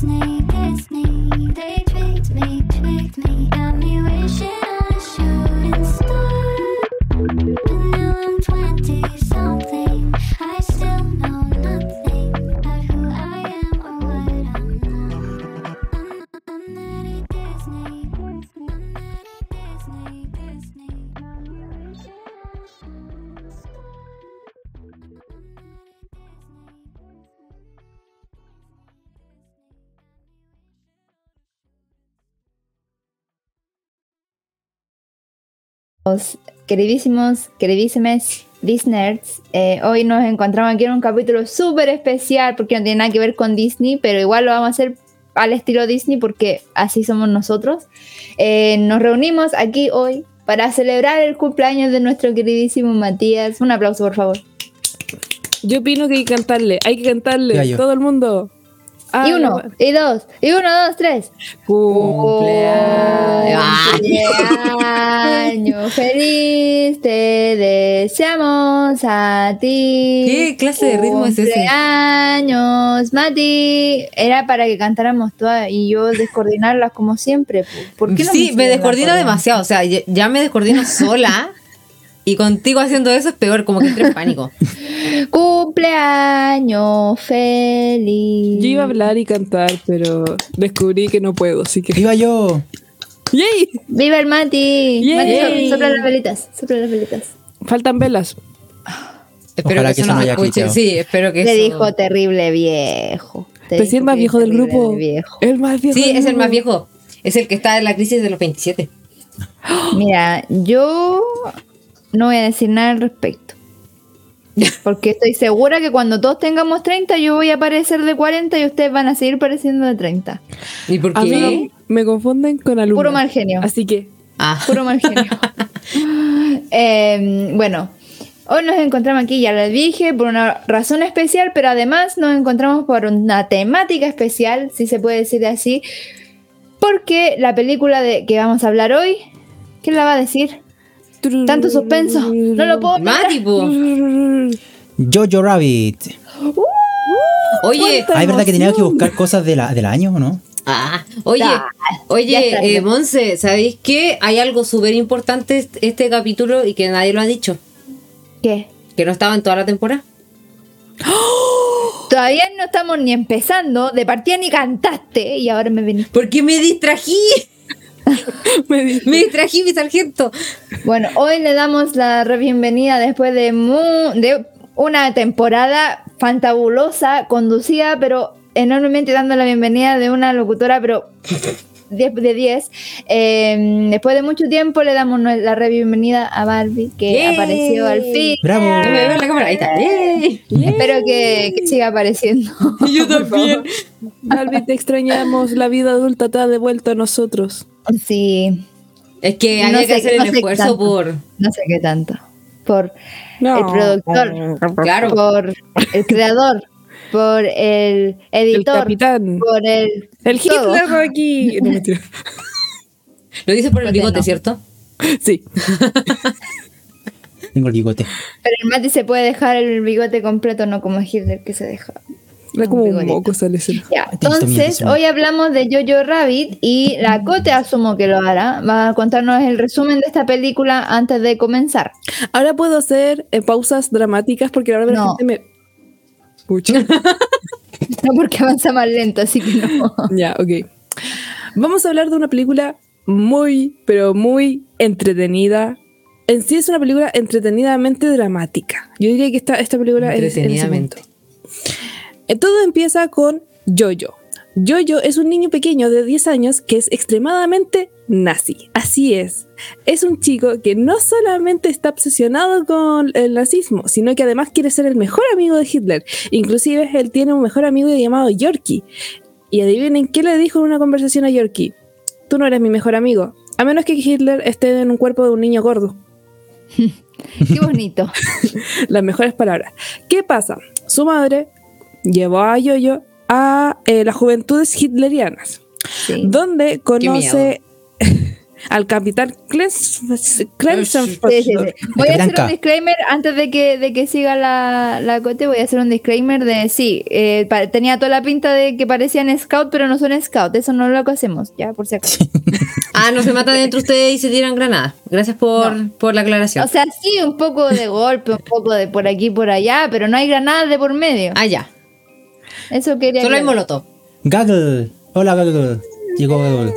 They tricked me, tricked me. Got me wishing on a Queridísimos, queridísimes Disneyers, eh, hoy nos encontramos aquí en un capítulo súper especial porque no tiene nada que ver con Disney, pero igual lo vamos a hacer al estilo Disney porque así somos nosotros. Eh, nos reunimos aquí hoy para celebrar el cumpleaños de nuestro queridísimo Matías. Un aplauso, por favor. Yo opino que hay que cantarle, hay que cantarle, yo. todo el mundo. Ah, y uno, y dos, y uno, dos, tres. Cumpleaños. Cumpleaños feliz te deseamos a ti. ¿Qué clase de ritmo es ese? Cumpleaños, Mati. Era para que cantáramos todas y yo descoordinarlas como siempre. po. ¿Por qué no sí, me hicieron descoordino demasiado. O sea, ya me descoordino sola. Y contigo haciendo eso es peor, como que entré en pánico. Cumpleaños feliz. Yo iba a hablar y cantar, pero descubrí que no puedo, así que. ¡Viva yo! ¡Yay! ¡Viva el Mati! Yay. Mati, so- sopla las velitas. Sopla las velitas. Faltan velas. Espero Ojalá que que eso no haya escuche. Sí, espero que Te eso... dijo terrible viejo. Te Pues sí, el más viejo del terrible grupo. viejo. El más viejo. Sí, del es el más viejo. Es el que está en la crisis de los 27. Mira, yo no voy a decir nada al respecto. Porque estoy segura que cuando todos tengamos 30 yo voy a parecer de 40 y ustedes van a seguir pareciendo de 30. ¿Y por A qué? mí me confunden con alumnos. Puro mal genio. Así que. Ah. Puro mal genio. Eh, bueno, hoy nos encontramos aquí, ya les dije, por una razón especial, pero además nos encontramos por una temática especial, si se puede decir así, porque la película de que vamos a hablar hoy, ¿quién la va a decir? Tanto suspenso, no lo puedo Mati, po. Jojo Rabbit. Oye, Ah, ¿es verdad que tenía que buscar cosas de la, del año o no? ah, oye, ya oye, eh. Monse, ¿sabéis qué? Hay algo súper importante est- este capítulo y que nadie lo ha dicho. ¿Qué? Que no estaba en toda la temporada. Todavía no estamos ni empezando, de partida ni cantaste y ahora me venís. Porque me distrají. Me di- Me distrají, mi sargento. Bueno, hoy le damos la re bienvenida después de, mu- de una temporada fantabulosa, conducida, pero enormemente dando la bienvenida de una locutora, pero 10 de 10. Eh, después de mucho tiempo le damos la re bienvenida a Barbie, que Yay. apareció al fin. ¡Bravo! En la cámara. Ahí está. ¡Yay! Espero que, que siga apareciendo. Yo también. Barbie, te extrañamos. La vida adulta te ha devuelto a nosotros. Sí, Es que No había que sé- hacer no el esfuerzo tanto. por. no sé qué tanto. Por No. el productor, Claro. por el creador, por el El editor, capitán. por el. El. Hitler aquí. No, mentira. Lo dices por el bigote, no. ¿cierto? Sí. Tengo el bigote. Pero el Mati se puede dejar el bigote completo, no como Hitler que se deja. Era como un moco sale ese. Ya, Esto es entonces hoy hablamos de Jojo Rabbit y la Cote asumo que lo hará. Va a contarnos el resumen de esta película antes de comenzar. Ahora puedo hacer eh, pausas dramáticas porque ahora la No. gente me. Pucha. No porque avanza más lento, así que no. ya, ok. Vamos a hablar de una película muy, pero muy entretenida. En sí es una película entretenidamente dramática. Yo diría que esta, esta película es en ese Entretenidamente. Eh, Todo empieza con Jojo. Jojo es un niño pequeño de 10 años que es extremadamente nazi. Así es. Es un chico que no solamente está obsesionado con el nazismo, sino que además quiere ser el mejor amigo de Hitler. Inclusive él tiene un mejor amigo llamado Yorkie. Y adivinen qué le dijo en una conversación a Yorkie. Tú no eres mi mejor amigo. A menos que Hitler esté en un cuerpo de un niño gordo. Qué bonito. Las mejores palabras. ¿Qué pasa? Su madre llevó a Yoyo a eh, las juventudes hitlerianas, Sí. donde conoce, al capitán. Sí, sí, sí. Voy a hacer un disclaimer antes de que, de que siga la, la cote. Voy a hacer un disclaimer de sí. eh, pa- tenía toda la pinta de que parecían scout, pero no son scout. Eso no es lo que hacemos, ya, por si acaso. Ah, no se matan entre ustedes y se tiran granadas. Gracias por, por la aclaración. O sea, sí, un poco de golpe, un poco de por aquí por allá, pero no hay granadas de por medio. ah, ya. Eso quería Solo hay molotov. Gaggle. Hola, Gaggle. Llegó Gaggle.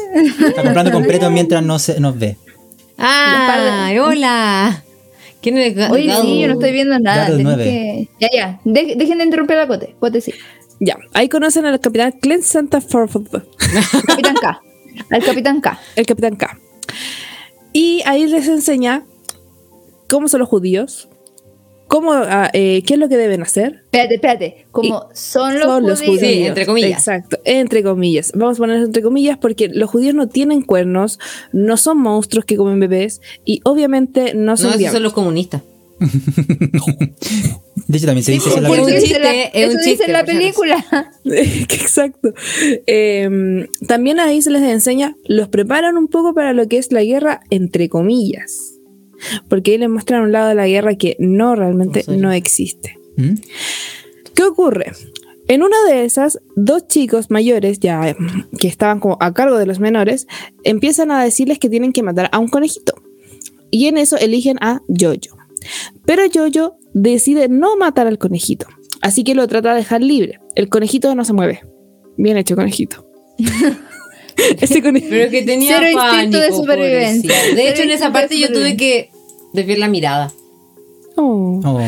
Está comprando completo mientras no se, nos ve. Ah, hola. ¿Quién es Ga- Oye, sí, yo no estoy viendo nada. Que- Ya, ya. De- dejen de interrumpir la cote. Cote sí. Ya, ahí conocen al capitán Clem Santa Capitán K. Al Capitán K. el capitán K. Y ahí les enseña cómo son los judíos, cómo, ah, eh, qué es lo que deben hacer. Espérate, espérate. Como son los son los judíos. judíos. Sí, entre comillas. Exacto, entre comillas. Vamos a poner entre comillas porque los judíos no tienen cuernos, no son monstruos que comen bebés y obviamente no No, son esos diablos. son los comunistas. De hecho, también se dice eso en la porque- Eso dice la- chiste, es eso un dice chiste, en la película. Exacto. Eh, también ahí se les enseña, los preparan un poco para lo que es la guerra entre comillas. Porque ahí les muestran un lado de la guerra que no realmente No existe. ¿Mm? ¿Qué ocurre? En una de esas, dos chicos mayores, ya que estaban como a cargo de los menores, empiezan a decirles que tienen que matar a un conejito. Y en eso eligen a Jojo. Pero Jojo decide no matar al conejito. Así que lo trata de dejar libre. El conejito no se mueve. Bien hecho, conejito. Ese conejito. Pero que tenía Cero instinto pánico, de supervivencia. pobrecito. De Cero hecho, en esa parte yo tuve que desviar la mirada. Oh. Oh.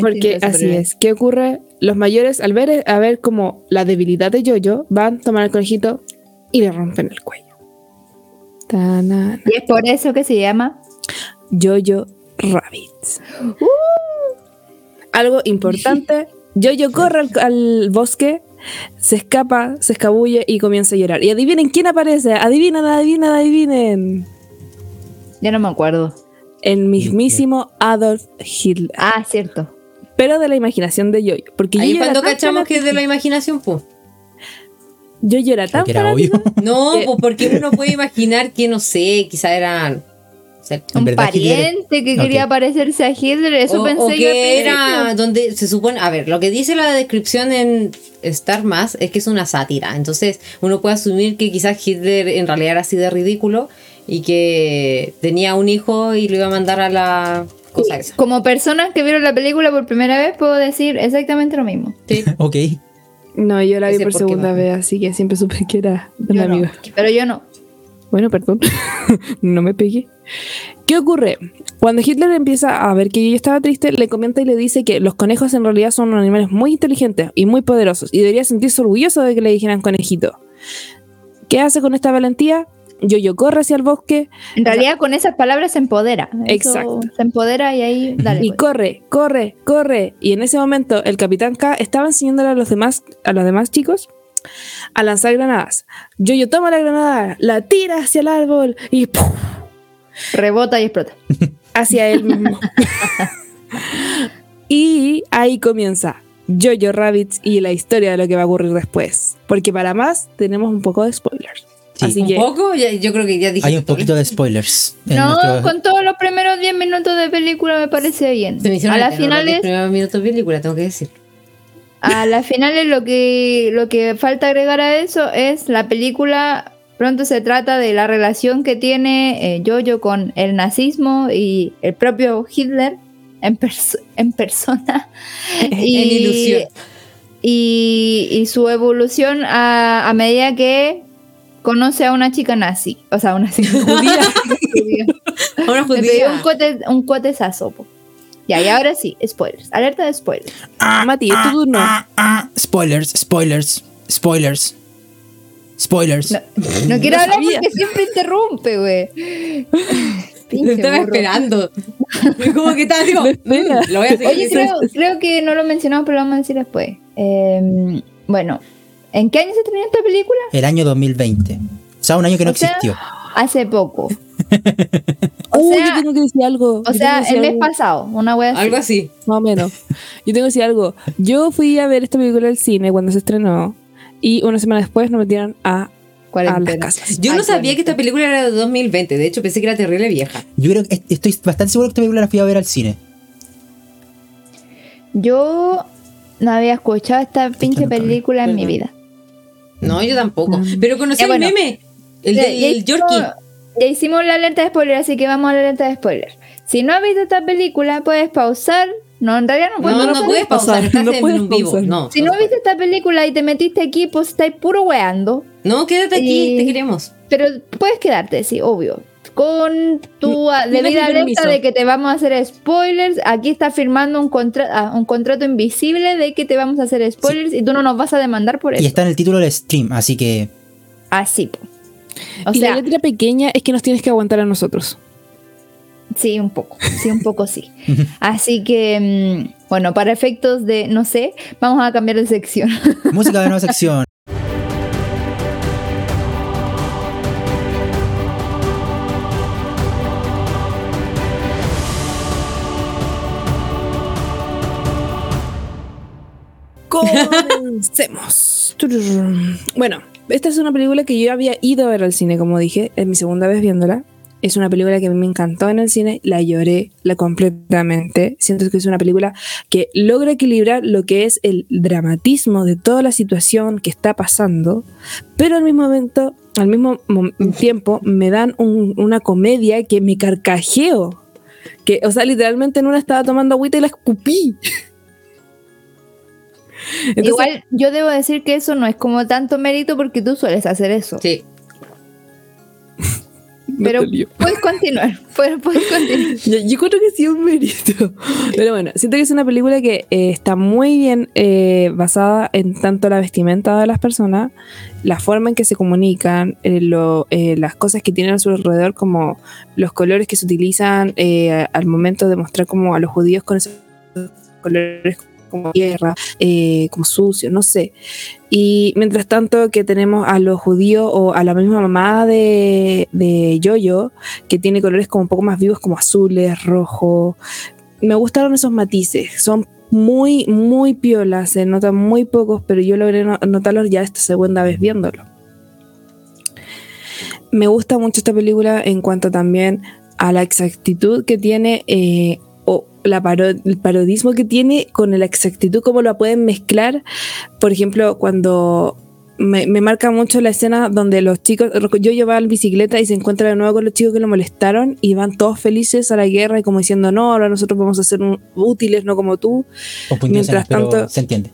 Porque así es. ¿Qué ocurre? Los mayores, al ver, a ver como la debilidad de Jojo, van, toman al conejito y le rompen el cuello. Tanana. Y es por eso que se llama. Jojo Rabbit. Algo importante. Jojo corre al, al bosque, se escapa, se escabulle y comienza a llorar. Y adivinen quién aparece. Adivinen, adivinen, adivinen. Ya no me acuerdo. El mismísimo Adolf Hitler. Ah, cierto. Pero de la imaginación de Jojo. Porque Ahí cuando cachamos que es de la imaginación, pues. Jojo era tan era obvio. No, pues porque uno puede imaginar que, no sé, quizá eran... o sea, En Un Hitler- pariente que quería parecer a Hitler. Eso o, pensé o yo. que era donde se supone, a ver, lo que dice la descripción en Star Más es que es una sátira, entonces uno puede asumir que quizás Hitler en realidad era así de ridículo y que tenía un hijo y lo iba a mandar a la cosa esa. Como personas que vieron la película por primera vez, puedo decir exactamente lo mismo. Sí. Ok. No, yo la vi por por segunda vez, así que siempre supe que era de Yo un no, amigo. pero yo no. Bueno, perdón. no me pegué. ¿Qué ocurre? Cuando Hitler empieza a ver que yo estaba triste, le comenta y le dice que los conejos en realidad son animales muy inteligentes y muy poderosos y debería sentirse orgulloso de que le dijeran conejito. ¿Qué hace con esta valentía? Yo-Yo corre hacia el bosque En realidad, con esas palabras se empodera. Eso Exacto. Se empodera y ahí. Dale. y pues. corre, corre, corre. Y en ese momento el capitán K estaba enseñándole a los demás, a los demás chicos a lanzar granadas. Yo-Yo toma la granada, la tira hacia el árbol y. Rebota y explota. hacia él mismo. y ahí comienza Jojo Rabbit y la historia de lo que va a ocurrir después. Porque para más tenemos un poco de spoilers. Sí. Así ¿Un que poco? Ya- yo creo que ya dije Hay un poquito de spoilers. No, nuestro- con todos los primeros 10 minutos de película me parece bien. Se me hicieron A las eternos los finales, primeros minutos de película, tengo que decir. a las finales lo que lo que falta agregar a eso es la película pronto se trata de la relación que tiene eh, Jojo con el nazismo y el propio Hitler en, perso- en persona y, En ilusión. y, y su evolución a, a medida que conoce a una chica nazi, o sea, una chica judía. Un, cote, un cotezazo. Ya, y ahora sí, spoilers. Alerta de spoilers. Mati, es tu turno. Ah, ah, spoilers, spoilers, spoilers. Spoilers. No, no quiero No hablar sabía. porque siempre interrumpe, güey. Lo estaba burro. esperando. Como que estaba, digo, Lo. "Mm, lo voy a seguir Oye, diciendo". creo, creo que no lo mencionamos, pero lo vamos a decir después. Eh, bueno, ¿en qué año se estrenó esta película? El año 2020. O sea, un año que no O sea, existió. Hace poco. O Uy, sea- yo tengo que decir algo. O sea, el mes algo. pasado, una wea así. Algo así. Más o menos. Yo tengo que decir algo. Yo fui a ver esta película al cine cuando se estrenó y una semana después nos metieron a cuarentena. casas. Yo Ay, no sabía que esta película era de 2020. De hecho, pensé que era terrible vieja. Yo creo que estoy bastante seguro que esta película la fui a ver al cine. Yo no había escuchado esta pinche película en mi vida. No, yo tampoco. Mm. Pero conocí el bueno. meme. El Ya- del ya hicimos- Yorkie. Ya hicimos la alerta de spoiler, así que vamos a la alerta de spoiler. Si no has visto esta película, puedes pausar. No, en realidad no puedes No, no pausar. puedes pausar. pausar, Estás no en puedes vivo. pausar. No. Si no viste esta película y te metiste aquí, pues estáis puro weando. No, quédate aquí. Y- Te queremos. Pero puedes quedarte, sí, obvio. Con tu debida alerta de que te vamos a hacer spoilers. Aquí está firmando un, contra- ah, un contrato invisible de que te vamos a hacer spoilers y tú no nos vas a demandar por Y eso. está en el título del stream, así que Así. po. O y sea, la letra pequeña es que nos tienes que aguantar a nosotros. Sí, un poco, sí, un poco sí. Así que, mm, bueno, para efectos de, no sé, vamos a cambiar de sección. música de nueva sección. Comencemos. Bueno, esta es una película que yo había ido a ver al cine, como dije, es mi segunda vez viéndola. Es una película que a mí me encantó en el cine, la lloré la completamente. Siento que es una película que logra equilibrar lo que es el dramatismo de toda la situación que está pasando, pero al mismo momento, al mismo tiempo, me dan un- una comedia que me carcajeo. Que, o sea, literalmente en una estaba tomando agüita y la escupí. Entonces, Igual, yo debo decir que eso no es como tanto mérito porque tú sueles hacer eso. Sí. Pero puedes continuar, puedes, puedes continuar. Yo, yo creo que sí es un mérito. Pero bueno, siento que es una película que eh, está muy bien eh, basada en tanto la vestimenta de las personas, la forma en que se comunican, eh, lo- las cosas que tienen a su alrededor, como los colores que se utilizan eh, al momento de mostrar como a los judíos con esos colores como tierra, eh, como sucio, no sé. Y mientras tanto que tenemos a los judíos o a la misma mamá de, de Yoyo, que tiene colores como un poco más vivos, como azules, rojo. Me gustaron esos matices, son muy, muy piolas, se notan muy pocos, pero yo logré no- notarlos ya esta segunda vez viéndolo. Me gusta mucho esta película en cuanto también a la exactitud que tiene eh, o la paro- el parodismo que tiene con la exactitud, cómo la pueden mezclar. Por ejemplo, cuando me, me marca mucho la escena donde los chicos, yo llevaba en bicicleta y se encuentra de nuevo con los chicos que lo molestaron y van todos felices a la guerra y como diciendo, no, ahora nosotros vamos a ser útiles, no como tú. Mientras tanto- se entiende.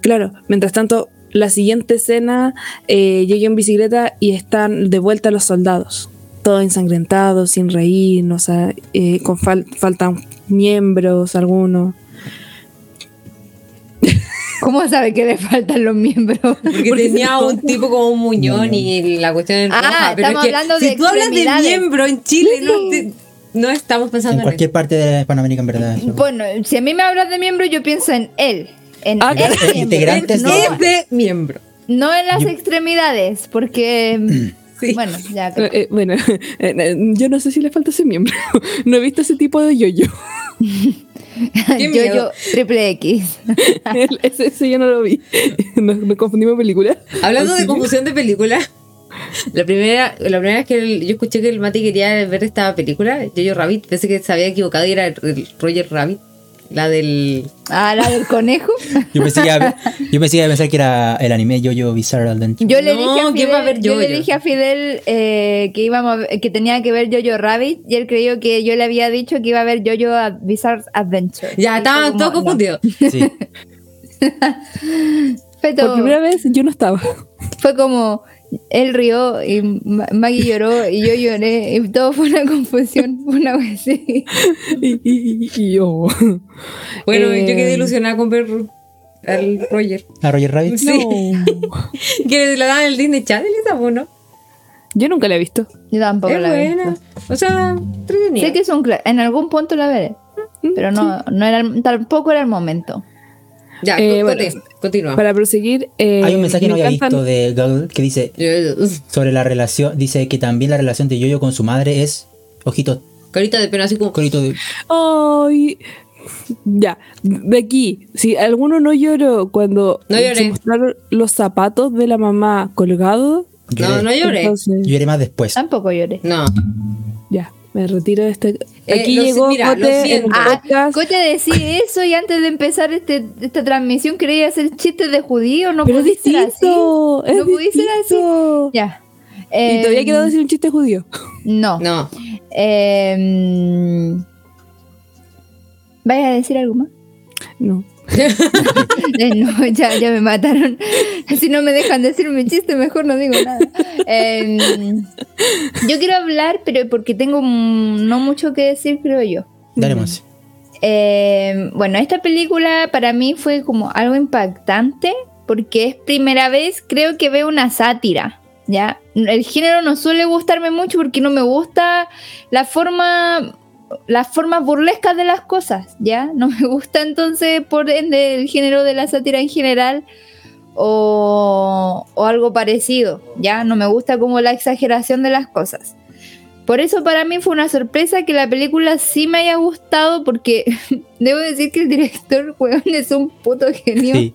Claro, mientras tanto, la siguiente escena, eh, llegué en bicicleta y están de vuelta los soldados, todos ensangrentados, sin reír, o sea, eh, con fal- faltan miembros algunos. ¿Cómo sabe que le faltan los miembros? Porque, Porque tenía un tipo como un muñón y la cuestión es Ah, roja. Pero estamos es que hablando si de tú hablas de miembro en Chile, no, te- no estamos pensando En en, cualquier parte de la Hispanoamérica, en verdad. eso. Bueno, si a mí me hablas de miembro, yo pienso en él. En Ah, miembro. Integrantes no, de- miembro. no en las Yo- extremidades, porque... Sí. Bueno, ya. Eh, eh, bueno, eh, eh, yo no sé si le falta ese miembro. no he visto ese tipo de yo-yo. Qué yo, miedo. yo, triple X. El- ese, ese yo no lo vi. No, me confundimos en película. Hablando de confusión de película, la primera, la primera vez que el- yo escuché que el Mati quería ver esta película, Jojo Rabbit, pensé que se había equivocado y era el, el Roger Rabbit, la del... Ah, la del conejo. Yo pensé, que, yo pensé que iba a pensar que era el anime Jojo Bizarre Adventure. Yo le No, dije a ¿quién va a ver Fidel, yo le Jojo? dije a Fidel eh, que íbamos a ver- que tenía que ver Jojo Rabbit y él creyó que yo le había dicho que iba a ver Ad- Bizarre Adventure. Ya, estaban todos no. confundidos. Sí. Fue, Por primera vez yo no estaba. fue como él rió y Ma- Maggie lloró y yo lloré y todo fue una confusión, una vez así. y, y- y- y yo. Bueno, Eh, yo quedé ilusionada con ver al Roger. A Roger Rabbit. Sí. No. Que la en el Disney Channel esa, ¿no? Yo nunca la he visto. Yo tampoco Es la vi. buena. O sea. Sé que es un en algún punto la veré, pero no, no era el- tampoco era el momento. Ya, Eh, bueno, continúa. Para proseguir. eh, Hay un mensaje que me no había encantan- visto de Google que dice sobre la relación, dice que también la relación de Yoyo con su madre es, ojito, Carita de pena así como... corito de... Ay. Ya, de aquí, si alguno no lloró cuando No se mostraron los zapatos de la mamá colgados, No, no lloré. Entonces, lloré más después. Tampoco lloré. No. ya, me retiro de este. Eh, Aquí lo sé- llegó mira, Cote en Ah. Cote decir eso y antes de empezar este, esta transmisión quería hacer chistes de judío. No pero es pudiste ser así. distinto. Es No pudiste ser así. Ya. Y todavía Em, quiero decir un chiste judío. No. No. Em, ¿Vayas a decir algo más? No. Eh, no, ya, ya me mataron. Si no me dejan decir mi chiste, mejor no digo nada. Em, yo quiero hablar, pero porque tengo no mucho que decir, creo yo. Dale, Monse. Eh, bueno, esta película para mí fue como algo impactante porque es primera vez creo que veo una sátira, ¿ya? El género no suele gustarme mucho porque no me gusta la forma las formas burlescas de las cosas, ¿ya? No me gusta entonces por ende el género de la sátira en general o, o algo parecido, ¿ya? No me gusta como la exageración de las cosas. Por eso para mí fue una sorpresa que la película sí me haya gustado porque debo decir que el director, weón, es un puto genio. Sí.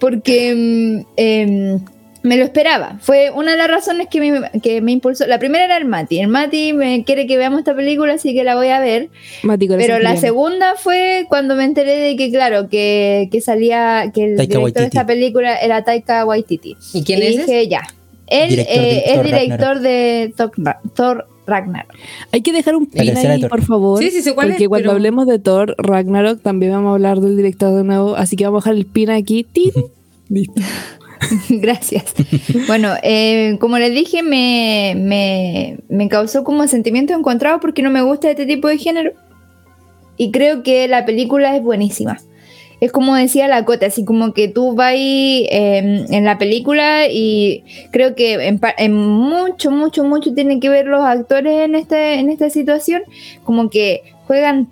Porque mm, em, me lo esperaba. Fue una de las razones que me, que me impulsó. La primera era el Mati. El Mati me quiere que veamos esta película, así que la voy a ver. Mati, Pero la segunda fue cuando me enteré de que, claro, que, que salía, que el Taika director de esta película era Taika Waititi. ¿Y quién y es dije, ya. Él Director de eh, es Thor director de Thor, Ra- Thor Ragnarok. Hay que dejar un pin ahí, por favor. Sí, sí sé cuál porque es, cuando pero- hablemos de Thor Ragnarok también vamos a hablar del director de nuevo. Así que vamos a dejar el pin aquí. ¡Tin! Listo. Gracias. Bueno, eh, como les dije, me, me, me causó como sentimientos encontrados porque no me gusta este tipo de género. Y creo que la película es buenísima. Es como decía la Cota, así como que tú vas eh, en la película y creo que en, en mucho, mucho, mucho tienen que ver los actores en, este, en esta situación, como que juegan,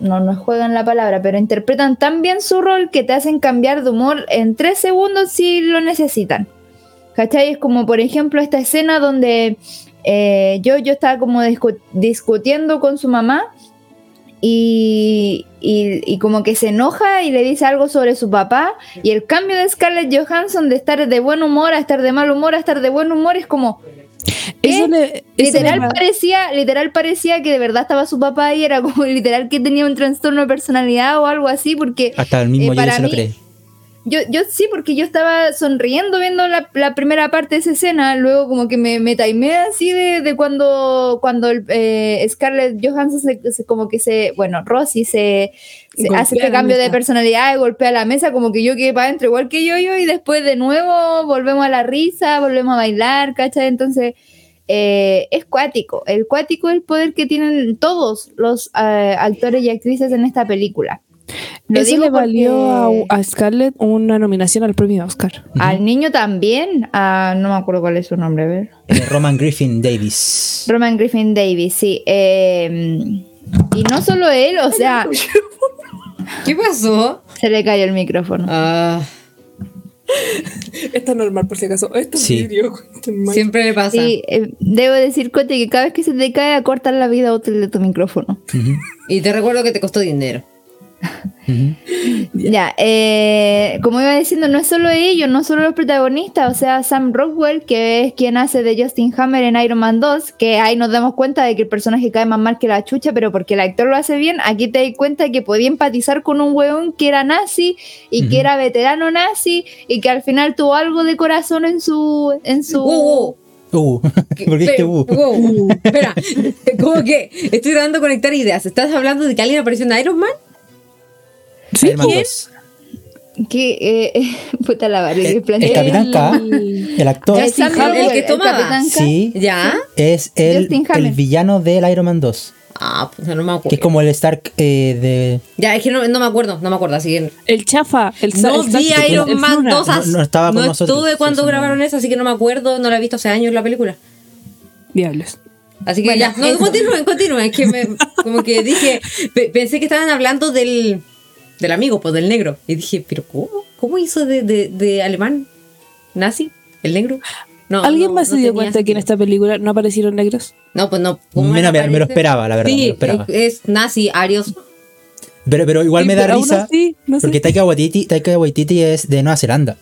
no, no juegan la palabra, pero interpretan tan bien su rol que te hacen cambiar de humor en tres segundos si lo necesitan. ¿Cachai? Es como, por ejemplo, esta escena donde eh, yo, yo estaba como discu- discutiendo con su mamá y- y como que se enoja y le dice algo sobre su papá y el cambio de Scarlett Johansson de estar de buen humor a estar de mal humor a estar de buen humor es como Eso le, eso literal parecía literal parecía que de verdad estaba su papá y era como literal que tenía un trastorno de personalidad o algo así porque Hasta el mismo Eh, para se lo mí- cree. Yo, yo sí, porque yo estaba sonriendo viendo la, la primera parte de esa escena, luego como que me, me taimé así de, de cuando, cuando el, eh, Scarlett Johansson se, se- como que se, bueno, Rosy se, se hace este cambio de personalidad y golpea la mesa, como que yo quedé para adentro igual que yo, yo, y después de nuevo volvemos a la risa, volvemos a bailar, ¿cachai? Entonces... eh, es cuático, el cuático es el poder que tienen todos los eh, actores y actrices en esta película. Lo Eso digo le valió porque- a, a Scarlett una nominación al premio Oscar. al niño también, no me acuerdo cuál es su nombre, a ver. Eh, Roman Griffin Davis. Roman Griffin Davis, sí. eh, y no solo él, o sea, ¿Qué pasó? se le cayó el micrófono. Ah, Está normal, por si acaso. Esto Sí. es siempre le pasa. Sí, eh, debo decir, Cote, que cada vez que se te cae, acortar la vida útil de tu micrófono. Y te recuerdo que te costó dinero. Ya, eh, como iba diciendo, no es solo ellos, no solo los protagonistas, o sea, Sam Rockwell, que es quien hace de Justin Hammer en Iron Man 2, que ahí nos damos cuenta de que el personaje cae más mal que la chucha, pero porque el actor lo hace bien, aquí te das cuenta que podía empatizar con un weón que era nazi y que era veterano nazi y que al final tuvo algo de corazón en su... En su Uh, uh, Uh, ¿Por qué este uh? wow, espera, como que estoy tratando de conectar ideas. ¿Estás hablando de que alguien apareció en Iron Man? ¿Sí? Iron Man ¿Quién? 2. que, eh, puta la barriga, El, plantea- el Capitán K, el actor, el Rockwell, que tomaba. Capitán K. sí, ¿Ya? es el, el villano del Iron Man 2. Ah, pues no me acuerdo. Que es como el Stark eh, de... Ya, es que no, no me acuerdo, no me acuerdo, así que... El chafa. El No el vi sáctico, Iron el Man Fruna. 2 No- no estaba con no nosotros. estuve cuando Sí, sí, grabaron eso, así que no me acuerdo, no la he visto hace años la película. Diablos. Así que Bueno, ya, no, eso. continúen, continúen, es que me, como que dije, pe- pensé que estaban hablando del, del amigo, pues del negro. Y dije, pero ¿cómo? ¿Cómo hizo de, de, de alemán nazi? ¿El negro? No, ¿Alguien no, más no se dio cuenta que en esta película no aparecieron negros? No, pues no. ¿cómo Me, lo esperaba, la verdad. me lo Sí, esperaba. es, es nazi, arios. Pero, pero igual Sí, me da pero aún risa así, no sé. porque Taika Waititi, Taika Waititi es de Nueva Zelanda.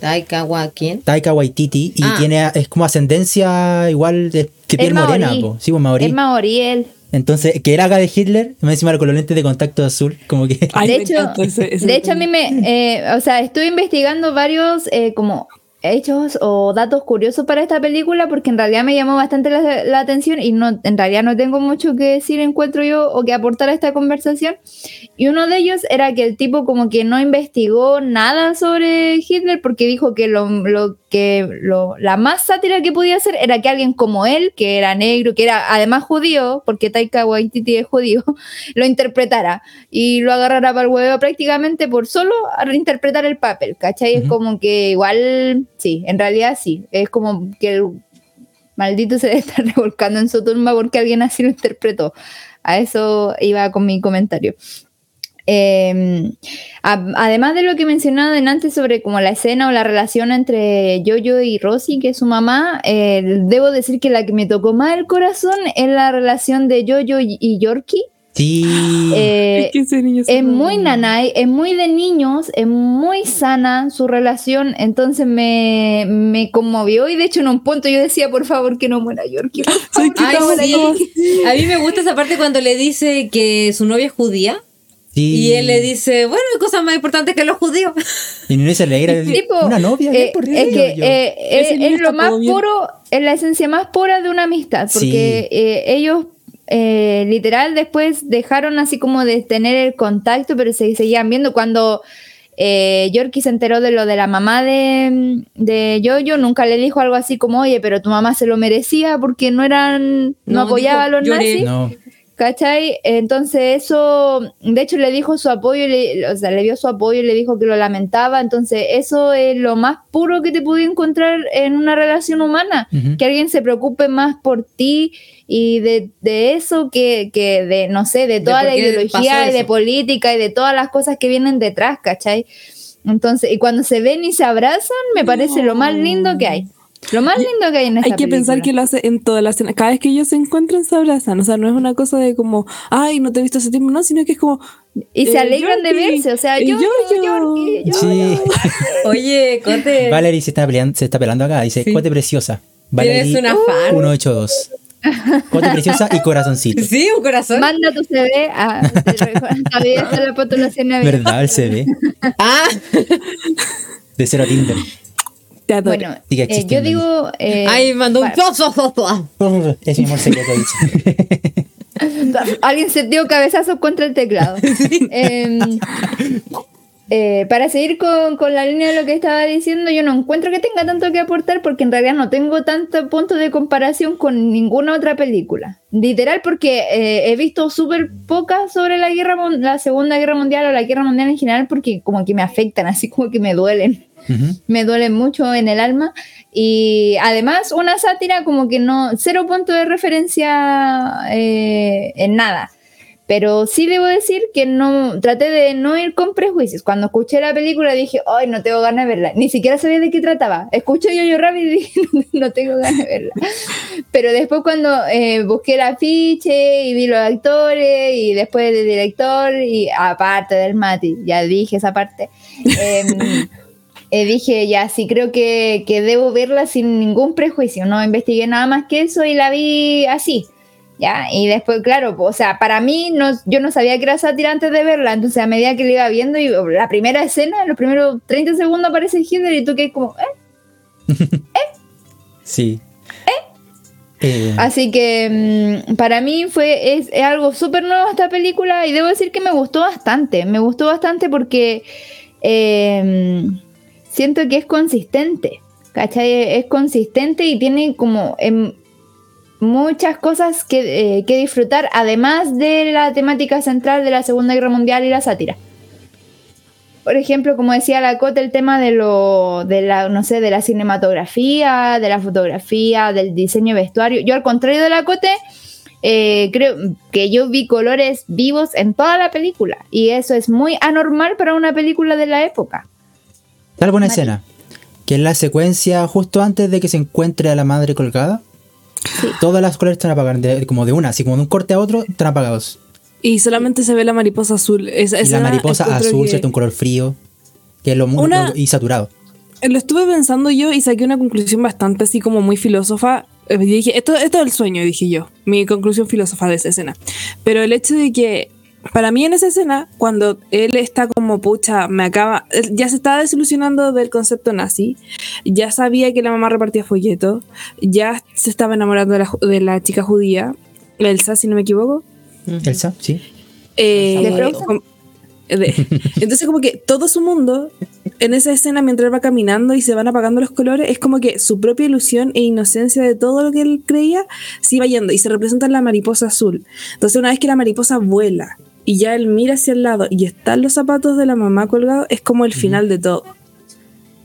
Taika Wa- ¿quién? Taika Waititi y Ah. tiene es como ascendencia igual de que piel morena, po. sí, pues maorí. Es maorí él. Entonces, que era de Hitler, me encima con los lentes de contacto azul, como que Ay, de hecho, encanta ese- ese de hecho a mí me, eh, o sea, estuve investigando varios eh, como hechos o datos curiosos para esta película porque en realidad me llamó bastante la, la atención y no, en realidad no tengo mucho que decir, encuentro yo, o que aportar a esta conversación. Y uno de ellos era que el tipo como que no investigó nada sobre Hitler porque dijo que lo, lo que lo, la más sátira que podía hacer era que alguien como él, que era negro, que era además judío, porque Taika Waititi es judío, lo interpretara y lo agarrara para el huevo prácticamente por solo interpretar el papel, ¿cachai? Es Ujú. como que igual, sí, en realidad sí, es como que el maldito se debe estar revolcando en su tumba porque alguien así lo interpretó. A eso iba con mi comentario. A- además de lo que mencionaba antes sobre como la escena o la relación entre Jojo y Rosie, que es su mamá, eh, debo decir que la que me tocó más el corazón es la relación de Jojo y, y Yorkie. Sí. Eh, Es que ese niño es muy nanay, es muy de niños, es muy sana su relación, entonces me, me conmovió y de hecho en un punto yo decía, por favor, que no muera Yorkie. Ay, no muera sí. Yorkie". A mí me gusta esa parte cuando le dice que su novia es judía. sí. Y él le dice, bueno, hay cosas más importantes que los judíos. Y no se alegra. Tipo, una novia, eh, ¿qué por es que eh, es lo más bien. puro, es la esencia más pura de una amistad, Sí. porque eh, ellos eh, literal después dejaron así como de tener el contacto, pero se seguían viendo cuando eh, Yorkie se enteró de lo de la mamá de, de Jojo, nunca le dijo algo así como, oye, pero tu mamá se lo merecía porque no eran, no, No, apoyaba dijo, a los lloré. nazis. no. ¿Cachai? Entonces eso, de hecho le dijo su apoyo, le- o sea, le dio su apoyo y le dijo que lo lamentaba, entonces eso es lo más puro que te pude encontrar en una relación humana, que alguien se preocupe más por ti y de, de eso que, que de, no sé, de toda la ideología y de política y de todas las cosas que vienen detrás, ¿cachai? Entonces, y cuando se ven y se abrazan, me parece lo más lindo que hay. Lo más lindo que hay en esta Hay que pensar película. que lo hace en toda la escena. Cada vez que ellos se encuentran, se abrazan. O sea, no es una cosa de como, ay, no te he visto hace tiempo, no, sino que es como. Y se eh, alegran de Yorkie, verse, o sea, yo, Yo-Yo. Yorkie, yo, Sí. Oye, Cote, Valerie se está, peleando, se está pelando acá. Dice, Sí. Cote preciosa. tienes Valerie una fan. 182. Cote preciosa y corazoncito. Sí, un corazón. Manda tu CV a está la postulación. ¿Verdad? El CV. Ah, De cero a Tinder. Te adoro. Bueno, Sigue eh, yo digo. eh, ay, mandó un pa- Es mi amor secreto. Alguien se dio cabezazos contra el teclado. Em, eh, para seguir con, con la línea de lo que estaba diciendo, yo no encuentro que tenga tanto que aportar porque en realidad no tengo tanto punto de comparación con ninguna otra película. Literal, porque eh, he visto súper pocas sobre la guerra, la Segunda Guerra Mundial o la Guerra Mundial en general porque como que me afectan, así como que me duelen me duele mucho en el alma. Y además, una sátira como que no, cero punto de referencia eh, en nada. Pero sí debo decir que no, traté de no ir con prejuicios. Cuando escuché la película dije, ay, no tengo ganas de verla. Ni siquiera sabía de qué trataba. Escuché yo yo Rabbit y dije, no, tengo ganas de verla. Pero después cuando eh, busqué el afiche y vi los actores y después del director y aparte del Mati, ya dije esa parte. em, eh, dije, ya, sí, creo que, que debo verla sin ningún prejuicio. No investigué nada más que eso y la vi así. Ya, y después, claro, o sea, para mí, no, yo no sabía que era sátira antes de verla. Entonces, a medida que la iba viendo, y la primera escena, en los primeros 30 segundos aparece Hitler y tú que como, ¿eh? Sí. Eh, Así que mm, para mí fue es, es algo súper nuevo esta película y debo decir que me gustó bastante. Me gustó bastante porque eh, siento que es consistente. ¿Cachai? Es consistente y tiene como em, muchas cosas que, eh, que disfrutar, además de la temática central de la Segunda Guerra Mundial y la sátira. Por ejemplo, como decía la Cota, el tema de lo, de la, no sé, de la cinematografía, de la fotografía, del diseño de vestuario. Yo al contrario de la Cote, eh, creo que yo vi colores vivos en toda la película. Y eso es muy anormal para una película de la época. Salvo una Mari. escena, que es la secuencia justo antes de que se encuentre a la madre colgada. Todas las colores están apagadas, de- como de una, así como de un corte a otro, están apagados. Y solamente se ve la mariposa azul. Esa, y la mariposa azul, que- ¿cierto? Un color frío, que es lo muy Una- y saturado. Lo estuve pensando yo y saqué una conclusión bastante así como muy filósofa. Eh, y dije, esto, esto es el sueño, dije yo. Mi conclusión filósofa de esa escena. Pero el hecho de que, para mí en esa escena, cuando él está como, pucha, me acaba. Ya se estaba desilusionando del concepto nazi. Ya sabía que la mamá repartía folletos. Ya se estaba enamorando de la, de la chica judía. Elsa, si no me equivoco. Elsa, sí. Eh, ¿De de- entonces como que todo su mundo en esa escena mientras él va caminando y se van apagando los colores es como que su propia ilusión e inocencia de todo lo que él creía se iba yendo y se representa en la mariposa azul entonces una vez que la mariposa vuela y ya él mira hacia el lado y están los zapatos de la mamá colgados es como el final de todo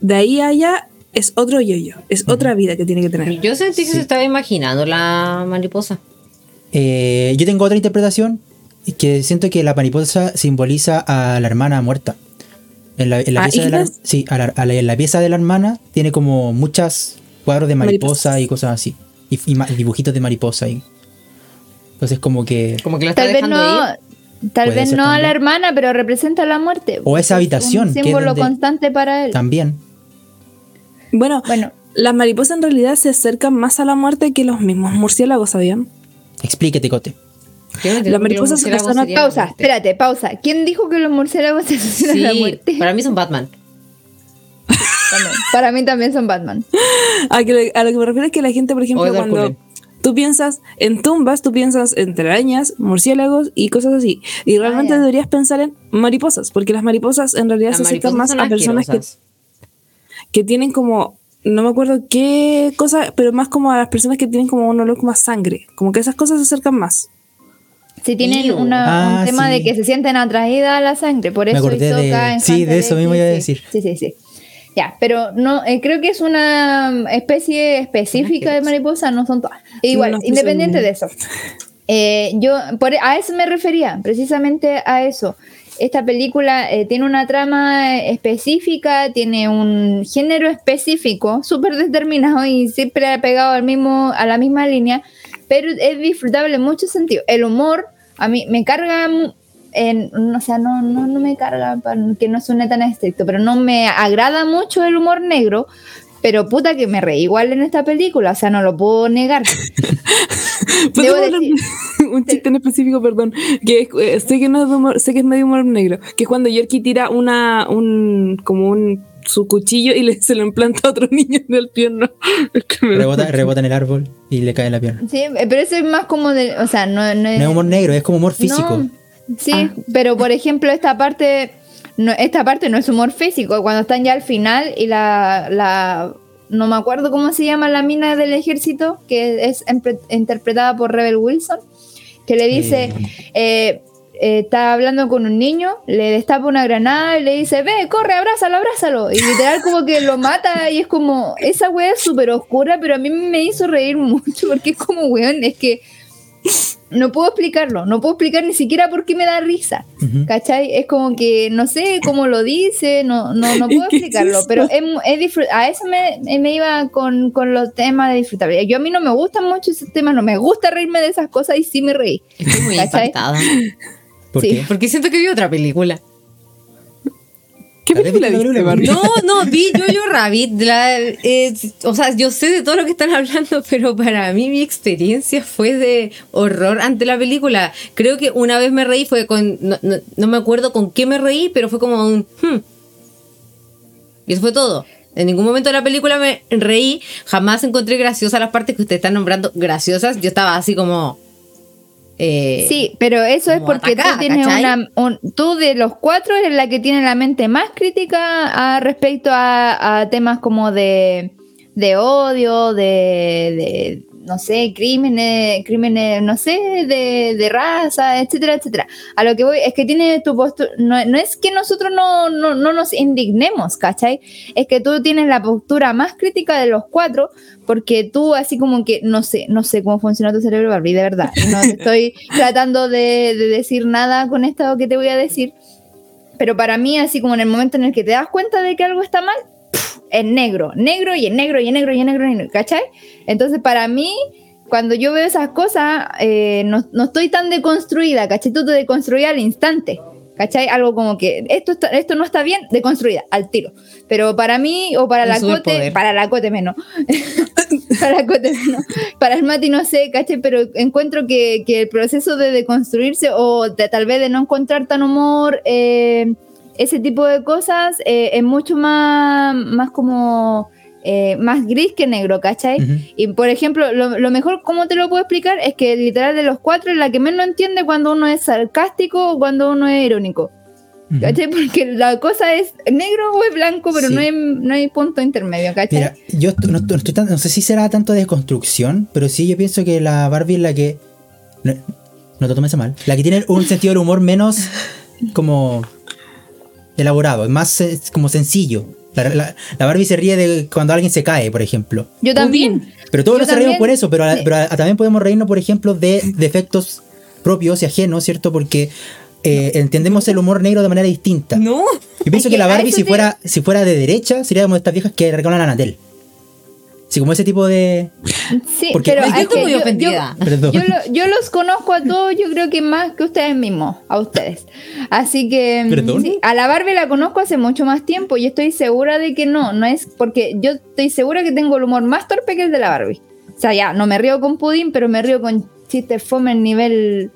de ahí a allá es otro yoyo es otra vida que tiene que tener Yo sentí que se estaba imaginando la mariposa. Eh, yo tengo otra interpretación que siento que la mariposa simboliza a la hermana muerta. En la, en la ¿A pieza de la, sí, a la, a la- en la pieza de la hermana tiene como muchas cuadros de mariposa Mariposas. y cosas así. Y, dibujitos de mariposa. Y, entonces como que... Como que la está Tal vez no, ir. Tal Puede vez no a la hermana, pero representa la muerte. O esa Es habitación, que es símbolo donde- constante para él. También. bueno Bueno, las mariposas en realidad se acercan más a la muerte que los mismos murciélagos ¿sabían? Explíquete, Cote. Las mariposas son- la pausa, espérate, pausa. ¿Quién dijo que los murciélagos se asocian a la Sí, muerte? para mí son Batman. Para mí también son Batman. A, que a lo que me refiero es que la gente, por ejemplo, cuando. Tú piensas en tumbas, tú piensas en telarañas, murciélagos y cosas así. Y realmente ya. deberías pensar en mariposas, porque las mariposas en realidad Las se acercan más a personas que, tienen como, no me acuerdo qué cosa, pero más como a las personas que tienen como un olor a sangre. Como que esas cosas se acercan más. Si tienen una- Ah, un tema sí. de que se sienten atraídas a la sangre, por Me eso acordé de- Hisoka en sí, de eso mismo iba a sí. decir. Sí, sí, sí. Ya, pero no, eh, creo que es una especie específica de mariposa, no son todas. Igual, no estoy independiente de eso. Eh, yo por, a eso me refería, precisamente a eso. Esta película eh, tiene una trama específica, tiene un género específico, súper determinado y siempre ha pegado al mismo, a la misma línea, pero es disfrutable en muchos sentidos. El humor, a mí me carga, no, o sea, no, no, no me carga, que no suene tan estricto, pero no me agrada mucho el humor negro, pero puta que me reí igual en esta película, o sea, no lo puedo negar. ¿Podemos Debo decir- de un chiste en específico, perdón, que es- eh, sé que no es de humor, sé que es medio humor negro, que es cuando Yorkie tira una, un, como un, su cuchillo y le, se lo implanta a otro niño en el pierno. Rebota, rebota en el árbol y le cae en la pierna. Sí, eh, pero eso es más como de, o sea, no, no es... No es humor negro, es como humor físico. No, sí, Ah. pero por ejemplo esta parte, no, esta parte no es humor físico, cuando están ya al final y la, la no me acuerdo cómo se llama la mina del ejército, que es interpretada por Rebel Wilson, que le dice, eh, eh, está hablando con un niño, le destapa una granada y le dice, ve, corre, abrázalo, abrázalo. Y literal como que lo mata y es como, esa wea es súper oscura, pero a mí me hizo reír mucho porque es como, weón, es que no puedo explicarlo, no puedo explicar ni siquiera por qué me da risa, Ujú. ¿cachai? Es como que no sé cómo lo dice, no, no, no puedo Es es explicarlo, eso. pero es, mu- es a eso me, me iba con, con los temas de disfrutabilidad. Yo a mí no me gustan mucho esos temas, no me gusta reírme de esas cosas y sí me reí. Estoy muy ¿Cachai? impactada. ¿Por Sí. qué? Porque siento que vi otra película. ¿Qué película viste. Barbie? No, no, vi Jojo Rabbit. la- eh, o sea, yo sé de todo lo que están hablando, pero para mí mi experiencia fue de horror ante la película. Creo que una vez me reí, fue con. No, no- no me acuerdo con qué me reí, pero fue como un. hmm. Y eso fue todo. En ningún momento de la película me reí. Jamás encontré graciosas las partes que ustedes están nombrando graciosas. Yo estaba así como. Eh, Sí, pero eso es porque atacada, tú tienes ¿cachai? una, un- tú de los cuatro eres la que tiene la mente más crítica a, respecto a, a temas como de, de odio, de, de, no sé, crímenes, crímenes, no sé, de, de raza, etcétera, etcétera. A lo que voy es que tiene tu postura, no, no es que nosotros no, no, no nos indignemos, ¿cachai? Es que tú tienes la postura más crítica de los cuatro porque tú así como que no sé, no sé cómo funciona tu cerebro, Barbie, de verdad. No estoy tratando de, de decir nada con esto que te voy a decir, pero para mí así como en el momento en el que te das cuenta de que algo está mal, es negro, negro y es negro y es negro y es negro, y es negro, ¿cachai? Entonces para mí, cuando yo veo esas cosas, eh, no, no estoy tan deconstruida, ¿cachai? Tú te deconstruías al instante. ¿Cachai? Algo como que esto, está- esto no está bien, deconstruida, al tiro. Pero para mí, o para la Cote, para la Cote menos. para la Cote menos. Para el Mati no sé, ¿cachai? Pero encuentro que, que el proceso de deconstruirse o de, tal vez de no encontrar tan humor, eh, ese tipo de cosas, eh, es mucho más, más como... eh, más gris que negro, ¿cachai? Y por ejemplo, lo, lo mejor, ¿cómo te lo puedo explicar? Es que literal de los cuatro es la que menos entiende cuando uno es sarcástico o cuando uno es irónico. ¿Cachai? Porque la cosa es negro o es blanco, pero Sí. no, hay, no hay punto intermedio, ¿cachai? Mira, yo no, no estoy tan- no sé si será tanto de construcción, pero sí yo pienso que la Barbie es la que. No, no te tomes a mal. La que tiene un sentido del humor menos como elaborado, es más como sencillo. La, la- la Barbie se ríe de cuando alguien se cae, por ejemplo. Yo también. Pero todos Yo nos reímos por eso, pero, a- pero a- también podemos reírnos, por ejemplo, de defectos propios y ajenos, ¿cierto? Porque eh, entendemos el humor negro de manera distinta. No. Yo pienso Es que que la Barbie, si te- fuera, si fuera de derecha, sería como estas viejas que regalan a Natel. Sí, como ese tipo de. Sí, Porque- pero Me es siento que muy yo- ofendida. yo- Perdón. Yo, lo- yo los conozco a todos, yo creo que más que ustedes mismos, a ustedes. Así que mm, ¿Perdón? sí, a la Barbie la conozco hace mucho más tiempo y estoy segura de que no, no es porque yo estoy segura que tengo el humor más torpe que el de la Barbie. O sea, ya, no me río con pudín, pero me río con chistes fome en nivel...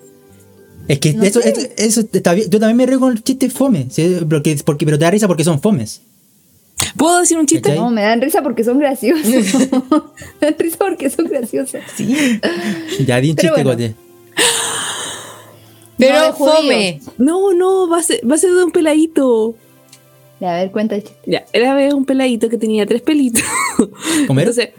Es que No eso, eso, eso está bien. Yo también me río con el chiste fome. ¿sí? Porque, porque, pero te da risa porque son fomes. ¿Puedo decir un chiste? No, me dan risa porque son graciosos. me dan risa porque son graciosos. Ya di un Pero chiste, bueno. Cote. Pero No, fome. No, no, va a ser, va a ser de un peladito. Ya, a ver, cuenta el chiste. Ya, era vez un peladito que tenía tres pelitos. ¿Comer? Entonces,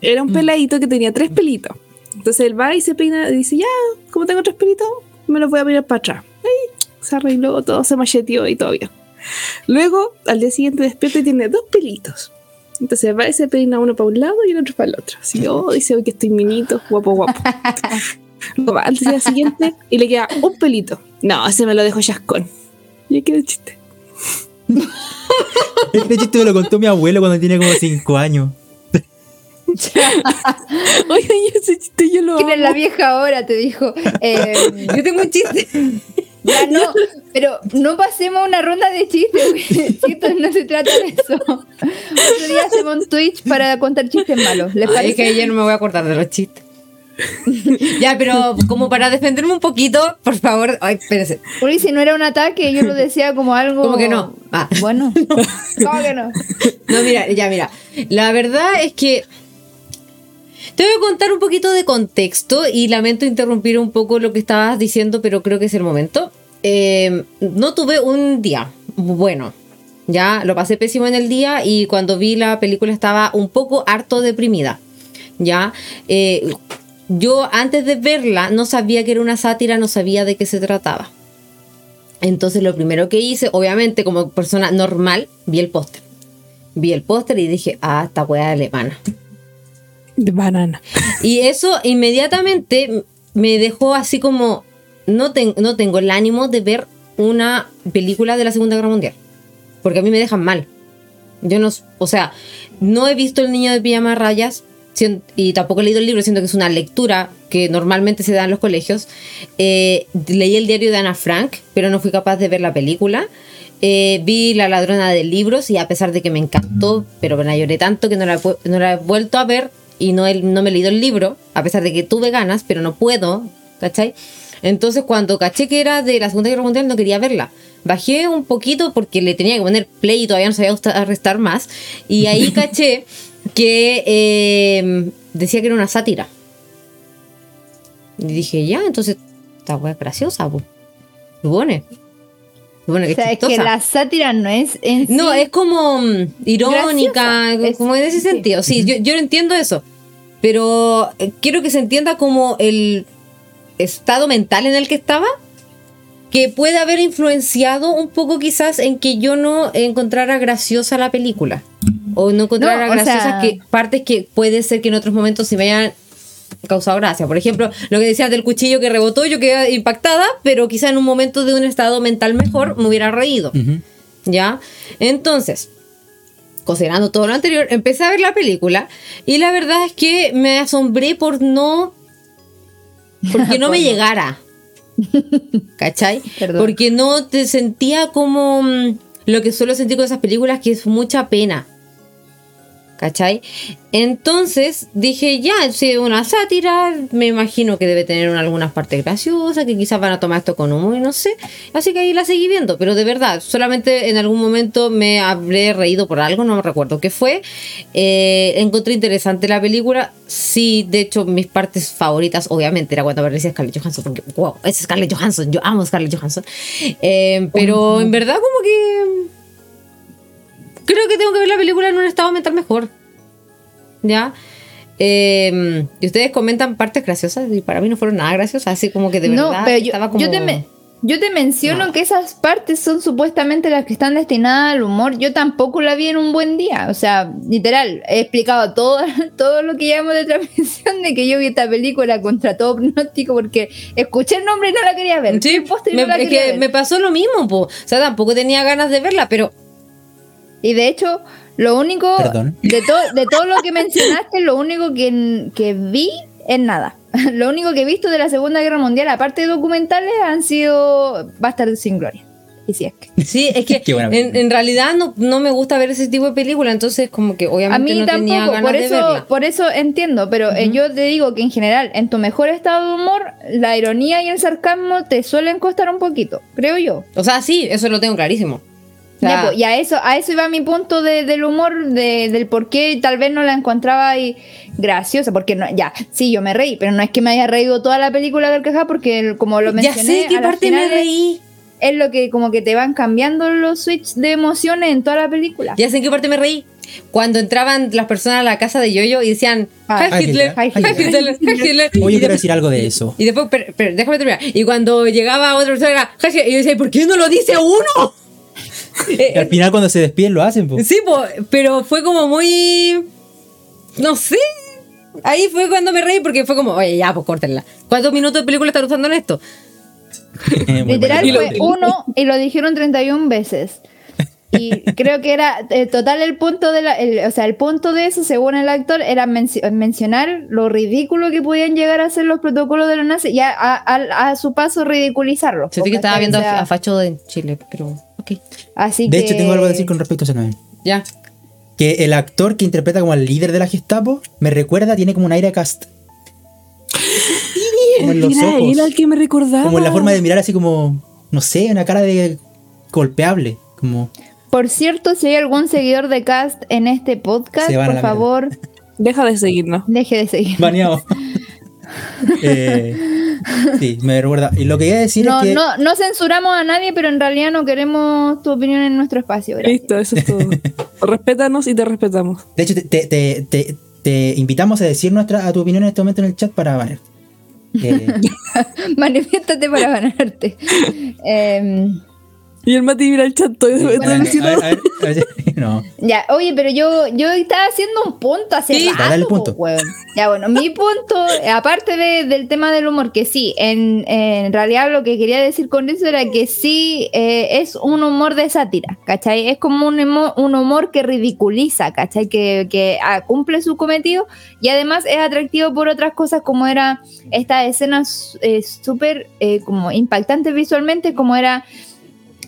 era un peladito que tenía tres pelitos. Entonces él va y se peina y dice, ya, como tengo tres pelitos, me los voy a peinar para atrás. Ahí se arregló, todo se macheteó y todo bien. Luego, al día siguiente despierta y tiene dos pelitos. Entonces va y se peina uno para un lado y el otro para el otro. Así, oh, dice hoy que estoy minito, guapo, guapo. Luego va al día siguiente y le queda un pelito. No, ese me lo dejo chascón. Y ahí queda el chiste. Este chiste me lo contó mi abuelo cuando tenía como 5 años. Oye, ese chiste yo lo ¿Quién es la vieja ahora? Te dijo. Eh, Yo tengo un chiste. ya no, pero no pasemos una ronda de chistes, esto no se trata de eso. Otro día hacemos un Twitch para contar chistes malos. ¿Les Ay, es que yo no me voy a acordar de los chistes. ya, pero como para defenderme un poquito, por favor, ay, espérense. Porque si no era un ataque, yo lo decía como algo. ¿Cómo que no? Ah. Bueno, ¿cómo que no? No, mira, ya, mira. La verdad es que te voy a contar un poquito de contexto y lamento interrumpir un poco lo que estabas diciendo, pero creo que es el momento. Eh, no tuve un día bueno. Ya lo pasé pésimo en el día y cuando vi la película estaba un poco harto deprimida. Ya. Eh, yo antes de verla no sabía que era una sátira, no sabía de qué se trataba. Entonces lo primero que hice, obviamente como persona normal, vi el póster. Vi el póster y dije, ah, esta weá alemana. De banana. Y eso inmediatamente me dejó así como, no, ten- no tengo el ánimo de ver una película de la Segunda Guerra Mundial. Porque a mí me dejan mal. Yo no, o sea, no he visto El niño de pijama rayas y tampoco he leído el libro, siento que es una lectura que normalmente se da en los colegios. Eh, leí el diario de Ana Frank, pero no fui capaz de ver la película. Eh, vi La ladrona de libros y a pesar de que me encantó, pero me la lloré tanto que no la, no la he vuelto a ver y no, he- no me he leído el libro, a pesar de que tuve ganas, pero no puedo, ¿cachai? Entonces cuando caché que era de la Segunda Guerra Mundial no quería verla. Bajé un poquito porque le tenía que poner play y todavía no sabía restar más. Y ahí caché que eh, decía que era una sátira. Y dije, ya, entonces, esta wea es graciosa, po. Supone. Que O sea, es que la sátira no es en No, sí- es como mm, irónica, Graciosa. Como en ese sí. sentido. Sí, yo, yo entiendo eso. Pero eh, quiero que se entienda como el estado mental en el que estaba, que puede haber influenciado un poco quizás en que yo no encontrara graciosa la película. O no encontrara No, o graciosas sea- que, partes que puede ser que en otros momentos se me hayan causado gracia. Por ejemplo, lo que decías del cuchillo que rebotó, yo quedé impactada, pero quizá en un momento de un estado mental mejor me hubiera reído. ¿Ya? Entonces, considerando todo lo anterior, empecé a ver la película y la verdad es que me asombré por no... Porque no me llegara. ¿Cachai? Perdón. Porque no te sentía como mm, lo que suelo sentir con esas películas, que es mucha pena. ¿Cachai? Entonces dije, ya, es una sátira, me imagino que debe tener algunas partes graciosas, que quizás van a tomar esto con humor y no sé. Así que ahí la seguí viendo, pero de verdad, solamente en algún momento me habré reído por algo, no me recuerdo qué fue. Eh, encontré interesante la película. Sí, de hecho, mis partes favoritas, obviamente, era cuando aparecía Scarlett Johansson, porque, wow, es Scarlett Johansson, yo amo Scarlett Johansson. Eh, pero en verdad, como que creo que tengo que ver la película en un estado mental mejor. ¿Ya? Eh, y ustedes comentan partes graciosas y para mí no fueron nada graciosas, así como que de no, verdad pero yo, estaba como... yo te, me- yo te menciono No. que esas partes son supuestamente las que están destinadas al humor. Yo tampoco la vi en un buen día. O sea, literal, he explicado todo, todo lo que llevamos de transmisión de que yo vi esta película contra todo pronóstico porque escuché el nombre y no la quería ver. Sí, me- no la es que ver. me pasó lo mismo, po. o sea, tampoco tenía ganas de verla, pero Y de hecho, lo único Perdón. de, to- de todo lo que mencionaste, lo único que, que vi es nada. Lo único que he visto de la Segunda Guerra Mundial, aparte de documentales, han sido Bastardos sin Gloria. Y si es que. sí, es que en, realidad no, no me gusta ver ese tipo de película, entonces como que A obviamente mí no tenía tampoco, ganas por de eso, verla. por eso entiendo, pero eh, yo te digo que en general, en tu mejor estado de humor, la ironía y el sarcasmo te suelen costar un poquito, creo yo. O sea, sí, eso lo tengo clarísimo. Ya, pues, y a eso, a eso iba mi punto de- del humor, de- del por qué tal vez no la encontraba ahí graciosa, porque no, ya, sí, yo me reí, pero no es que me haya reído toda la película de carcajada, porque como lo ya mencioné, sé qué parte me final es- reí. es lo que como que te van cambiando los switches de emociones en toda la película. Ya sé en qué parte me reí. Cuando entraban las personas a la casa de Yoyo y decían, Ah, Hitler. Oye, Y quiero después- decir algo de eso. Y después, pero, pero déjame terminar. Y cuando llegaba otra persona, y yo decía, ¿por qué no lo dice uno? Y al final cuando se despiden lo hacen, po. Sí, po, pero fue como muy. No sé. Ahí fue cuando me reí porque fue como, oye, ya, pues córtenla. ¿Cuántos minutos de película están usando en esto? Literal fue uno y lo dijeron 31 veces. Y creo que era eh, total el punto de la, el- o sea, el punto de eso, según el actor, era menci- mencionar lo ridículo que podían llegar a ser los protocolos de los nazis y a, a- a- a su paso ridiculizarlos. Sentí que estaba viendo sea, a Facho en Chile, pero ok. Así De que, hecho, tengo algo a decir con respecto a ese nombre. Ya. Que el actor que interpreta como al líder de la Gestapo me recuerda, tiene como un aire cast. Como en los Era ojos. él al que me recordaba. Como en la forma de mirar así como, no sé, una cara de golpeable. Como, Por cierto, si hay algún seguidor de Cast en este podcast, por mierda. favor, Deja de seguirnos. deje de seguir. baneado. Eh, sí, me recuerda. Y lo que iba a decir No, es que... no, no censuramos a nadie, pero en realidad no queremos tu opinión en nuestro espacio. gracias. Listo, eso es todo. Respétanos y te respetamos. De hecho, te, te, te- te- te invitamos a decir nuestra, a tu opinión en este momento en el chat para banear. Eh, Manifiéstate para ganarte. Em, Y el Mati mira el chat todo no. ya, oye, pero yo, yo estaba haciendo un punto hace Sí, rato, dale el punto. weón. Ya, bueno, mi punto, aparte de- del tema del humor, que sí, en, en realidad lo que quería decir con eso era que sí eh, es un humor de sátira, ¿cachai? Es como un humor, un humor que ridiculiza, ¿cachai? Que, que ah, cumple su cometido y además es atractivo por otras cosas como era esta escena eh, súper eh, como impactante visualmente, como era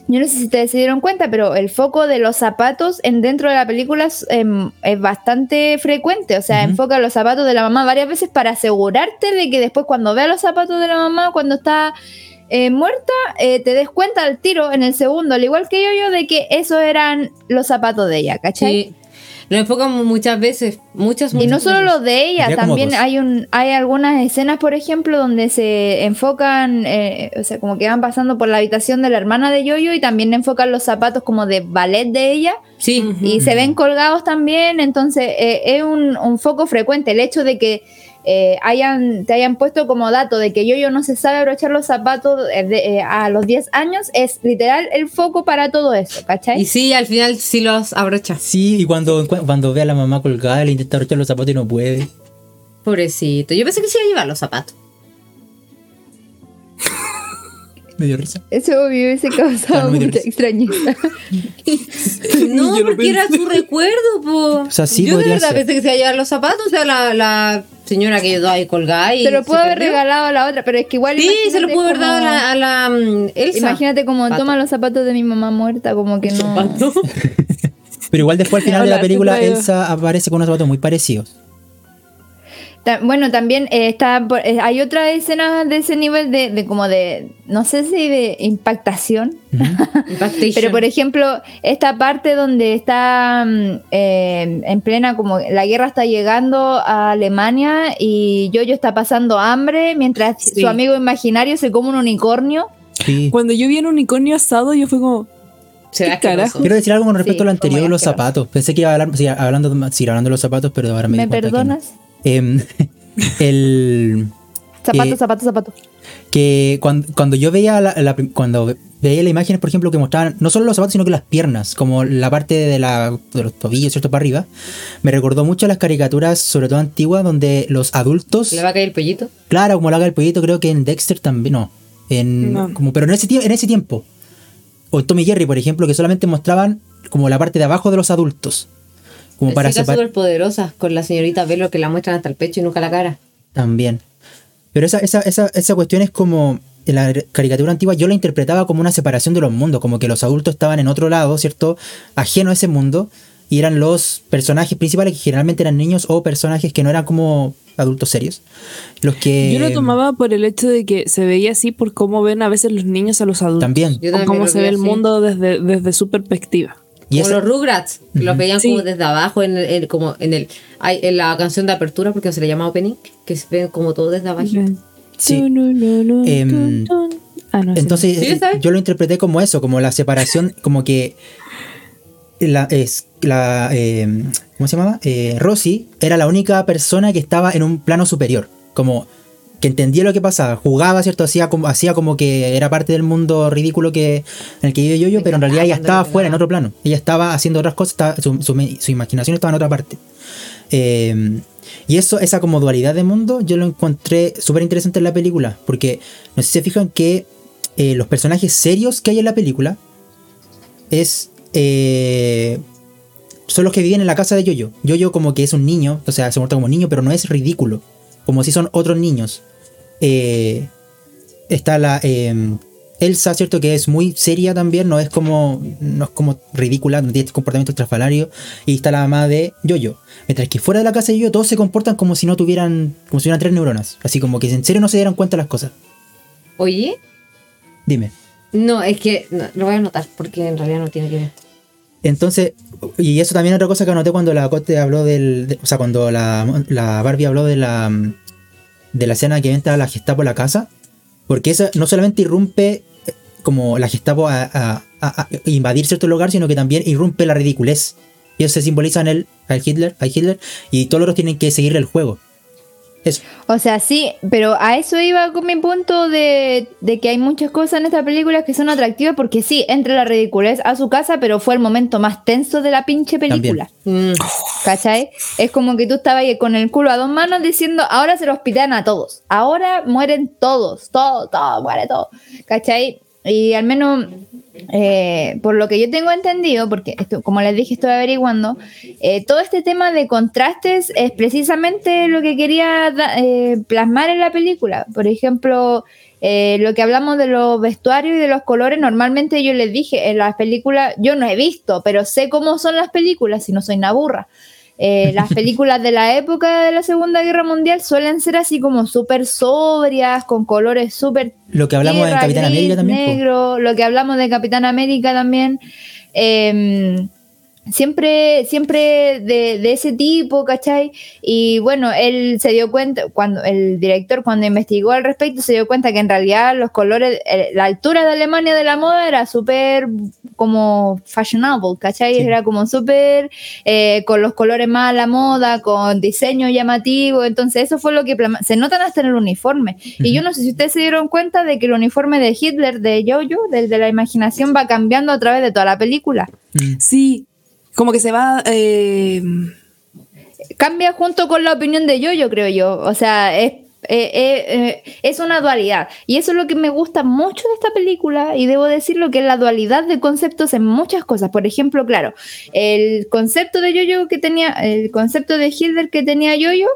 yo no sé si ustedes se dieron cuenta, pero el foco de los zapatos en dentro de la película es, em, es bastante frecuente. O sea, enfoca los zapatos de la mamá varias veces para asegurarte de que después cuando veas los zapatos de la mamá cuando está eh, muerta, eh, te des cuenta al tiro en el segundo, al igual que yo, yo, de que esos eran los zapatos de ella, ¿cachai? Sí. Lo enfocamos muchas veces. Muchas, Y muchas no solo veces. los de ella, también dos. hay un hay algunas escenas, por ejemplo, donde se enfocan, eh, o sea, como que van pasando por la habitación de la hermana de Yoyo y también enfocan los zapatos como de ballet de ella Sí. y se ven colgados también, entonces eh, es un, un foco frecuente. El hecho de que eh, hayan, te hayan puesto como dato de que Yoyo no se sabe abrochar los zapatos de- eh, a los 10 años es literal el foco para todo eso, ¿cachai? Y sí, al final sí los abrocha. Sí, y cuando, cuando ve a la mamá colgada, le intenta arrochar los zapatos y no puede. Pobrecito. Yo pensé que sí iba a llevar los zapatos. Me dio risa. Eso me hubiese causado Ah, no mucha extrañeza. No, Yo porque era su recuerdo, po. O sea, sí Yo de verdad ser. pensé que se iba a llevar los zapatos, o sea, la, la señora que quedó ahí colgada y Se lo puedo haber perdió. regalado a la otra, pero es que igual. Sí, se lo pudo haber dado a la, a la mm, Elsa. Imagínate como Pato. toma los zapatos de mi mamá muerta, como que no. Pero igual después al final de la película. Elsa aparece con unos zapatos muy parecidos. Bueno, también eh, está por- eh, hay otra escena de ese nivel de, de como de, no sé si de impactación, Impactation. pero por ejemplo, esta parte donde está mm, eh, en plena, como la guerra está llegando a Alemania y Jojo está pasando hambre mientras Sí. su amigo imaginario se come un unicornio. Sí. Cuando yo vi un unicornio asado, yo fue como. Quiero decir algo con respecto Sí, a lo anterior los zapatos. Pensé que iba a hablar, sí, hablando, seguir hablando de los zapatos, pero ahora me, ¿Me di cuenta que no. perdonas? Em, el Zapatos, Eh, zapatos, zapatos. que cuando, cuando yo veía la, la cuando veía las imágenes, por ejemplo, que mostraban no solo los zapatos, sino que las piernas, como la parte de, la, de los tobillos, ¿cierto? Para arriba, me recordó mucho a las caricaturas, sobre todo antiguas, donde los adultos, ¿Le va a caer el pollito? claro, como lo haga el pollito, creo que en Dexter también, no, en, No. Como, pero en ese, en ese tiempo, o Tommy y Jerry, por ejemplo, que solamente mostraban como la parte de abajo de los adultos, como para separar. súper poderosas con la señorita Velo que la muestran hasta el pecho y nunca la cara. También. Pero esa, esa, esa, esa cuestión es como. En la caricatura antigua yo la interpretaba como una separación de los mundos, como que los adultos estaban en otro lado, ¿cierto? Ajeno a ese mundo, y eran los personajes principales que generalmente eran niños o personajes que no eran como adultos serios. Los que. yo lo tomaba por el hecho de que se veía así por cómo ven a veces los niños a los adultos. También. O también cómo se ve el mundo desde, desde su perspectiva. Y como esa- los Rugrats, que los veían Sí. como desde abajo en, el- en- como en el hay- en la canción de apertura porque se le llama opening, que se ven como todo desde abajo. Sí. Em. Ah, no. Entonces, yo lo interpreté como eso, como la separación, como que la, es, la eh, ¿cómo se llamaba? Eh, Rosy era la única persona que estaba en un plano superior, como que entendía lo que pasaba, jugaba, ¿cierto? Hacía como, hacía como que era parte del mundo ridículo que, en el que vive yo, pero en realidad ella estaba fuera, en otro plano. Ella estaba haciendo otras cosas, estaba- su, su me- su imaginación estaba en otra parte. Eh, y eso, esa como dualidad de mundo, yo lo encontré súper interesante en la película. Porque no sé si se fijan que eh, los personajes serios que hay en la película es. eh, son los que viven en la casa de Yoyo. Yoyo como que es un niño, o sea, se muestra como niño, pero no es ridículo. Como si son otros niños. Eh, está la eh, Elsa, ¿cierto? Que es muy seria también, no es como no es como ridícula, no tiene este comportamiento estrafalario. Y está la mamá de Yoyo. Mientras que fuera de la casa de Yoyo todos se comportan como si no tuvieran, como si tuvieran tres neuronas. Así como que en serio no se dieran cuenta de las cosas. Oye, Dime. no, es que no, lo voy a anotar porque en realidad no tiene que ver. Entonces, y eso también es otra cosa que anoté cuando la Cote habló del. de- o sea, cuando la, la Barbie habló de la. De la escena que entra la Gestapo a la casa. Porque esa no solamente irrumpe eh, como la Gestapo a, invadir cierto lugar, sino que también irrumpe la ridiculez. Y eso se simboliza en el, al Hitler, a Hitler, y todos los otros tienen que seguirle el juego. Eso. O sea, sí, pero a eso iba con mi punto de, de que hay muchas cosas en esta película que son atractivas porque sí, entra la ridiculez a su casa, pero fue el momento más tenso de la pinche película. Mm, ¿Cachai? Es como que tú estabas ahí con el culo a dos manos diciendo, ahora se los pitan a todos, ahora mueren todos, todo, todo, muere todo. ¿Cachai? Y al menos, eh, por lo que yo tengo entendido, porque esto, como les dije, estoy averiguando, eh, todo este tema de contrastes es precisamente lo que quería eh, plasmar en la película. Por ejemplo, eh, lo que hablamos de los vestuarios y de los colores, normalmente yo les dije, en las películas, yo no he visto, pero sé cómo son las películas, si no soy una burra. Eh, las películas de la época de la Segunda Guerra Mundial suelen ser así como súper sobrias, con colores súper Lo que hablamos tierra, Capitán gris, América también. po. lo que hablamos de Capitán América también. eh, siempre siempre de, de ese tipo, ¿cachai? Y bueno, él se dio cuenta, cuando el director cuando investigó al respecto, se dio cuenta que en realidad los colores, eh, la altura de Alemania de la moda era súper como fashionable, ¿cachai? Sí. Era como súper eh, con los colores más a la moda, con diseño llamativo, entonces eso fue lo que se notan hasta en el uniforme. Y yo no sé si ustedes se dieron cuenta de que el uniforme de Hitler, de Jojo, del de la imaginación, va cambiando a través de toda la película. Mm. Sí, como que se va. eh, Cambia junto con la opinión de Jojo, creo yo. O sea, es, Eh, eh, eh, es una dualidad. Y eso es lo que me gusta mucho de esta película. Y debo decirlo que es la dualidad de conceptos en muchas cosas. Por ejemplo, claro, el concepto de Yoyo que tenía, el concepto de Hilder que tenía Yoyo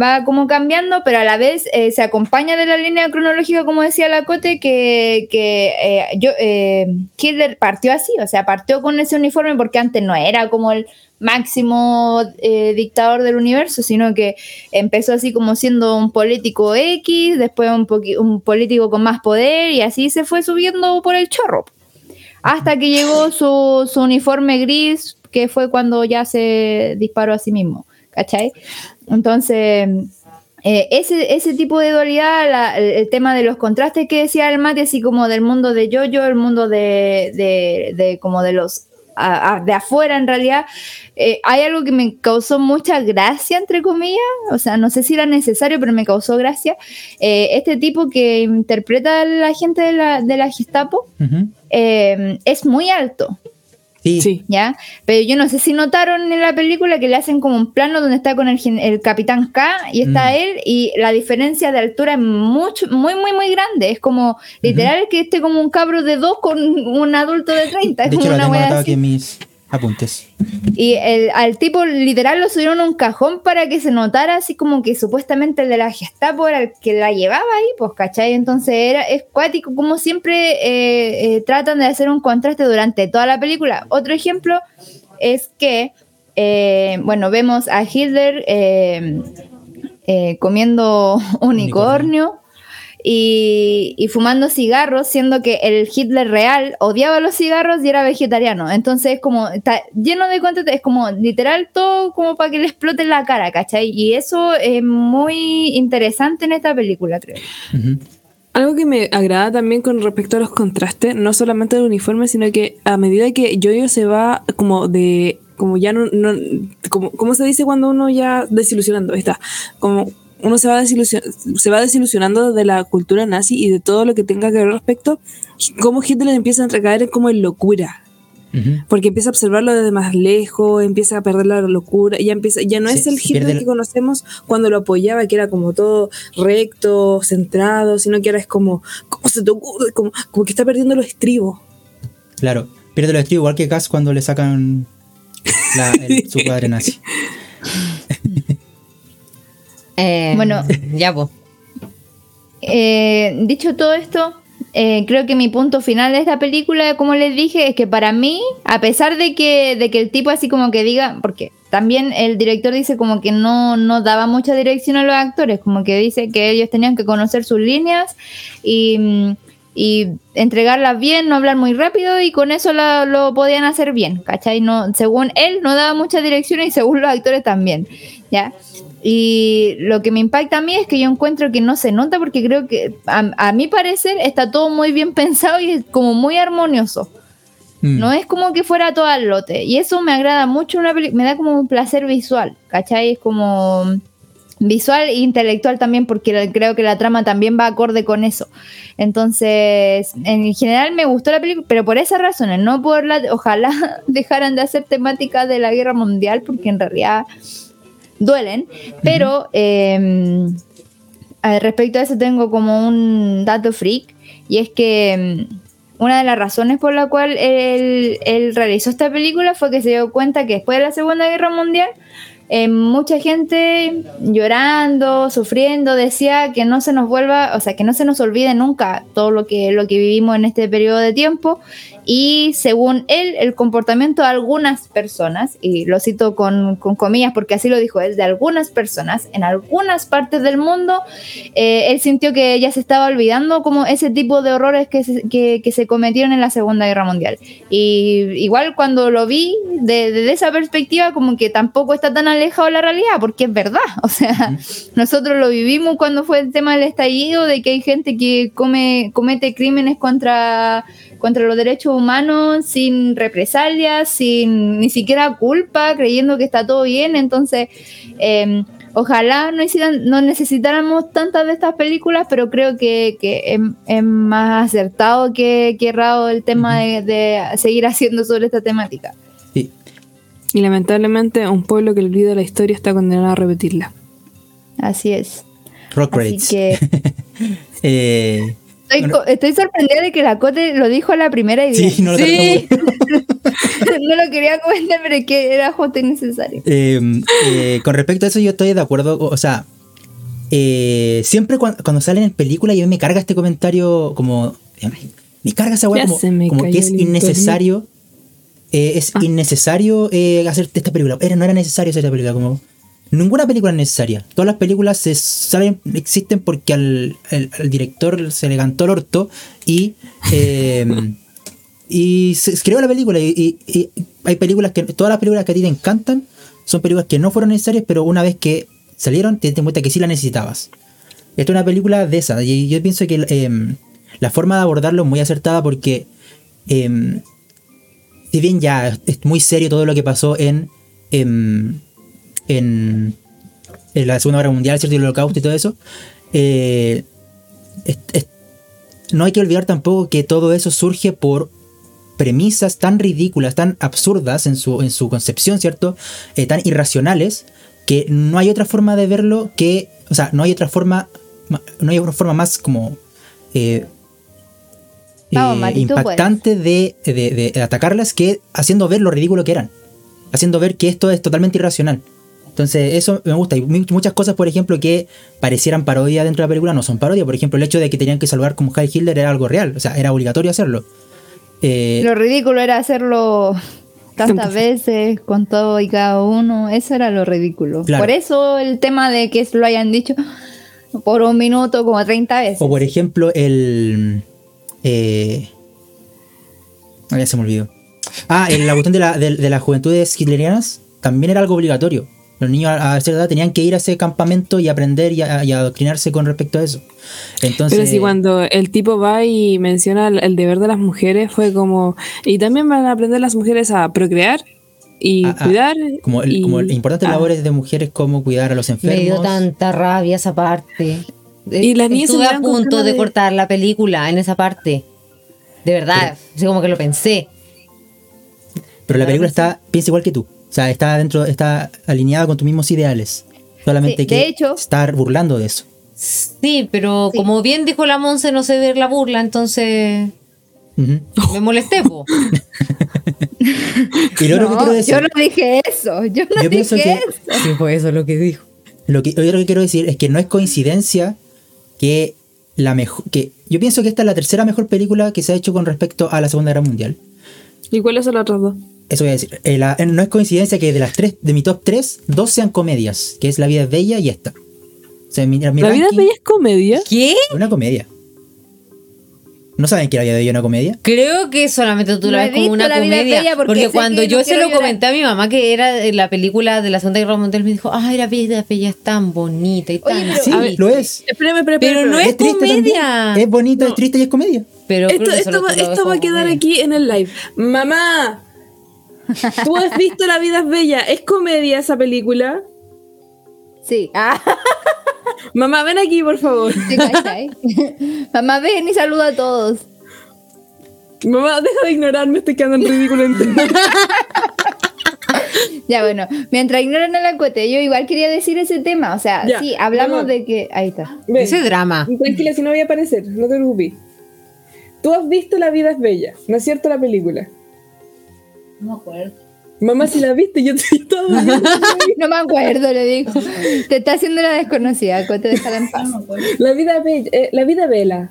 va como cambiando, pero a la vez eh, se acompaña de la línea cronológica, como decía Lacote, que, que eh, yo, eh, Hitler partió así, o sea, partió con ese uniforme porque antes no era como el máximo eh, dictador del universo, sino que empezó así como siendo un político X, después un, un político con más poder y así se fue subiendo por el chorro. Hasta que llegó su, su uniforme gris, que fue cuando ya se disparó a sí mismo, ¿cachai? Entonces, eh, ese, ese tipo de dualidad, la- el, tema de los contrastes que decía el mate, así como del mundo de Jojo, el mundo de, de, de como de los a- a- de afuera en realidad, eh, hay algo que me causó mucha gracia, entre comillas, o sea, no sé si era necesario, pero me causó gracia. Eh, este tipo que interpreta al agente de la, de la Gestapo es muy alto. Sí. Sí. ¿ya? Pero yo no sé si notaron en la película que le hacen como un plano donde está con el, gen- el capitán K y está Mm. él y la diferencia de altura es mucho, muy, muy, muy grande. Es como literal que esté como un cabro de dos con un adulto de 30. Es De como hecho, lo una tengo así. aquí en mis apuntes. Y el, al tipo literal lo subieron a un cajón para que se notara así como que supuestamente el de la Gestapo era el que la llevaba ahí, pues, ¿cachai? Entonces era, es cuático como siempre eh, eh, tratan de hacer un contraste durante toda la película. Otro ejemplo es que, eh, bueno, vemos a Hitler comiendo unicornio. Y, y fumando cigarros, siendo que el Hitler real odiaba los cigarros y era vegetariano. Entonces, como está lleno de cuentas, es como literal todo como para que le explote la cara, ¿cachai? Y eso es muy interesante en esta película, creo. Ujú. Algo que me agrada también con respecto a los contrastes, no solamente del uniforme, sino que a medida que Jojo se va como de, como ya no, no como, ¿cómo se dice cuando uno ya desilusionando? Ahí Está, como uno se va, desilusion- se va desilusionando de la cultura nazi y de todo lo que tenga que ver respecto, cómo Hitler empieza a recaer como en locura. Porque empieza a observarlo desde más lejos, empieza a perder la locura, ya empieza, ya no Sí, es el Hitler que conocemos cuando lo apoyaba, que era como todo recto, centrado, sino que ahora es como, ¿cómo se te ocurre? Como, como que está perdiendo los estribos. Claro. Pierde los estribos igual que Cass cuando le sacan la- el- su padre nazi. Eh, Bueno. ya, pues. Eh, dicho todo esto, eh, creo que mi punto final de esta película, como les dije, es que para mí, a pesar de que, de que el tipo así como que diga, porque también el director dice como que no, no daba mucha dirección a los actores, como que dice que ellos tenían que conocer sus líneas y, y entregarlas bien, no hablar muy rápido y con eso la- lo podían hacer bien, ¿cachai? No, según él no daba mucha dirección y según los actores también, ¿ya? Y lo que me impacta a mí es que yo encuentro que no se nota porque creo que a, a mi parecer está todo muy bien pensado y es como muy armonioso. Mm. No es como que fuera todo al lote. Y eso me agrada mucho, una me da como un placer visual, ¿cachai? Es como visual e intelectual también porque creo que la trama también va acorde con eso. Entonces, en general me gustó la película, pero por esas razones, no por la... Ojalá dejaran de hacer temática de la guerra mundial porque en realidad duelen, pero eh, respecto a eso tengo como un dato freak y es que mm, una de las razones por la cual él, él realizó esta película fue que se dio cuenta que después de la Segunda Guerra Mundial eh, mucha gente llorando, sufriendo, decía que no se nos vuelva, o sea, que no se nos olvide nunca todo lo que, lo que vivimos en este periodo de tiempo. Y según él, el comportamiento de algunas personas, y lo cito con, con comillas porque así lo dijo él, de algunas personas en algunas partes del mundo, eh, él sintió que ya se estaba olvidando como ese tipo de horrores que se, que, que se cometieron en la Segunda Guerra Mundial. Y igual cuando lo vi de- desde esa perspectiva, como que tampoco está tan alejado de la realidad, porque es verdad. O sea, nosotros lo vivimos cuando fue el tema del estallido, de que hay gente que come, comete crímenes contra, contra los derechos humanos sin represalias, sin ni siquiera culpa, creyendo que está todo bien. Entonces, eh, ojalá no, hicieran, no necesitáramos tantas de estas películas, pero creo que, que es, es más acertado que, que errado el tema de, de seguir haciendo sobre esta temática. Sí. Y lamentablemente un pueblo que olvida la historia está condenado a repetirla. Así es. Rock Así que Eh, estoy, estoy sorprendida de que la Cote lo dijo a la primera y sí, no lo Sí. no lo quería comentar, pero es que era justo y necesario. Eh, eh, con respecto a eso, yo estoy de acuerdo. O sea, eh, siempre cuan- cuando, salen en películas, yo me carga este comentario como. Me carga esa weá como, que es innecesario. eh, es Ah. innecesario eh, hacer esta película. Era, no era necesario hacer esta película. Como, ninguna película es necesaria. Todas las películas se existen porque al, al- al director se le cantó el orto y. eh, y se creó la película y, y- y hay películas que todas las películas que a ti te encantan son películas que no fueron necesarias pero una vez que salieron te diste cuenta que sí las necesitabas esta es una película de esa y yo pienso que em, la forma de abordarlo es muy acertada porque em, si bien ya es muy serio todo lo que pasó en em, en, en la Segunda Guerra Mundial ¿cierto? y el Holocausto y todo eso eh, es- es- no hay que olvidar tampoco que todo eso surge por premisas tan ridículas, tan absurdas en su, en su concepción, ¿cierto? Eh, tan irracionales, que no hay otra forma de verlo que, o sea, no hay otra forma, ma- no hay otra forma más como eh, Vamos, Mati, tú impactante de, de- de atacarlas que haciendo ver lo ridículo que eran, haciendo ver que esto es totalmente irracional. Entonces, eso me gusta. Y mu- muchas cosas, por ejemplo, que parecieran parodia dentro de la película no son parodia. Por ejemplo, el hecho de que tenían que salvar como Heil Hitler era algo real. O sea, era obligatorio hacerlo. Eh, Lo ridículo era hacerlo tantas veces con todo y cada uno. Eso era lo ridículo. Claro. Por eso el tema de que lo hayan dicho por un minuto como 30 veces. O por ejemplo, el. Eh, ah, ya se me olvidó. Ah, en la cuestión de, la, de, de las juventudes hitlerianas también era algo obligatorio. Los niños a, a cierta edad tenían que ir a ese campamento y aprender y, a- y adoctrinarse con respecto a eso. Entonces, Pero si cuando el tipo va y menciona el, el deber de las mujeres fue como... Y también van a aprender las mujeres a procrear y Ah, ah, cuidar. como, el- y- como importantes ah. labores de mujeres como cuidar a los Me enfermos. dio tanta rabia esa parte. Y las niñas se Estuve a punto de de- cortar la película en esa parte. De verdad, así como que lo pensé. Pero la película está, piensa igual que tú. O sea, está dentro, está alineada con tus mismos ideales. Solamente Sí, que de hecho- estar burlando de eso. Sí, pero Sí. como bien dijo la Monse, no sé ver la burla, entonces me molesté. po. Y lo otro que No, quiero decir. yo no dije eso. Yo no Yo dije que- eso. Sí, fue eso lo que dijo. Lo que, lo que quiero decir es que no es coincidencia que la mejor. que Yo pienso que esta es la tercera mejor película que se ha hecho con respecto a la Segunda Guerra Mundial. ¿Y cuáles son las otras dos? Eso voy a decir. Eh, la- no es coincidencia que de las tres, de mi top 3, dos sean comedias, que es La vida es bella y esta. O sea, mi- mi ¿La vida es bella es comedia? ¿Qué? es una comedia. ¿No saben que La vida es bella es una comedia? Creo que solamente tú No la ves como visto una La vida es comedia. bella porque porque cuando yo no se lo llorar. comenté a mi mamá que era la película de la Segunda Guerra Mundial, me dijo, ay, la vida es bella es tan bonita y tan Oye, pero- Sí, ver, lo es. Espérame, espérame, Pero espérame, no es triste comedia. también. Es bonito, es triste y es comedia. Pero Esto, va, esto a quedar comedia. aquí en el live. Mamá, ¿tú has visto La vida es bella? ¿Es comedia esa película? Sí. Ah, Mamá, ven aquí, por favor. Mamá, ven y saluda a todos. Mamá, deja de ignorarme, estoy quedando en ridículo. Ya, bueno, mientras ignoran a la yo igual quería decir ese tema. O sea, Ya, sí, hablamos de que. Ahí está. Ven, Ese drama. tranquila, si no voy a aparecer, no te preocupes. Tú has visto La vida es bella, ¿no es cierto la película? No me acuerdo. Mamá, si la viste, yo te estaba viendo. No me acuerdo, le digo. Te está haciendo la desconocida, cote, déjala en paz. La vida bella, eh, La vida vela.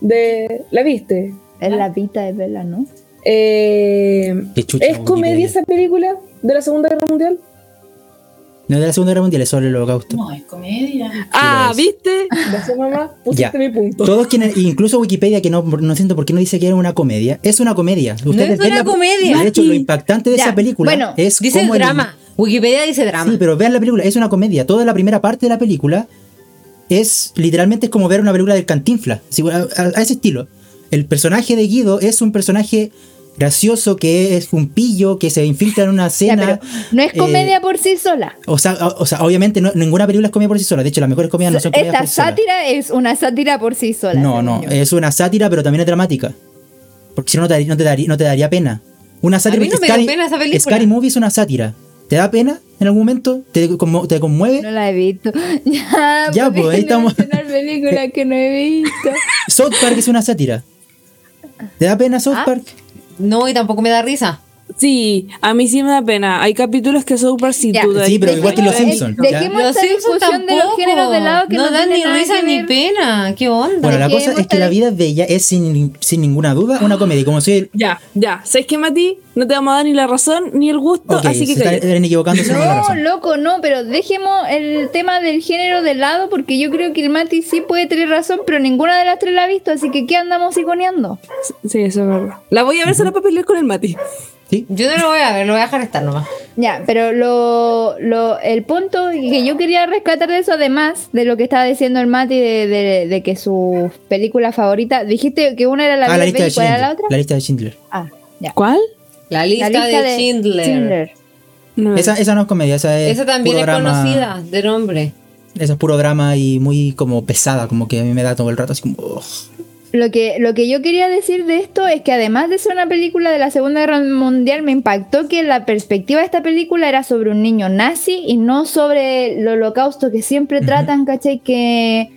De, ¿La viste? Es la vida de Bella, ¿no? Eh, ¿Es comedia esa película de la Segunda Guerra Mundial? No es de la Segunda Guerra Mundial, es sobre el holocausto. No, es comedia. ah, es. ¿viste? Gracias, mamá. Pusiste Ya. mi punto. Todos quienes, incluso Wikipedia, que no, no siento por qué no dice que era una comedia, es una comedia. Ustedes es ven una la- comedia. De hecho, lo impactante de Ya, esa película bueno, es Dice cómo el- drama. Wikipedia dice drama. Sí, pero vean la película, es una comedia. Toda la primera parte de la película es literalmente es como ver una película del Cantinflas, a, a- a ese estilo. El personaje de Guido es un personaje gracioso que es un pillo que se infiltra en una cena. no es eh, comedia por sí sola. o, sea, o, o sea, obviamente no- ninguna película es comedia por sí sola. De hecho, las mejores comedias no son comedias Esta por sátira es una sátira por sí sola. No, no, es una sátira, pero también es dramática. Porque si no, no te, daría- no te daría, no te daría pena. Una sátira. A mí no me dio Scary- pena esa película. Scary Movie es una sátira. ¿Te da pena en algún momento? ¿Te, conmo- te conmueve? No la he visto. ya, Ya, ¿por qué pues, ahí no estamos. películas que no he visto. South Park es una sátira. ¿Te da pena South Ah. Park? No, y tampoco me da risa. Sí, a mí sí me da pena. Hay capítulos que son súper sin duda. Sí, pero igual que los Dejemos- Simpsons. eh, Dejemos esta discusión de los géneros de lado que no, no dan ni risa ni pena. ¿Qué onda? Bueno, la cosa es que La vida es bella es sin, sin ninguna duda una comedia. Como soy el... Ya, ya. ¿Sabes qué, Mati? No te vamos a dar ni la razón ni el gusto, así que se están No, razón. loco, no, pero dejemos el tema del género de lado porque yo creo que el Mati sí puede tener razón, pero ninguna de las tres la ha visto, así que ¿qué andamos iconeando? Sí, eso es verdad. La voy a ver solo para pelear con el Mati. ¿Sí? Yo no lo voy a ver, lo voy a dejar estar nomás. Ya, pero lo, lo, el punto que yo quería rescatar de eso, además de lo que estaba diciendo el Mati de, de, de que su película favorita, dijiste que una era la Ah, la lista de cuál era la Schindler. otra. La lista de Schindler. Ah, ya. ¿Cuál? La lista, de, Schindler. No. Esa, esa no es comedia, esa es. Esa también puro es drama. conocida de nombre. Esa es puro drama y muy como pesada, como que a mí me da todo el rato así como. ugh. Lo que, lo que yo quería decir de esto es que además de ser una película de la Segunda Guerra Mundial, me impactó que la perspectiva de esta película era sobre un niño nazi y no sobre el holocausto que siempre tratan, ¿cachai? Que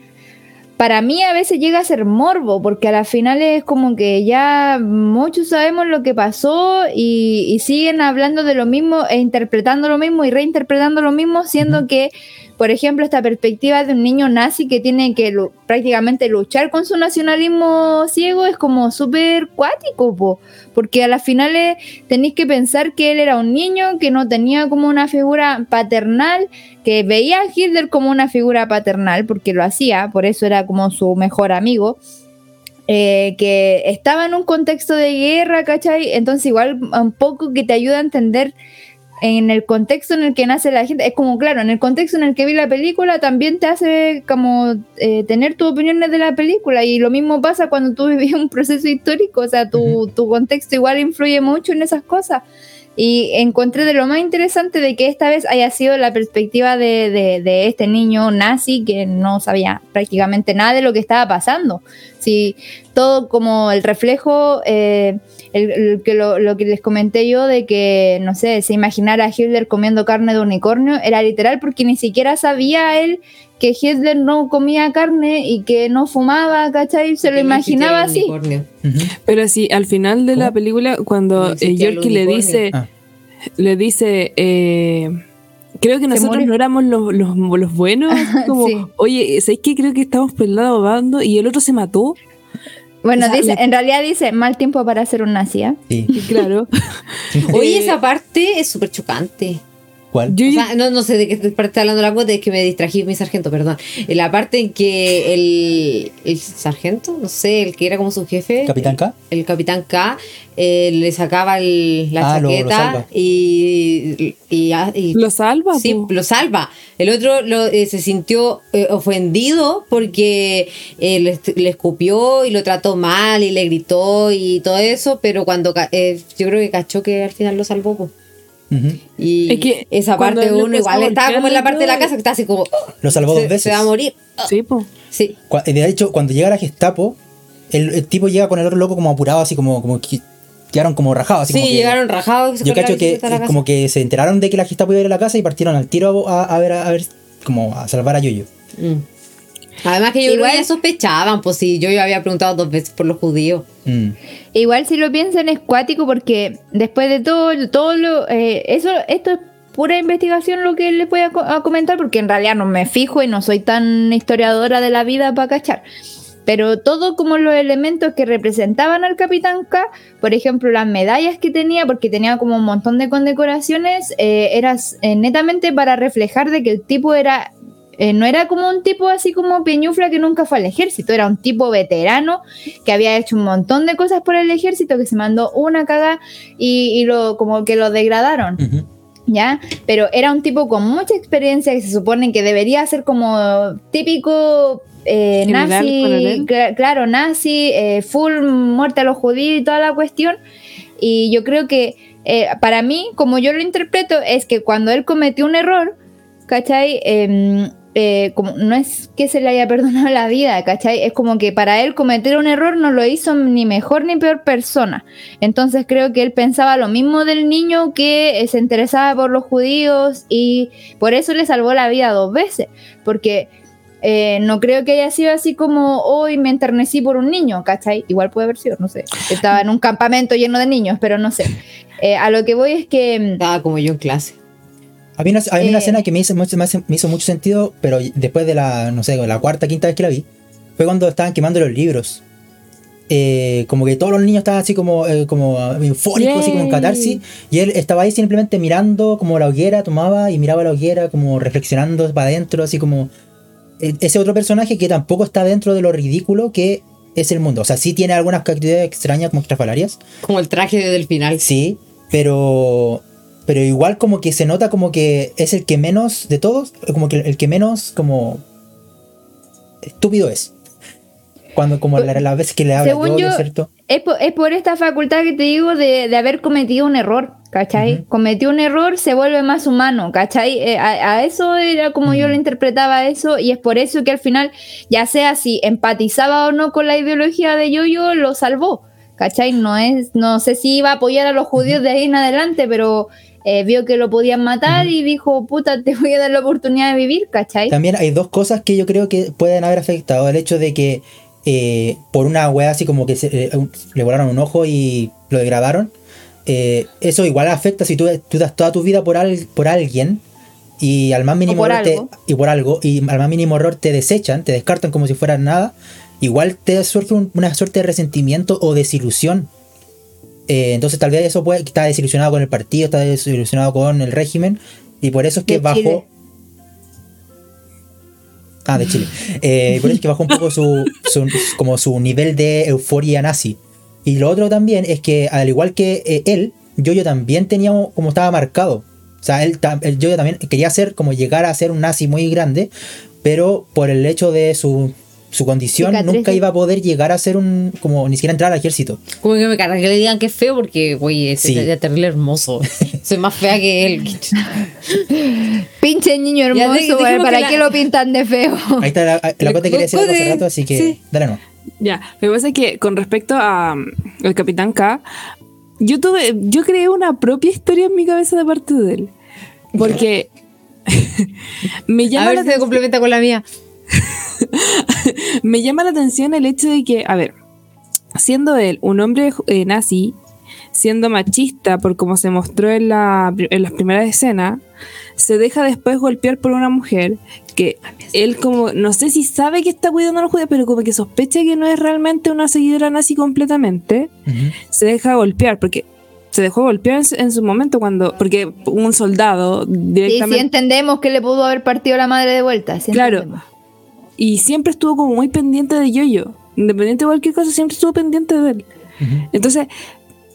para mí a veces llega a ser morbo, porque a la final es como que ya muchos sabemos lo que pasó y, y siguen hablando de lo mismo e interpretando lo mismo y reinterpretando lo mismo, siendo que, por ejemplo, esta perspectiva de un niño nazi que tiene que prácticamente luchar con su nacionalismo ciego es como súper cuático, po, porque a las finales tenéis que pensar que él era un niño que no tenía como una figura paternal, que veía a Hitler como una figura paternal, porque lo hacía, por eso era como su mejor amigo. eh, que estaba en un contexto de guerra, ¿cachai? Entonces igual un poco que te ayuda a entender en el contexto en el que nace la gente, es como claro, en el contexto en el que vi la película también te hace como eh, tener tus opiniones de la película y lo mismo pasa cuando tú vivís un proceso histórico, o sea, tu, Ujú. tu contexto igual influye mucho en esas cosas. Y encontré de lo más interesante de que esta vez haya sido la perspectiva de, de- de este niño nazi que no sabía prácticamente nada de lo que estaba pasando. Sí, todo como el reflejo, eh, el, el que lo, lo que les comenté yo de que, no sé, se imaginara a Hitler comiendo carne de unicornio, era literal porque ni siquiera sabía él que Hitler no comía carne y que no fumaba, ¿cachai? Se lo imaginaba así. Pero sí, al final de la película, No cuando eh, Yorkie le dice, Ah. le dice, eh, creo que nosotros no éramos los, los, los buenos, como, Sí. oye, ¿sabes qué? Creo que estamos por el lado bando y el otro se mató. Bueno, O sea, dice, le- en realidad dice, mal tiempo para ser un nazi, ¿ah? Sí. Claro. Oye, Eh, esa parte es súper chocante. ¿Cuál? Yo, O sea, no, no sé de qué parte está hablando la cuota, es que me distrají mi sargento, perdón. En la parte en que el, el sargento, no sé, el que era como su jefe, Capitán K. el capitán K, eh, le sacaba el- la Ah, lo- lo chaqueta salva. y, y, y- lo salva. Sí, po. lo salva. El otro lo, eh, se sintió eh, ofendido porque eh, le, escupió y lo trató mal y le gritó y todo eso, pero cuando eh, yo creo que cachó que al final lo salvó. po. Y Es que esa parte uno igual estaba como en la parte de la casa que está así como "Oh, Lo salvó se, dos veces. se va a morir. Sí, po. Sí. De hecho, cuando llega la Gestapo, el, el tipo llega con el otro loco como apurado, así como, como que quedaron como rajados. Así Sí, como que- llegaron rajados. Yo cacho que como que se enteraron de que la Gestapo iba a ir a la casa y partieron al tiro a, a ver, a ver, como a salvar a Yoyo. Mm. Además que yo Igual- creo que ya sospechaban, pues si yo ya había preguntado dos veces por los judíos. Mm. Igual si lo piensan es cuático porque después de todo, todo lo, eh, eso, esto es pura investigación lo que les voy a, co- a comentar porque en realidad no me fijo y no soy tan historiadora de la vida para cachar. Pero todo como los elementos que representaban al Capitán K, por ejemplo las medallas que tenía, porque tenía como un montón de condecoraciones, eh, era eh, netamente para reflejar de que el tipo era eh, no era como un tipo así como Peñufla que nunca fue al ejército, era un tipo veterano que había hecho un montón de cosas por el ejército, que se mandó una caga y, y lo, como que lo degradaron. ¿ya? Pero era un tipo con mucha experiencia que se supone que debería ser como típico eh, nazi, claro, nazi, eh, full muerte a los judíos y toda la cuestión. Y yo creo que eh, para mí, como yo lo interpreto, es que cuando él cometió un error, ¿cachai? Eh, no es que se le haya perdonado la vida, ¿cachai? Es como que para él cometer un error no lo hizo ni mejor ni peor persona. Entonces creo que él pensaba lo mismo del niño que eh, se interesaba por los judíos y por eso le salvó la vida dos veces, porque eh, no creo que haya sido así como hoy me enternecí por un niño, ¿cachai? Igual puede haber sido, no sé. Estaba en un campamento lleno de niños, pero no sé. A lo que voy es que... mm, Estaba como yo en clase. Una, había una Eh. escena que me hizo, mucho- me hace- me hizo mucho sentido, pero después de la, no sé, la cuarta, quinta vez que la vi, fue cuando estaban quemando los libros. Eh, como que todos los niños estaban así como, eh, como eufóricos, así como en catarsis, y él estaba ahí simplemente mirando como la hoguera, tomaba y miraba la hoguera, como reflexionando para adentro, así como eh, ese otro personaje que tampoco está dentro de lo ridículo que es el mundo. O sea, sí tiene algunas actividades extrañas como extrafalarias, Como el traje del final. Sí, pero pero igual como que se nota como que es el que menos de todos, como que el que menos como estúpido es. Cuando como la, la vez que le habla Según yo, yo, ¿cierto? Es por, es por esta facultad que te digo de, de haber cometido un error, ¿cachai? Ujú. Cometió un error, se vuelve más humano, ¿cachai? Eh, a, a eso era como yo Ujú. lo interpretaba eso y es por eso que al final, ya sea si empatizaba o no con la ideología de Yoyo, lo salvó, ¿cachai? No, es, no sé si iba a apoyar a los judíos de ahí en adelante, pero eh, vio que lo podían matar y dijo, puta, te voy a dar la oportunidad de vivir, ¿cachai? También hay dos cosas que yo creo que pueden haber afectado. El hecho de que eh, por una wea así como que se, eh, le volaron un ojo y lo degradaron. eh, eso igual afecta si tú, tú das toda tu vida por, al- por alguien y al más mínimo por error te- y por algo y al más mínimo error te desechan, te descartan como si fueras nada. Igual te surge un- una suerte de resentimiento o desilusión. Eh, entonces tal vez eso puede está desilusionado con el partido, está desilusionado con el régimen y por eso es que De bajó Chile. Ah, de Chile. Eh, por eso es que bajó un poco su, su- como su nivel de euforia nazi. Y lo otro también es que, al igual que eh, él, Yoyo también tenía como estaba marcado. O sea, él, el Yoyo también quería ser, como llegar a ser un nazi muy grande, pero por el hecho de su, su condición, nunca iba a poder llegar a ser un, como ni siquiera entrar al ejército. Como que me carga que le digan que es feo porque, güey, es Sí. terrible hermoso. Soy más fea que él. Pinche niño hermoso, güey, ¿para que la- qué lo pintan de feo? Ahí está la, la cosa que quería decir hace rato, así que Sí. dale no. Ya, lo que pasa es que con respecto a um, el Capitán K, yo tuve, yo creé una propia historia en mi cabeza de parte de él. Porque me A llama, ver la, si se complementa con la mía. me llama la atención el hecho de que, a ver, siendo él un hombre eh, nazi, siendo machista por como se mostró en, la, en las primeras escenas, se deja después golpear por una mujer que él como, no sé si sabe que está cuidando a los judíos, pero como que sospecha que no es realmente una seguidora nazi completamente, se deja golpear, porque se dejó golpear en su, en su momento cuando, porque un soldado Sí, sí directamente... entendemos que le pudo haber partido la madre de vuelta. sí Claro. entendemos. Y siempre estuvo como muy pendiente de Yoyo. Independiente de cualquier cosa, siempre estuvo pendiente de él. Entonces,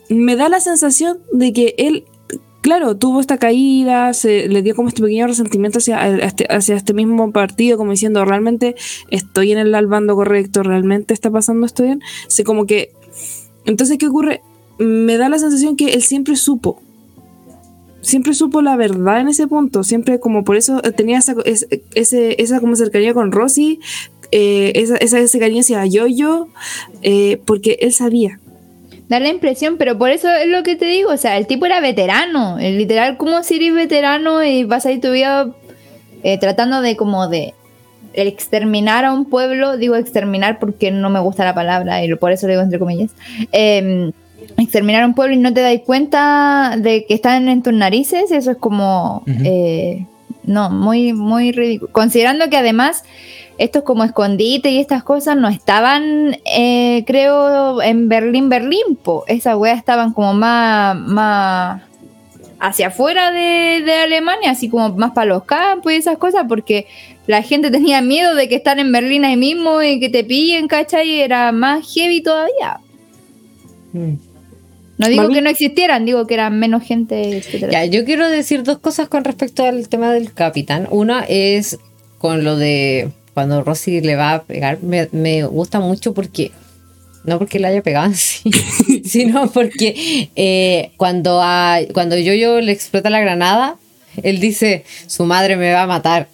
me da la sensación de que él, claro, tuvo esta caída, se le dio como este pequeño resentimiento hacia, este, hacia este mismo partido, como diciendo, realmente estoy en el al bando correcto, realmente está pasando esto bien. Se como que. Entonces, ¿qué ocurre? Me da la sensación que él siempre supo. Siempre supo la verdad en ese punto. Siempre como por eso tenía esa, es- ese, esa como cercanía con Rosy, eh, esa, esa cercanía hacia Yoyo, eh, porque él sabía. Da la impresión, pero por eso es lo que te digo. O sea, el tipo era veterano. El literal, como si eres veterano y vas a ir tu vida eh, tratando de como de exterminar a un pueblo. Digo exterminar porque no me gusta la palabra y por eso lo digo entre comillas. Eh, exterminar a un pueblo y no te das cuenta de que están en tus narices, eso es como... Eh, no, muy, muy ridículo. Considerando que además estos como escondite y estas cosas no estaban, eh, creo, en Berlín, Berlín, po. Esas weas estaban como más, más hacia afuera de, de Alemania, así como más para los campos y esas cosas, porque la gente tenía miedo de que están en Berlín ahí mismo y que te pillen, ¿cachai? Y era más heavy todavía. No digo que no existieran, digo que eran menos gente, etcétera. Ya, yo quiero decir dos cosas con respecto al tema del capitán. Una es con lo de cuando Rosy le va a pegar. Me, me gusta mucho porque. No porque le haya pegado sí, sino porque eh, cuando, a, cuando Yoyo le explota la granada, él dice: Su madre me va a matar.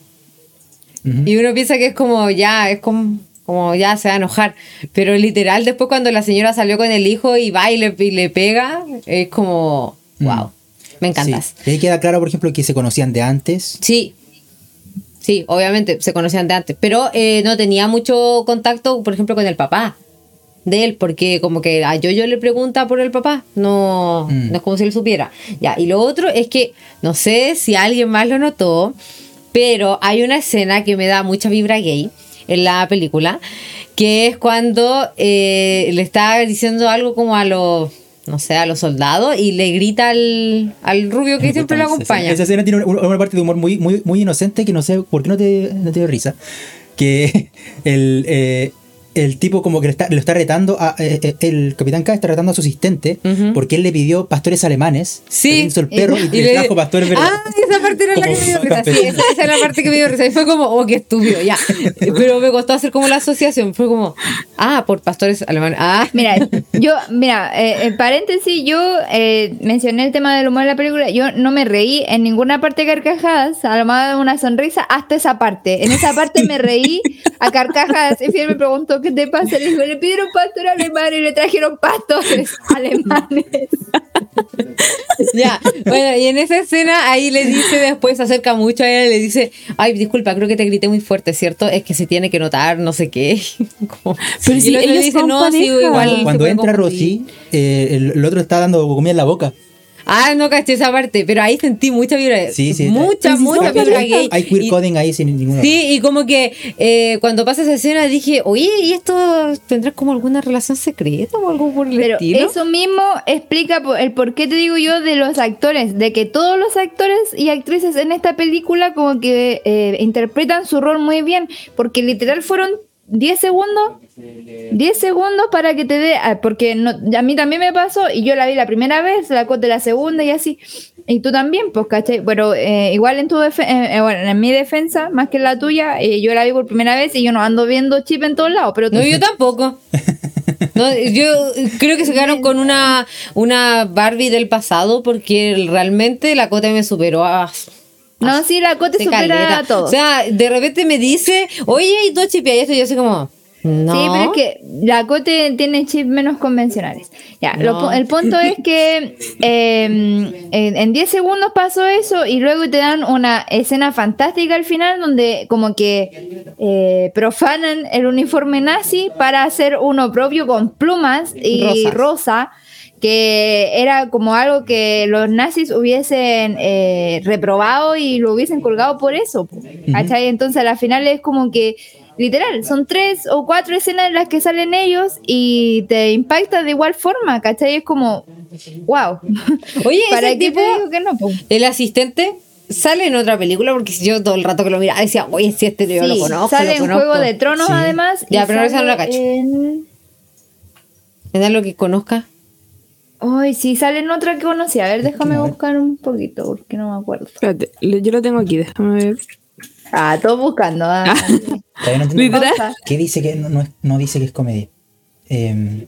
Y uno piensa que es como ya, es como, como ya se va a enojar. Pero literal, después cuando la señora salió con el hijo y va y le, y le pega, es como, wow, me encantas. Sí. Y ahí queda claro, por ejemplo, que se conocían de antes. Sí. Sí, obviamente se conocían de antes, pero eh, no tenía mucho contacto, por ejemplo, con el papá de él, porque como que a yo le pregunta por el papá, no, Mm. no es como si él supiera. Ya, y lo otro es que no sé si alguien más lo notó, pero hay una escena que me da mucha vibra gay en la película, que es cuando eh, le está diciendo algo como a los, no sé, a los soldados y le grita al, al rubio que siempre lo acompaña. Esa escena tiene una, una parte de humor muy, muy, muy inocente que no sé por qué no te, no te dio risa. Que el, eh, el tipo como que le está, lo está retando, a, eh, eh, el capitán K está retando a su asistente Ujú. porque él le pidió pastores alemanes. Sí. le el perro y, Y le trajo pastores verdes. Ah, esa parte era la que me dio risa. Sí, esa, esa es la parte que me dio risa. Y fue como, oh, qué estúpido, ya. Pero me costó hacer como la asociación. Fue como, ah, por pastores alemanes. Ah, Mira, yo, mira, eh, en paréntesis, yo eh, mencioné el tema del humor de la película. Yo no me reí en ninguna parte de carcajadas, a lo más de una sonrisa, hasta esa parte. En esa parte me reí a carcajadas. Y me preguntó, ¿qué te pasa? Le le pidieron pastor alemán y le trajeron pastores alemanes. ya. Bueno, y en esa escena ahí le dice después, se acerca mucho a ella y le dice, ay, disculpa, creo que te grité muy fuerte, ¿cierto? Es que se tiene que notar, no sé qué. Como- Pero y si el otro le ellos dice, no, sí, pareja". igual. Cuando, entra confundir". Rosy, eh, el, el otro está dando comida en la boca. Ah, no caché esa parte, pero ahí sentí mucha vibra. Sí, sí. Mucha, si mucha son vibra gay. Hay queer Y- coding ahí sin ninguna. Sí, y como que eh, cuando pasa esa escena dije, oye, ¿y esto tendrá como alguna relación secreta o algo por el Pero estilo? eso mismo explica el por qué te digo yo de los actores, de que todos los actores y actrices en esta película como que eh, interpretan su rol muy bien, porque literal fueron 10 segundos, 10 segundos para que te dé, ah, porque no, a mí también me pasó y yo la vi la primera vez, la de la segunda y así, y tú también, pues, ¿cachai? Pero eh, igual en tu eh, bueno, en mi defensa, más que en la tuya, eh, yo la vi por primera vez y yo no ando viendo chip en todos lados, pero No, yo tampoco. No, yo creo que se quedaron con una, una Barbie del pasado porque realmente la cota me superó a... No, sí, la Cote supera caleta. a todos. O sea, de repente me dice, oye, y tú chipeas esto, y yo así como, no. Sí, pero es que la Cote tiene chips menos convencionales. Ya, lo No. pu- el punto es que eh, en, en 10 segundos pasó eso y luego te dan una escena fantástica al final donde como que eh, profanan el uniforme nazi para hacer uno propio con plumas y Rosas. rosa que era como algo que los nazis hubiesen eh, reprobado y lo hubiesen colgado por eso. ¿cachai? Entonces a la final es como que, literal, son tres o cuatro escenas en las que salen ellos y te impacta de igual forma, ¿cachai? Es como, wow. Oye, ¿Para ese qué tipo, te digo que no? po? el asistente, sale en otra película porque yo todo el rato que lo miraba decía, oye, si este yo lo conozco. sale lo en conozco. Juego de Tronos Sí. además. Ya, y pero esa no la cacho. en- ¿Es algo que conozca? Ay, sí, sale en otra que conocí. A ver, déjame buscar un poquito porque no me acuerdo. Espérate, yo lo tengo aquí, déjame ver. Ah, todo buscando. ah. No Literal. Cosa. ¿Qué dice que no, no, es- no dice que es comedia? Em,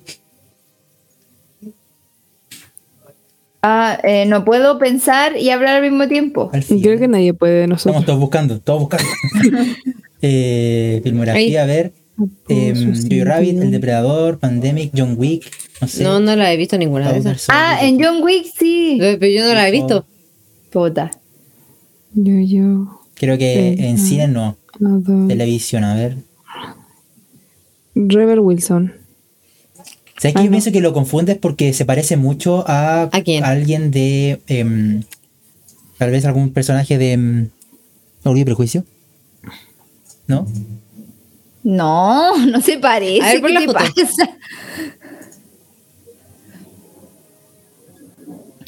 Ah, eh, no puedo pensar y hablar al mismo tiempo. al fin. Creo que nadie puede de Estamos nosotros. todos buscando, todos buscando. eh, filmografía, a ver. Em, Jojo Rabbit, El Depredador, Pandemic, John Wick, no sé. No, no la he visto ninguna de esas. Ah, en John Wick sí. Pero yo no la he visto. Puta. Yo, yo. Creo que en cine no. Adoro. Televisión, a ver. Rebel Wilson. ¿Sabes que Ah, yo no. pienso que lo confundes porque se parece mucho a, ¿A quién? alguien de. em, tal vez algún personaje de. em, ¿Orgullo y prejuicio? ¿No? No, no se parece. A ver, ¿Qué te pasa?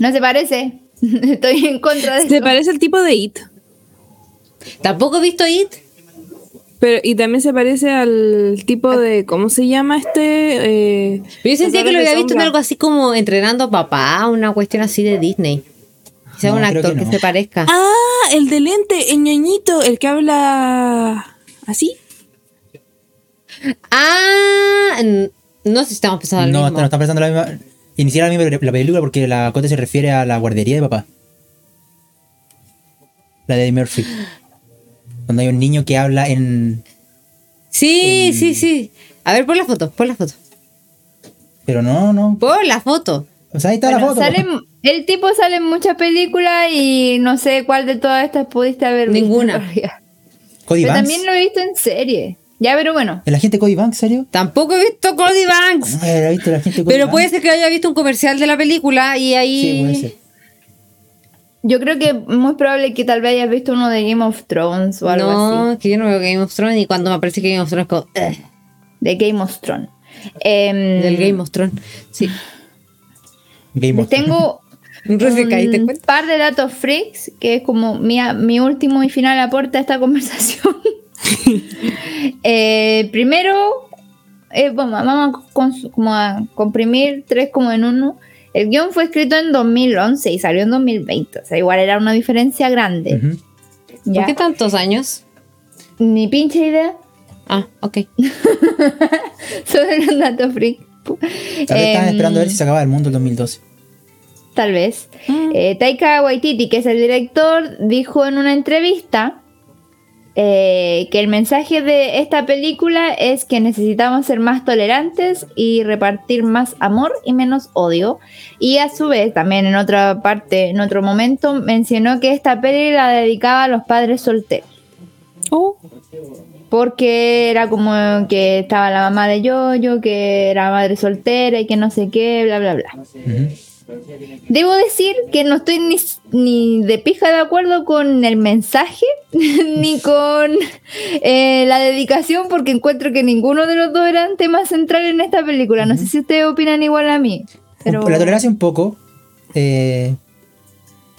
No se parece. Estoy en contra de Se eso. parece al tipo de It. Tampoco he visto It. Pero, y también se parece al tipo de. ¿Cómo se llama este? Eh, Pero yo sentía que lo de había visto en algo así como entrenando a papá, una cuestión así de Disney. Quizá No, un actor que que, se parezca. Ah, el de lente, el ñoñito, el que habla así. Ah, no sé si estamos pensando en No, el no mismo. está pensando la misma. Iniciar la misma la película porque la cote se refiere a la guardería de papá. La de Eddie Murphy. Cuando hay un niño que habla en. Sí, sí, sí. A ver, pon la foto, pon la foto. Pero no, no. Pon la foto. O sea, ahí está Bueno, la foto. sale- el tipo sale en muchas películas y no sé cuál de todas estas pudiste haber visto. Ninguna. realidad. Cody Pero Banks. también lo he visto en serie. Ya, pero bueno. ¿El agente Cody Banks, serio? Tampoco he visto Cody Banks. No, visto el agente Cody Pero Banks. puede ser que haya visto un comercial de la película y ahí. Sí, puede ser. Yo creo que es muy probable que tal vez hayas visto uno de Game of Thrones o algo no, así. que yo no veo Game of Thrones y cuando me aparece Game of Thrones es como. "Ugh", De Game of Thrones. Em, del Game of Thrones. Sí. Game of Thrones. tengo Entonces, ¿caíste en un par de datos freaks, que es como mi, mi último y final aporte a esta conversación. Eh, primero, eh, bueno, vamos a, como a comprimir tres como en uno. El guion fue escrito en 2011 y salió en 2020. O sea, igual era una diferencia grande. ¿Por qué tantos años? Ni pinche idea. Ah, ok. Sobre los datos freak. Tal vez estaban Em, esperando a ver si se acababa el mundo en 2012. Tal vez. Eh, Taika Waititi, que es el director, dijo en una entrevista eh, que el mensaje de esta película es que necesitamos ser más tolerantes y repartir más amor y menos odio. Y a su vez, también en otra parte, en otro momento, mencionó que esta peli la dedicaba a los padres solteros. Oh, Porque era como que estaba la mamá de Yoyo, que era madre soltera y que no sé qué, bla, bla, bla. Debo decir que no estoy ni, ni de pija de acuerdo con el mensaje ni con eh, la dedicación porque encuentro que ninguno de los dos eran temas centrales en esta película. No sé si ustedes opinan igual a mí. Pero La tolerancia un poco. eh,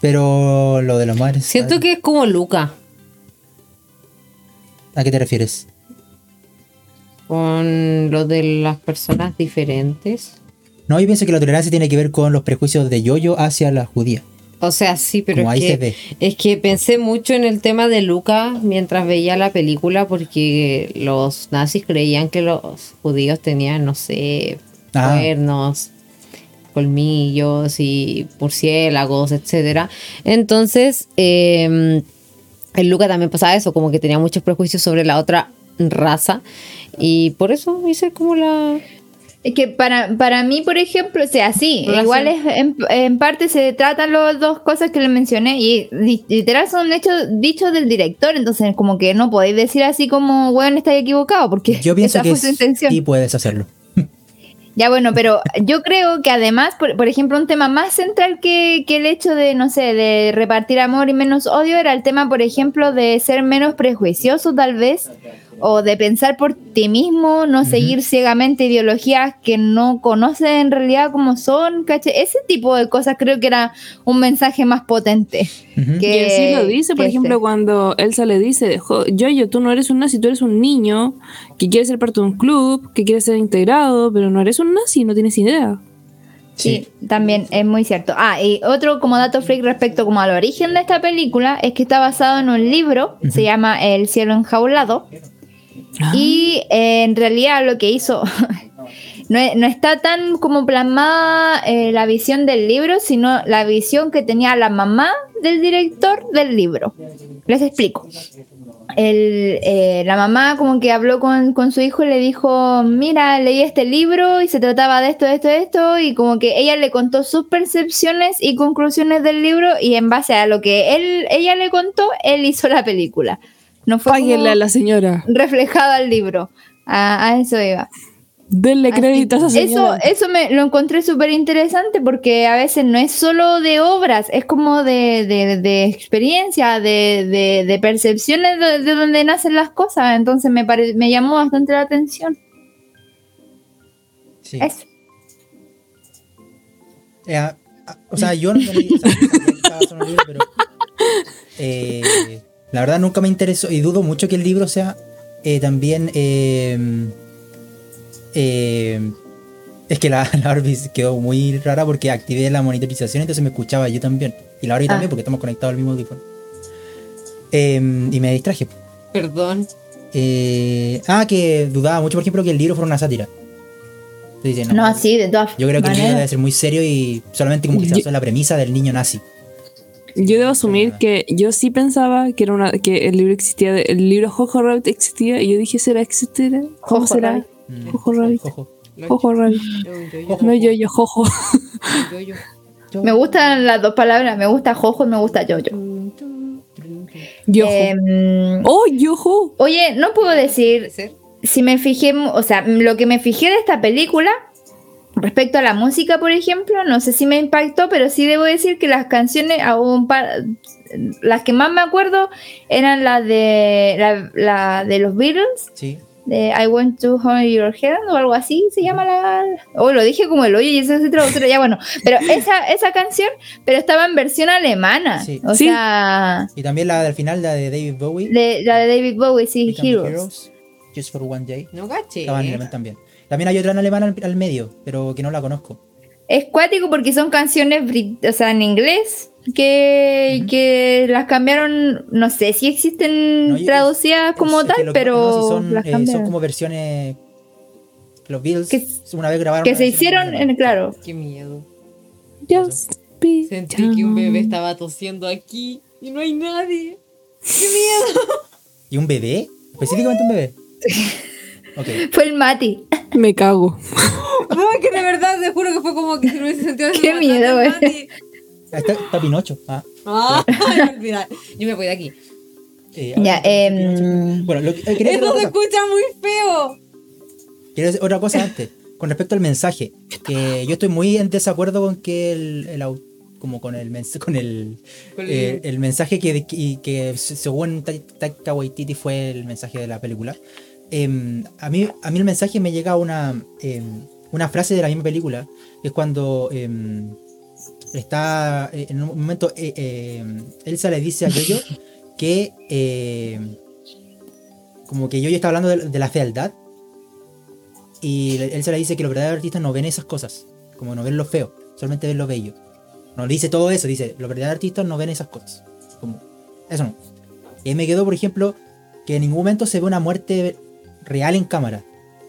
pero lo de los madres. Siento que es como Luca. ¿A qué te refieres? Con lo de las personas diferentes. No, yo pienso que la tolerancia tiene que ver con los prejuicios de Yoyo hacia la judía. O sea, sí, pero Como es ahí que, se ve. es que pensé mucho en el tema de Luca mientras veía la película porque los nazis creían que los judíos tenían, no sé, Ah. cuernos, colmillos y murciélagos, etcétera. Entonces, eh, en Luca también pasaba eso, como que tenía muchos prejuicios sobre la otra raza y por eso hice como la... es que para, para mí, por ejemplo, o sea, sí, Relación. igual es, en, en parte se tratan las dos cosas que le mencioné y li- literal son hechos dichos del director, entonces como que no podéis decir así como, bueno, estáis equivocado porque Yo pienso esa que fue su es- intención. sí puedes hacerlo. Ya bueno, pero yo creo que además, por, por ejemplo, un tema más central que, que el hecho de, no sé, de repartir amor y menos odio era el tema, por ejemplo, de ser menos prejuicioso tal vez, o de pensar por ti mismo, no seguir ciegamente ideologías que no conoces en realidad como son, ¿caché? Ese tipo de cosas creo que era un mensaje más potente. Ujú. que- y así lo dice, por ejemplo, este. cuando Elsa le dice, "Jo- Yoyo, tú no eres un nazi, tú eres un niño que quiere ser parte de un club, que quiere ser integrado, pero no eres un nazi, no tienes idea. Sí, también es muy cierto. Ah, y otro como dato freak respecto como al origen de esta película es que está basado en un libro, se llama El cielo enjaulado. Y eh, en realidad lo que hizo no, no está tan como plasmada eh, la visión del libro, sino la visión que tenía la mamá del director del libro. Les explico. Eh, la mamá como que habló con, con su hijo y le dijo, mira, leí este libro y se trataba de esto, esto, de esto, y como que ella le contó sus percepciones y conclusiones del libro y en base a lo que él, ella le contó, él hizo la película. No fue Páguenle a la señora. reflejado al libro. A, a eso iba. Denle crédito a esa Así- eso, señora. eso me lo encontré súper interesante porque a veces no es solo de obras, es como de, de, de experiencia, de, de, de percepciones de, de donde nacen las cosas. Entonces me, pare- me llamó bastante la atención. Sí. Eso. Eh, o sea, yo no leí, pero eh, la verdad nunca me interesó y dudo mucho que el libro sea eh, también eh, eh, es que la, la Barbie quedó muy rara porque activé la monitorización entonces me escuchaba yo también y la Barbie Ah. también porque estamos conectados al mismo audífono Eh, y me distraje Perdón. Eh, ah que dudaba mucho por ejemplo que el libro fuera una sátira Entonces dice, No, sí, de todas yo creo que el libro maneras. debe ser muy serio y solamente como que se Yo- la premisa del niño nazi. Yo debo asumir que yo sí pensaba que era una que el libro existía, de- el libro Jojo Rabbit existía y yo dije, ¿será existirá? ¿Cómo Jojo será? Rabbit. Mm, Jojo Rabbit. Jojo. Jojo Rabbit. Yo-yo. No yo, yo, Jojo. Yo-yo. Me gustan las dos palabras, me gusta Jojo y me gusta Jojo. Yojo. Em, oh, Yojo. oye, no puedo ¿Puede decir si me fijé, o sea, lo que me fijé de esta película, respecto a la música, por ejemplo, no sé si me impactó, pero sí debo decir que las canciones, a un par- las que más me acuerdo eran las de, la, la de los Beatles, Sí. de I Want to Hold Your Hand o algo así se llama la... Oh, lo dije como el hoyo y eso es traductora, ya bueno, pero esa, esa canción, pero estaba en versión alemana, Sí. o Sí. sea, Y también la del final, la de David Bowie. de, la de David Bowie, sí, Heroes. Heroes, Just for One Day. No gaché. Estaba en alemán también. También hay otra en alemán al, al medio, pero que no la conozco. Es cuático porque son canciones, o sea, en inglés, que, que las cambiaron, no sé si existen No, yo- traducidas como Es tal, pero no, si son, las eh, son como versiones. Los Beatles Que- una vez grabaron. que se hicieron, en, claro. Qué miedo. Just Sentí que un bebé estaba tosiendo aquí y no hay nadie. ¡Qué miedo! ¿Y un bebé? Específicamente un bebé. Fue el Mati. Me cago. No, es que de verdad te juro que fue como que si no hubiese sentido Qué miedo, güey. Ahí está, está Pinocho. Ah, Ah, olvidar. Yo me voy de aquí. eh, Ya, em, Bueno, lo que- eh, Esto se escucha muy feo. Quería decir otra cosa antes. Con respecto al mensaje. Que yo estoy muy en desacuerdo con que el, el como con el mens- con el, eh, el mensaje que, que se- según Ta- Taika Waititi fue el mensaje de la película. Em, a, mí, a mí el mensaje me llega una, em, una frase de la misma película. que Es cuando em, está eh, en un momento eh, Elsa le dice a Yoyo que como que Yoyo está hablando de, de la fealdad y Elsa le dice que los verdaderos artistas no ven esas cosas, como no ven lo feo, solamente ven lo bello. No le dice todo eso, dice, los verdaderos artistas no ven esas cosas. Como, eso no. Y ahí me quedó, por ejemplo, que en ningún momento se ve una muerte real en cámara.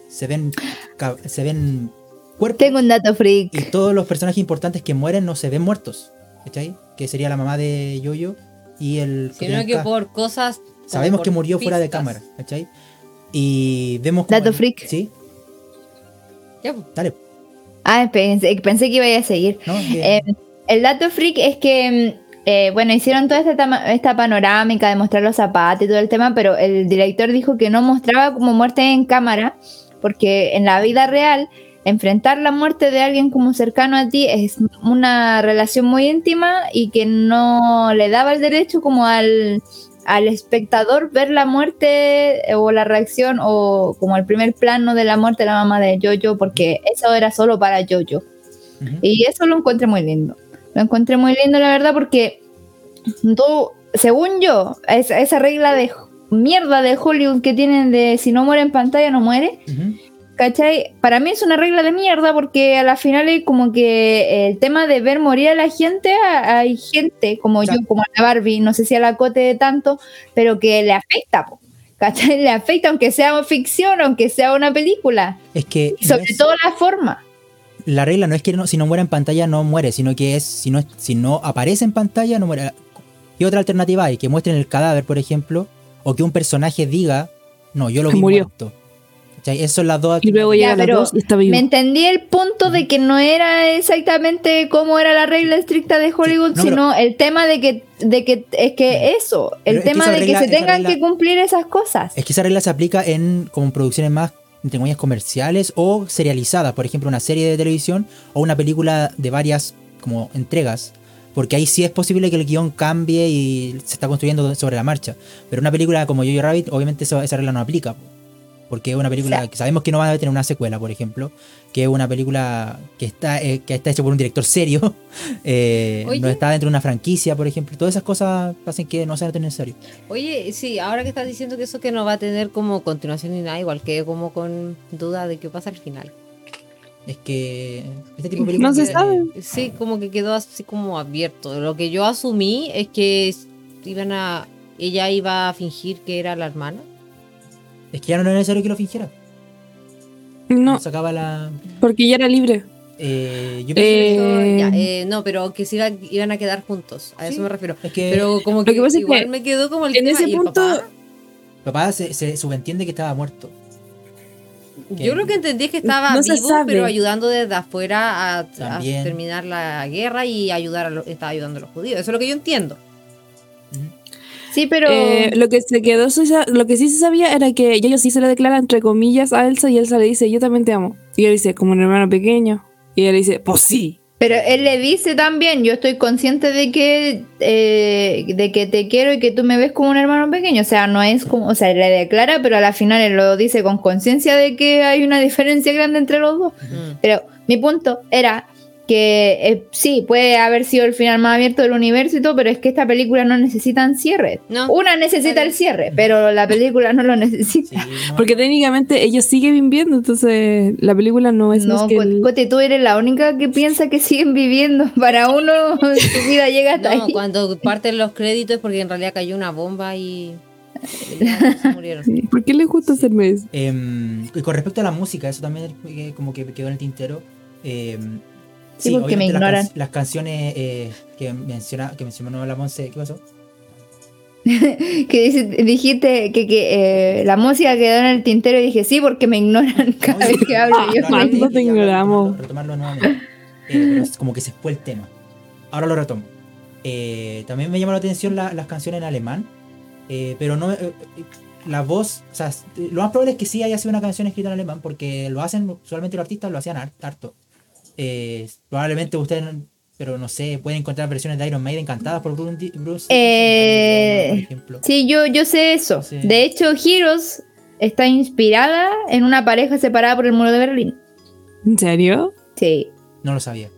Se ven, se ven cuerpos. Tengo un dato freak. Y todos los personajes importantes que mueren no se ven muertos. ¿Cachai? Que sería la mamá de Yoyo y el... Sino que por cosas. Sabemos por que murió fuera de cámara. ¿Cachai? Y vemos... Dato freak. Sí, Ya, pues. dale. Ah, pensé, pensé que iba a seguir. ¿no? Eh, el dato freak es que, mm, eh, bueno, hicieron toda esta, esta panorámica de mostrar los zapatos y todo el tema, pero el director dijo que no mostraba como muerte en cámara, porque en la vida real, enfrentar la muerte de alguien como cercano a ti es una relación muy íntima y que no le daba el derecho como al, al espectador ver la muerte eh, o la reacción o como el primer plano de la muerte de la mamá de Jojo, porque eso era solo para Jojo. Y eso lo encontré muy lindo. Lo encontré muy lindo, la verdad, porque tú, según yo, esa, esa regla de mierda de Hollywood que tienen de si no muere en pantalla, no muere, Ujú. ¿cachai? Para mí es una regla de mierda porque a la final es como que el tema de ver morir a la gente, hay gente como yo, Exacto. como a la Barbie, no sé si a la Cote tanto, pero que le afecta, po, ¿cachai? Le afecta aunque sea ficción, aunque sea una película, Es que y no sobre es- todo la forma. La regla no es que no- si no muere en pantalla no muere, sino que es si no, es- si no aparece en pantalla no muere. ¿Qué otra alternativa hay? Que muestren el cadáver, por ejemplo, o que un personaje diga, no, yo lo vi murió. muerto. ¿Cachai? Esas son las dos Y luego Ya, llega pero dos y está vivo. Me entendí el punto de que no era exactamente cómo era la regla estricta de Hollywood, no, pero- sino el tema de que, de que es que eso, el es que tema de que se tengan regla- que cumplir esas cosas. Es que esa regla se aplica en como producciones más entre comillas comerciales o serializadas, por ejemplo, una serie de televisión o una película de varias como entregas, porque ahí sí es posible que el guion cambie y se está construyendo sobre la marcha. Pero una película como Jojo Rabbit, obviamente esa regla no aplica. Porque es una película O sea- que sabemos que no va a tener una secuela, por ejemplo, que es una película que está eh, que está hecha por un director serio, eh, Oye. no está dentro de una franquicia, por ejemplo. Todas esas cosas hacen que no sea tan necesario. Oye, sí, ahora que estás diciendo que eso que no va a tener como continuación ni nada, igual que como con duda de qué pasa al final. Es que este tipo de No películas... se eh, sabe. Sí, como que quedó así como abierto. Lo que yo asumí es que iban a. Ella iba a fingir que era la hermana. Es que ya no era necesario que lo fingiera. No, Sacaba la. porque ya era libre. Eh, yo que- Eh, Ya, eh, no, pero que se iba- iban a quedar juntos. A eso me refiero. es que- pero como que, que pasa es igual que me quedó como el en tema ese el punto- papá. papá se, se subentiende que estaba muerto. que- Yo lo que entendí es que estaba No vivo, pero ayudando desde afuera a, a terminar la guerra y ayudar a los, estaba ayudando a los judíos. Eso es lo que yo entiendo. Sí, pero. Eh, lo que se quedó, lo que sí se sabía era que ellos sí se le declara entre comillas a Elsa y Elsa le dice, yo también te amo. Y él dice, como un hermano pequeño. Y él dice, pues sí. Pero él le dice también, yo estoy consciente de que eh, de que te quiero y que tú me ves como un hermano pequeño. O sea, no es como, o sea, le declara, pero a la final él lo dice con conciencia de que hay una diferencia grande entre los dos. Mm. Pero mi punto era que eh, sí, puede haber sido el final más abierto del universo y todo, pero es que esta película no necesita un cierre. No. Una necesita el cierre, pero la película no lo necesita. Sí, no, Porque técnicamente ellos siguen viviendo, entonces la película no es No, más que Co- el- Cote, tú eres la única que piensa que siguen viviendo. Para uno, su vida llega hasta No, ahí. cuando parten los créditos es porque en realidad cayó una bomba y. Sí, ¿Por qué les gusta hacerme eso? Em, y con respecto a la música, eso también eh, como que quedó en el tintero. Em, Sí, porque me las ignoran. can- Las, canciones eh, que, menciona, que mencionó la Monse, ¿qué pasó? que dice- dijiste que, que, eh, la música quedó en el tintero y dije sí porque me ignoran cada vez que hablo yo. Anoté no te ignoramos. retomarlo- Retomarlo nuevamente. Eh, pero es como que se fue el tema. Ahora lo retomo. Eh, también me llamó la atención la- las canciones en alemán. eh, pero no. la voz. O sea, lo más probable es que sí haya sido una canción escrita en alemán. Porque lo hacen. Usualmente los artistas lo hacían har- harto. Eh, probablemente ustedes. Pero no sé, pueden encontrar versiones de Iron Maiden cantadas por Bruce, Bruce Eh, por ejemplo. Sí, yo, yo sé eso. Sí. De hecho, Heroes está inspirada en una pareja separada por el muro de Berlín. ¿En serio? Sí, No lo sabía.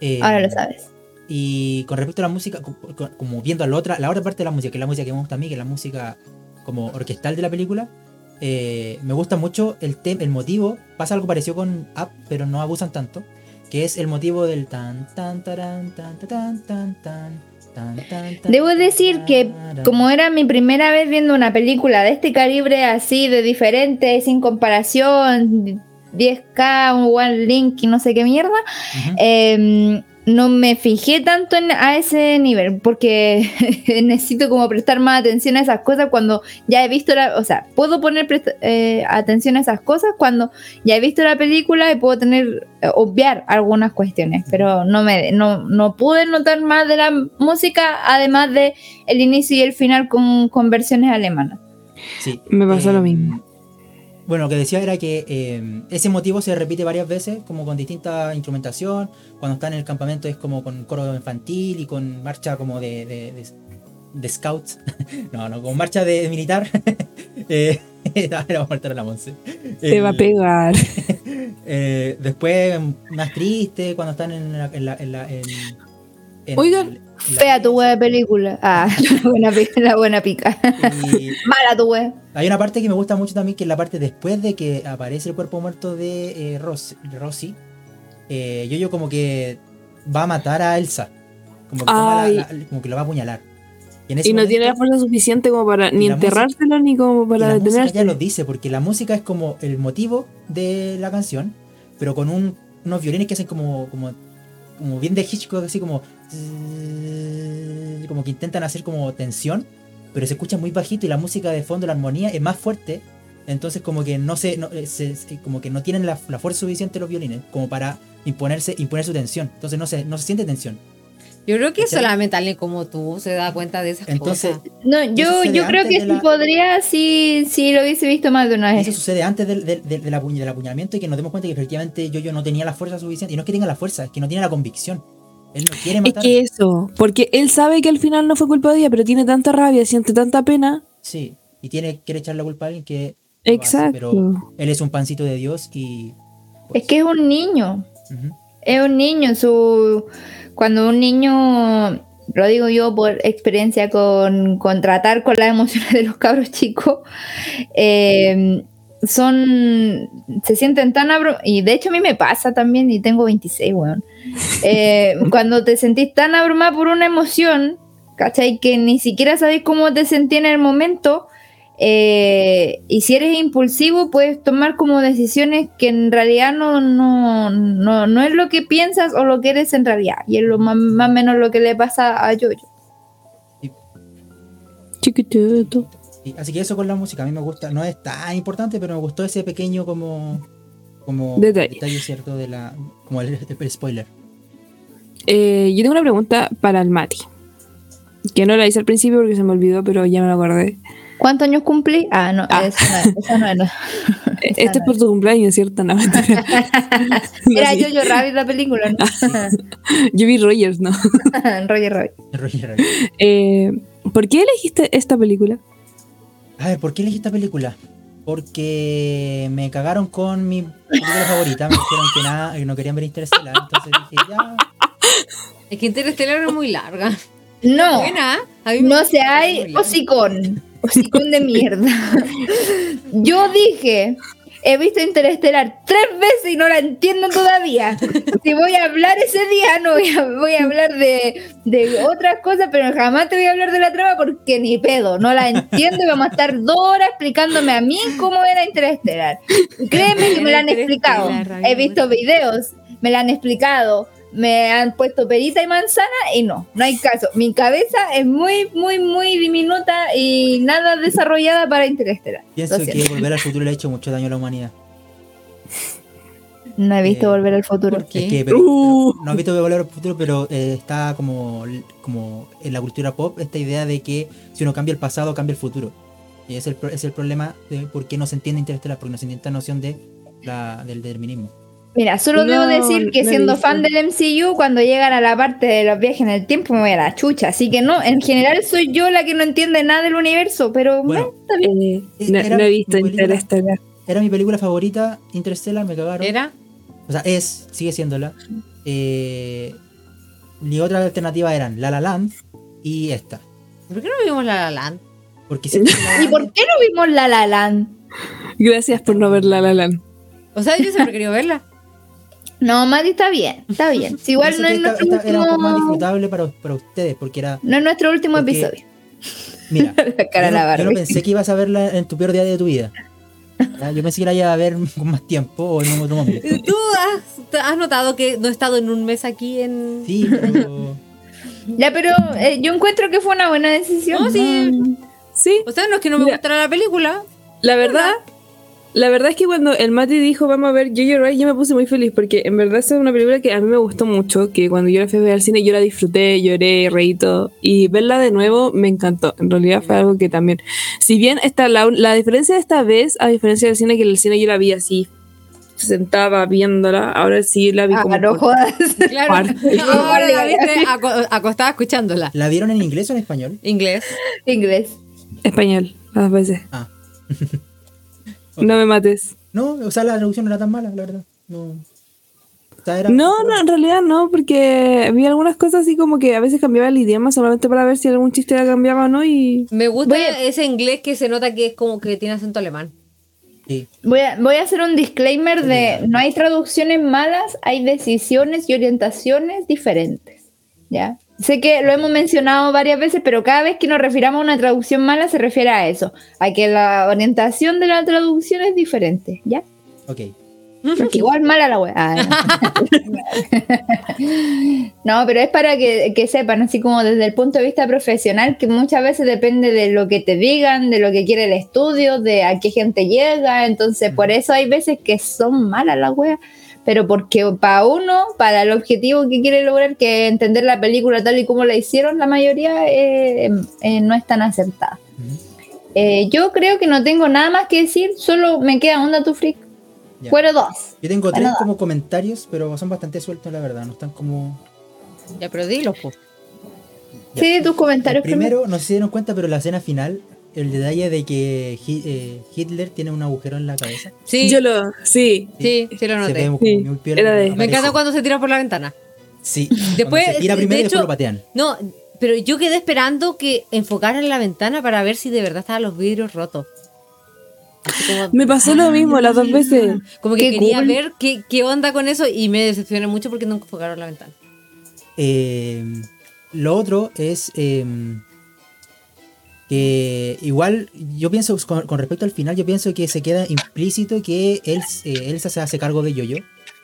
Eh, ahora lo sabes. Y con respecto a la música, co- co- como viendo la otra, la otra parte de la música, que es la música que me gusta a mí, que es la música como orquestal de la película, eh, me gusta mucho el, tema el motivo. Pasa algo parecido con App, pero no abusan tanto. Que es el motivo del tan, tan, taran, tan, tan, tan, tan, Tan, tan, tan, Debo decir que como era mi primera vez viendo una película de este calibre así, de diferente, sin comparación, 10K, un One Link y no sé qué mierda, no me fijé tanto en, a ese nivel porque necesito como prestar más atención a esas cosas cuando ya he visto la, o sea, puedo poner presta- eh, atención a esas cosas cuando ya he visto la película y puedo tener, eh, obviar algunas cuestiones, pero no me, no, no pude notar más de la música además de el inicio y el final con, con versiones alemanas. Sí. Me pasó Eh, lo mismo. Bueno, lo que decía era que eh, ese motivo se repite varias veces, como con distinta instrumentación. Cuando están en el campamento es como con coro infantil y con marcha como de, de, de- de scouts. no, no, con marcha de, militar. eh, vamos a la Monse. Te va a pegar. eh, después, más triste, cuando están en la. En la, en la- en- en- Oigan, en la- Fea tu wea de película. Ah, la buena, pi- la buena pica. y- Mala tu wea. Hay una parte que me gusta mucho también, que es la parte después de que aparece el cuerpo muerto de eh, Ros- Rosy. Eh, Yo-Yo como que va a matar a Elsa. Como que, toma la- la- como que lo va a apuñalar. Y, en ese Y no tiene la fuerza suficiente como para ni música- enterrárselo ni como para música ya detenerse. lo dice, porque la música es como el motivo de la canción, pero con un- unos violines que hacen como, como, como bien de Hitchcock, así como... Como que intentan hacer como tensión, pero se escucha muy bajito y la música de fondo, la armonía es más fuerte. Entonces como que no se, no, eh, se- como que no tienen la, la fuerza suficiente los violines como para imponerse, imponer su tensión. Entonces no se, no se siente tensión. Yo creo que solamente alguien como tú se da cuenta de esas Entonces, cosas. No, yo, yo creo que sí la- podría si, si lo hubiese visto más de una vez. eso sucede antes del, del, del, del apuñalamiento y que nos demos cuenta que efectivamente yo, yo no tenía la fuerza suficiente. Y no es que tenga la fuerza, es que no tiene la convicción. Él no quiere Es matar. que eso, porque él sabe que al final no fue culpa de ella, pero tiene tanta rabia, siente tanta pena. Sí, y tiene, quiere echar la culpa a alguien que... lo hace, Exacto. pero él es un pancito de Dios y... pues, Es que es un niño. ujú. Es un niño. Su, cuando un niño, lo digo yo por experiencia con, con tratar con las emociones de los cabros chicos, eh, son. Se sienten tan Y de hecho a mí me pasa también, y tengo 26, weón. Eh, cuando te sentís tan abrumada por una emoción, ¿cachai? Que ni siquiera sabéis cómo te sentí en el momento. eh, y si eres impulsivo, puedes tomar como decisiones que en realidad no, no, no, no es lo que piensas o lo que eres en realidad. Y es lo más, más o menos lo que le pasa a Yoyo. Chiquitito. Sí, así que eso con la música, a mí me gusta, no es tan importante, pero me gustó ese pequeño como, como Detalle. cierto de la, como el, el spoiler. Eh, yo tengo una pregunta para el Mati. Que no la hice al principio porque se me olvidó, pero ya me lo acordé. ¿Cuántos años cumplí? Ah, no, Ah. Esa, no, esa no era. Esa Este es no por tu cumpleaños, ¿cierto? No, mentira. No, Era sí. Jojo Rabbit la película, ¿no? Yo vi Rogers, ¿no? Roger Rabbit. Roger Rabbit. Eh, ¿Por qué elegiste esta película? A ver, ¿por qué elegí esta película? Porque me cagaron con mi película favorita, me dijeron que nada, que no querían ver Interstellar, entonces dije, ya, Es que Interstellar es muy larga. No, no se hay hocicón. Hocicón de mierda. Yo dije, he visto Interestelar tres veces y no la entiendo todavía. Si voy a hablar ese día, no voy a, voy a hablar de, de otras cosas, pero jamás te voy a hablar de la trama porque ni pedo, no la entiendo y vamos a estar dos horas explicándome a mí cómo era Interestelar. Créeme que me la han explicado. Interestelar, He visto videos, me la han explicado. Me han puesto perita y manzana y no, no hay caso. Mi cabeza es muy, muy, muy diminuta y nada desarrollada para Interestelar. pienso Lo que volver al futuro le ha hecho mucho daño a la humanidad. No he visto Eh, volver al futuro. ¿por qué? Es que, pero- Uh. pero no he visto volver al futuro, pero eh, está como, como en la cultura pop esta idea de que si uno cambia el pasado, cambia el futuro. Y es el, pro- es el problema de por qué no se entiende Interestelar, porque no se entiende esta noción de la, del determinismo. Mira, solo No, debo decir que no siendo fan del MCU, cuando llegan a la parte de los viajes en el tiempo me voy a la chucha. Así que no, en general soy yo la que no entiende nada del universo, pero Bueno. está bien. Eh, no, Era no he visto mi película. Interestelar. Era mi película favorita, Interstellar, me cagaron. ¿Era? O sea, es, sigue siéndola. Eh, y otras alternativas eran La La Land y esta. ¿Por qué no vimos La La Land? Porque La ¿Y por qué no vimos La La Land? Gracias por no ver La La Land. O sea, yo siempre he querido verla. No, Mati, está bien, está bien. Si igual no es, esta- nuestro esta era un poco más último, disfrutable para, para ustedes, porque era. no es nuestro último Porque- episodio. Mira, La cara yo, de la no, yo no pensé que ibas a verla en tu peor día de tu vida. ¿ya? Yo pensé que la iba a ver con más tiempo o en otro momento. ¿Tú has, has notado que no he estado en un mes aquí en... Sí, pero. Ya, pero eh, yo encuentro que fue una buena decisión. No, sí. Sí, O sea, no es que no me Mira. gustara la película. la verdad, la verdad es que cuando el Mati dijo vamos a ver Jojo Rabbit, yo me puse muy feliz porque en verdad esa es una película que a mí me gustó mucho, que cuando yo la fui a ver al cine yo la disfruté, lloré, reí todo y verla de nuevo me encantó. En realidad fue algo que también, si bien esta la, la diferencia de esta vez, a diferencia del cine que en el cine yo la vi así sentaba viéndola, ahora sí la vi Ah, como no jodas. parte. Ahora la viste aco- acostada escuchándola. ¿La vieron en inglés o en español? Inglés. Inglés. español, las veces. Ah. No me mates. No, o sea, la traducción no era tan mala, la verdad. No. O sea, era- No, no, en realidad no, porque vi algunas cosas así como que a veces cambiaba el idioma solamente para ver si algún chiste la cambiaba o no y... Me gusta a- ese inglés que se nota que es como que tiene acento alemán. Sí. Voy a, voy a hacer un disclaimer de no hay traducciones malas, hay decisiones y orientaciones diferentes. ¿Ya? Sé que lo hemos mencionado varias veces, pero cada vez que nos refiramos a una traducción mala se refiere a eso, a que la orientación de la traducción es diferente, ¿ya? Ok. Porque igual mala la wea. Ah, no. No, pero es para que, que sepan, así como desde el punto de vista profesional, que muchas veces depende de lo que te digan, de lo que quiere el estudio, de a qué gente llega. Entonces, por eso hay veces que son malas las weas. Pero porque para uno, para el objetivo que quiere lograr, que es entender la película tal y como la hicieron, la mayoría eh, eh, no es tan acertada. Eh, yo creo que no tengo nada más que decir, solo me queda un dato freak. Ya. Fueron dos. Yo tengo Bueno, tres como comentarios, pero son bastante sueltos, la verdad. No están como. Ya, pero dilo, pues. Sí, tus El comentarios primero. primero, no se dieron cuenta, pero la escena final, el detalle de que eh, Hitler tiene un agujero en la cabeza. Sí, Yo lo... Sí. sí, sí lo noté. ve muy, Sí, muy piola, era de- aparece. Me encanta cuando se tira por la ventana. Sí. Después, se tira de primero y hecho- después lo patean. No, pero yo quedé esperando que enfocaran la ventana para ver si de verdad estaban los vidrios rotos. Como, Me pasó lo mismo las dos veces. como que Qué quería cool. ver qué, qué onda con eso y me decepcioné mucho porque no enfocaron la ventana. Eh, lo otro es eh, Que igual, yo pienso, con, con respecto al final, yo pienso que se queda implícito que él, eh, Elsa se hace cargo de Yoyo.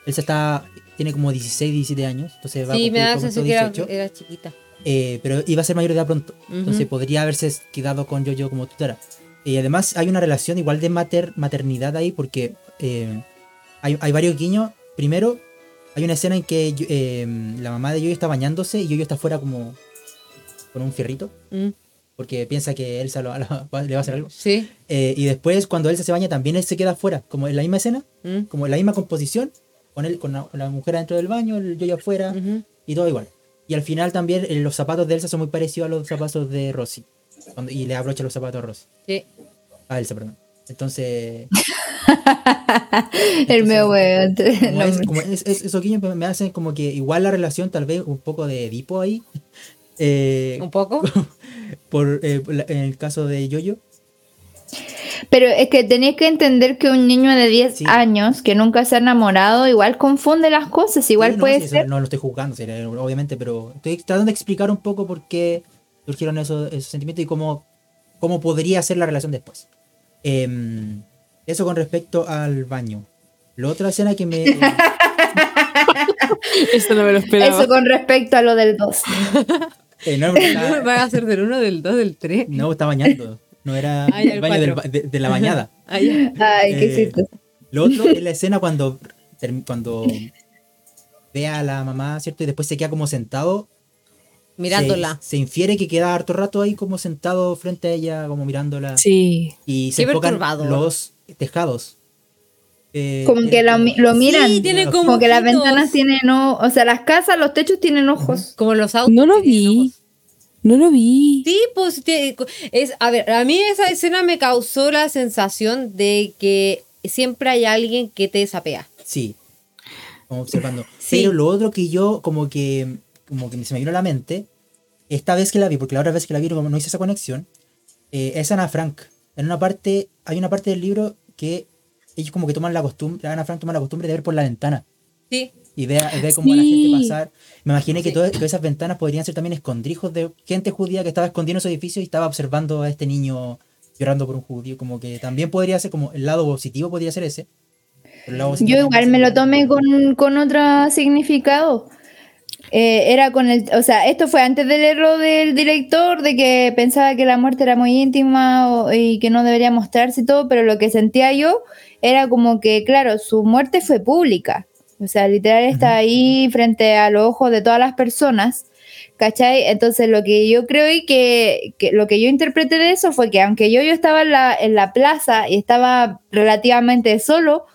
Elsa está, tiene como 16, 17 años, entonces va a Sí, me cumplir da que era, 18. era chiquita. Eh, pero iba a ser mayor de edad pronto. Entonces podría haberse quedado con Yoyo como tutora. Y además hay una relación igual de mater, maternidad ahí porque eh, hay, hay varios guiños. Primero, hay una escena en que eh, la mamá de Yoyo está bañándose y Yoyo está afuera como con un fierrito Mm, porque piensa que Elsa lo- lo- le va a hacer algo. Sí. Eh, y después cuando Elsa se baña también él se queda afuera, como en la misma escena, Mm, como en la misma composición, con él, con la, con la mujer adentro del baño, el Yoyo afuera ujú. y todo igual. Y al final también eh, los zapatos de Elsa son muy parecidos a los zapatos de Rosy. Cuando- y le abrocha los zapatos a Rosy. Sí. A Elsa, perdón. Entonces, El medio huevo. como, es, como es- es- esos guiños me hacen como que igual la relación, tal vez un poco de Edipo ahí. Eh, Un poco. Por, eh, en el caso de Yoyo. Pero es que tenéis que entender que un niño de 10 Sí. años que nunca se ha enamorado igual confunde las cosas, igual Sí, no, puede sí, eso ser. No lo estoy juzgando, eh, obviamente, pero estoy tratando de explicar un poco por qué surgieron esos, esos sentimientos y cómo, cómo podría ser la relación después. Em, eso con respecto al baño. La otra escena que me... eh, Esto no me lo esperaba. Eso con respecto a lo del 2. eh, no, está- ¿Van a ser del 1, del 2, del 3? no, está bañando. No era Ah, el el baño del cuatro. ba- de, de la bañada. Ay, qué Eh, chistoso. Lo otro es la escena cuando, cuando ve a la mamá, ¿cierto? Y después se queda como sentado. Mirándola. Se, se infiere que queda harto rato ahí como sentado frente a ella, como mirándola. Sí. Y se Qué enfocan los tejados. Eh, Como que lo, mi- lo miran. Sí, tiene como, como que las ventanas tienen ojos. O sea, las casas, los techos tienen ojos. Como los autos. No lo vi. No lo vi. Sí, pues es, a ver, a mí esa escena me causó la sensación de que siempre hay alguien que te sapea. Sí. Como observando. Sí. Pero lo otro que yo como que como que se me vino a la mente, esta vez que la vi, porque la otra vez que la vi como no hice esa conexión, eh, es Ana Frank. En una parte, hay una parte del libro que ellos como que toman la costumbre, Ana Frank toma la costumbre de ver por la ventana Sí. y ve, a- ve como a la Sí. gente pasar. Me imaginé que Sí. todas, todas esas ventanas podrían ser también escondrijos de gente judía que estaba escondida en su edificio y estaba observando a este niño llorando por un judío. Como que también podría ser como el lado positivo podría ser ese. el lado Yo igual me lo tomé con, con otro significado. Eh, era con el, o sea, esto fue antes del error del director, de que pensaba que la muerte era muy íntima o- y que no debería mostrarse y todo, pero lo que sentía yo era como que, claro, su muerte fue pública. O sea, literal está ahí frente a los ojos de todas las personas. ¿Cachai? Entonces lo que yo creo y que, que lo que yo interpreté de eso fue que aunque yo, yo estaba en la, en la plaza y estaba relativamente solo,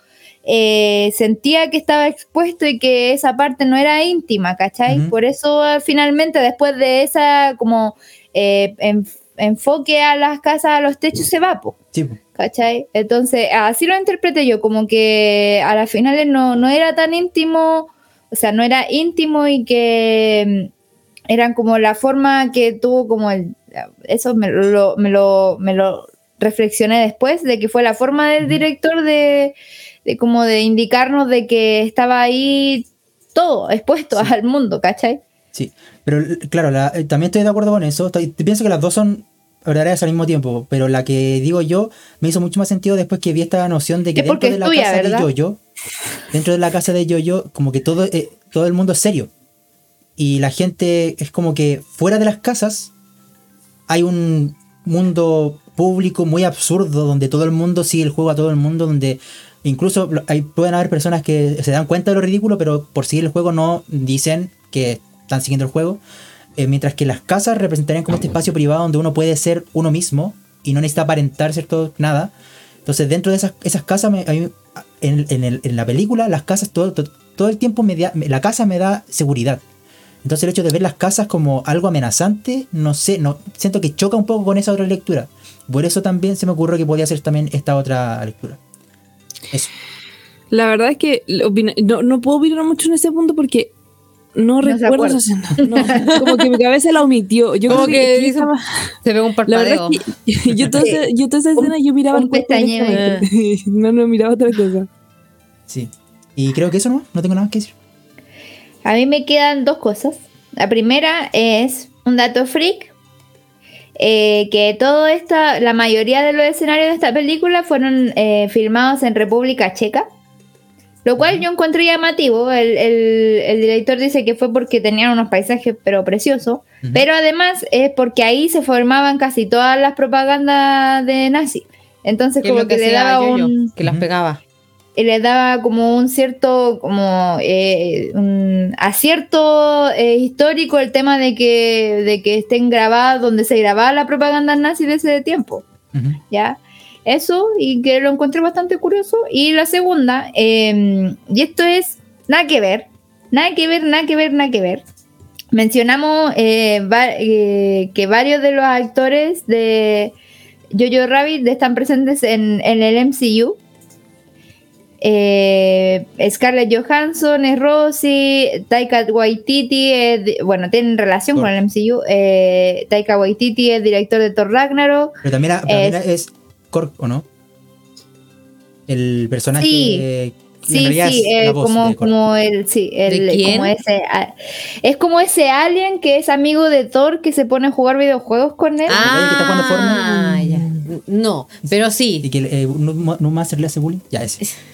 eh, sentía que estaba expuesto y que esa parte no era íntima, ¿cachai? Por eso eh, finalmente después de esa como eh, en- enfoque a las casas, a los techos, se va, po, Sí, po. ¿Cachai? Entonces así lo interpreté yo, como que a las finales no, no era tan íntimo, o sea, no era íntimo y que mm, eran como la forma que tuvo como el... Eso me lo, me lo, me lo reflexioné después, de que fue la forma del director de, de como de indicarnos de que estaba ahí todo expuesto Sí. al mundo, ¿cachai? Sí, pero claro, la- eh, también estoy de acuerdo con eso. Estoy- pienso que las dos son verdaderas al mismo tiempo, pero la que digo yo me hizo mucho más sentido después que vi esta noción de que dentro de la tuya, casa ¿verdad? de Yoyo, dentro de la casa de Yoyo, como que todo, eh, todo el mundo es serio. Y la gente es como que fuera de las casas hay un mundo público muy absurdo donde todo el mundo sigue el juego a todo el mundo, donde incluso hay, pueden haber personas que se dan cuenta de lo ridículo, pero por seguir el juego no dicen que están siguiendo el juego. Eh, mientras que las casas representarían como este espacio privado donde uno puede ser uno mismo y no necesita aparentar cierto nada. Entonces dentro de esas, esas casas, en, en la película, las casas todo, todo, el tiempo, la casa me da seguridad. Entonces el hecho de ver las casas como algo amenazante, no sé, no siento que choca un poco con esa otra lectura. Por eso también se me ocurrió que podía ser también esta otra lectura. Eso. La verdad es que no, no puedo opinar mucho en ese punto porque no, recuerdo esa escena. No, como que mi cabeza la omitió. Yo Como creo que que, dice- estaba- Se ve un la verdad parpadeo. es que yo toda, esa, yo toda esa escena yo miraba un el. No, no miraba otra cosa. Sí. Y creo que eso no, no tengo nada más que decir. A mí me quedan dos cosas. La primera es un dato freak. eh, que todo esta, la mayoría de los escenarios de esta película fueron eh, filmados en República Checa. Lo cual yo encontré llamativo. El, el- el director dice que fue porque tenían unos paisajes pero preciosos. Pero además es porque ahí se formaban casi todas las propagandas de nazi. Entonces Que es como lo que, le daba un que las pegaba. y le daba como un cierto como eh, un acierto eh, histórico el tema de que de que estén grabadas donde se grababa la propaganda nazi de ese tiempo ya eso y que lo encontré bastante curioso y la segunda eh, y esto es nada que ver nada que ver nada que ver nada que ver mencionamos eh, va- eh, que varios de los actores de Jojo Rabbit están presentes en, en el MCU eh, Scarlett Johansson es Rosie, Taika Waititi, es bueno, tienen relación Thor. con el MCU. eh, Taika Waititi es director de Thor Ragnarok. Pero también, también es Korg, ¿o no? El personaje Sí. que Sí, sí, es eh, como, como el, sí, el, ¿De quién? como ese, ah, es como ese alien que es amigo de Thor que se pone a jugar videojuegos con él. Ah, que está ya. No, pero Y sí. que eh, no, no más le hace bullying. Ya, ese.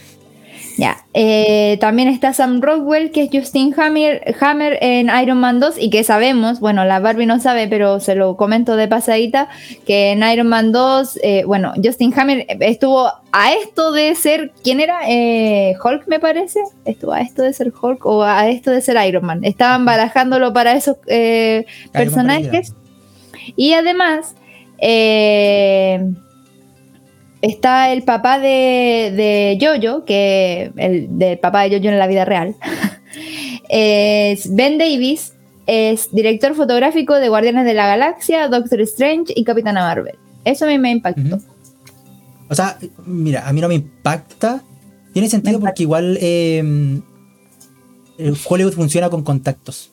Ya. Eh, también está Sam Rockwell, que es Justin Hammer, Hammer en Iron Man 2, y que sabemos, bueno, la Barbie no sabe, pero se lo comento de pasadita, que en Iron Man 2, eh, bueno, Justin Hammer estuvo a esto de ser, ¿quién era? Eh, Hulk, me parece. Estuvo a esto de ser Hulk o a esto de ser Iron Man. Estaban barajándolo para esos eh, personajes. Y además, eh, está el papá de, de Jojo, que el del papá de Jojo en la vida real. es Ben Davis, es director fotográfico de Guardianes de la Galaxia, Doctor Strange y Capitana Marvel. Eso a mí me impactó. O sea, mira, a mí no me impacta. Tiene sentido porque igual eh, el Hollywood funciona con contactos.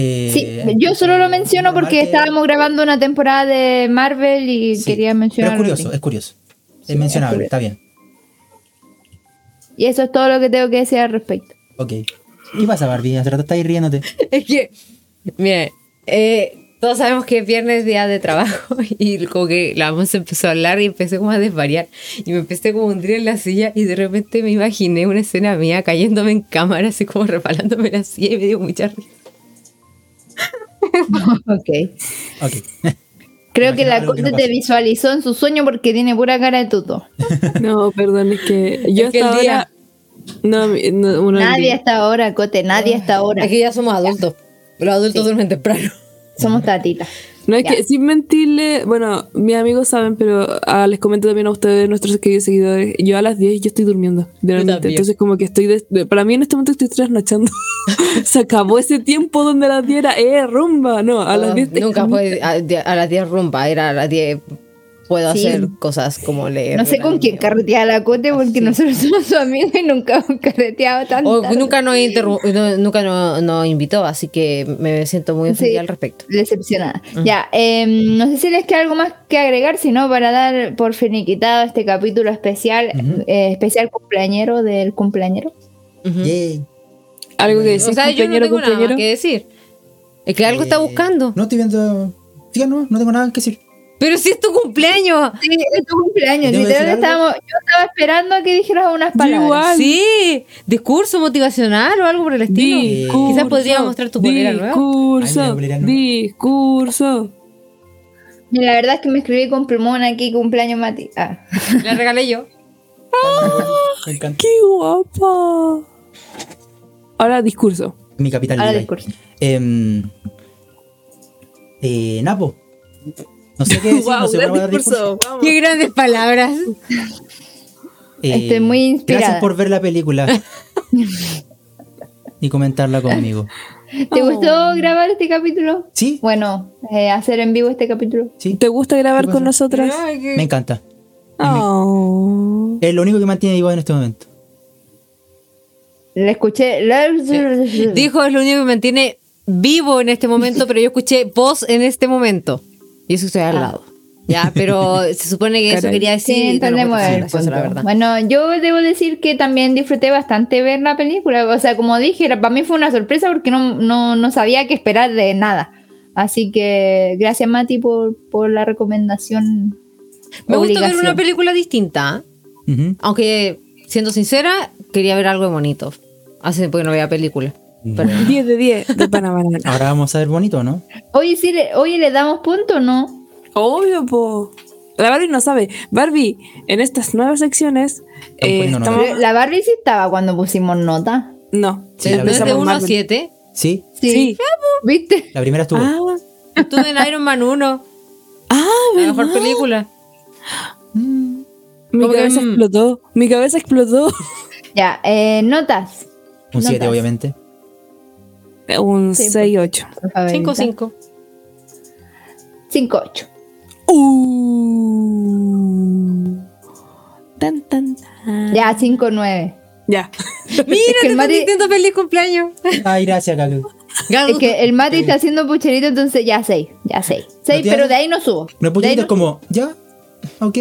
Eh, Sí, yo solo lo menciono porque que- estábamos grabando una temporada de Marvel y sí, quería Pero mencionarlo. es curioso, es curioso. Sí, es mencionable, es está bien. Y eso es todo lo que tengo que decir al respecto. Ok. ¿Qué pasa, Barbie? Hace rato estáis riéndote. Es que, mire, eh, todos sabemos que es viernes día de trabajo y como que la voz empezó a hablar y empecé como a desvariar y me empecé como a hundir en la silla y de repente me imaginé una escena mía cayéndome en cámara así como repalándome la silla y me dio mucha risa. Ok. Ok. Creo que la Cote no te visualizó en su sueño porque tiene pura cara de tuto. No, perdón, es que yo Es que el hasta día- ahora. No, Nadie día. hasta ahora, Cote, nadie hasta ahora. Es que ya somos adultos. Los adultos Sí. duermen temprano. Somos tatitas. No, es Ya. que sin mentirle, bueno, mis amigos saben, pero ah, les comento también a ustedes, nuestros queridos seguidores, yo a las 10 yo estoy durmiendo, realmente. Entonces como que estoy, de- de- para mí en este momento estoy trasnochando. Se acabó ese tiempo donde a las 10 era, eh, rumba, no, a las 10 te- Nunca fue a, a las 10 rumba, era a las 10 puedo Sí. hacer cosas como leer. No sé con quién carretea la Cote porque nosotros somos su amigos y nunca hemos carreteado tanto. O nunca nos, interru- no- nunca nos, nos invitó, así que me siento muy ofendida Sí. al respecto. Decepcionada. Ya, em, no sé si les queda algo más que agregar, sino para dar por finiquitado este capítulo especial, eh, especial cumpleañero del cumpleañero. Yay. algo que decir, O sea, yo no tengo nada que decir. Es que algo está Eh, buscando. No estoy viendo. Siga, no, no tengo nada que decir. Pero si es tu cumpleaños. Sí, es tu cumpleaños. ¿Tengo que Literal, decir algo? estábamos, yo estaba esperando a que dijeras unas Yo palabras. igual. Sí, discurso motivacional o algo por el estilo. Discurso, Quizás podría mostrar tu polera nueva. Discurso, discurso. La verdad es que me escribí con plumón aquí, cumpleaños Mati. Ah. La regalé yo. Me encanta. ¡Qué guapa! Ahora discurso. Mi capital Ahora discurso. Em, eh, Napo. No sé qué decir, no Guau, sé gran cómo dar discurso. Qué grandes palabras. Eh, Estoy muy inspirada. Gracias por ver la película. y comentarla conmigo. ¿Te gustó grabar este capítulo? Sí, Bueno, eh, hacer en vivo este capítulo. sí. ¿Te gusta grabar ¿Qué con nosotras? Ay, Me encanta. Oh. Es lo único que mantiene vivo en este momento. Le escuché. Dijo es lo único que mantiene vivo en este momento, pero yo escuché voz en este momento. Y eso estoy al Ah. lado. Ya, pero se supone que eso quería decir. Sí, no entendemos encuentro el gracioso, la verdad. Bueno, yo debo decir que también disfruté bastante ver la película. O sea, como dije, para mí fue una sorpresa porque no, no, no sabía qué esperar de nada. Así que gracias Mati por, por la recomendación. Me gusta ver una película distinta. Ujú. Aunque, siendo sincera, quería ver algo de bonito. Hace tiempo que no veía película. Pero, 10 de 10 de pana banana. Ahora vamos a ver bonito, ¿no? Oye, sí, le- oye, ¿le damos punto o no? Obvio, po. La Barbie no sabe. Barbie, en estas nuevas secciones. eh, estamos- La Barbie sí estaba cuando pusimos nota. No. Sí, ¿no la es de empezamos 1 a Marvel. 7. Sí, Sí. Sí. ¿Viste? la primera estuvo. Ah, Estuve en Iron Man 1. ah, La mejor ¿verdad? película. Mi ¿Cómo que, cabeza mm? explotó. Mi cabeza explotó. Ya, eh, notas. Un 7, notas. obviamente. Un Sí, 6-8. por favor. 5-5. 5-8. Uh. Tan, tan, tan. Ya, 5-9. Ya. Mira, que te el Mati- diciendo feliz cumpleaños. Ay, gracias. Gago. Es que el Mati está haciendo pucherito, entonces ya 6. Ya 6. 6, tienes? pero de ahí no subo. No es no como, ya, ok.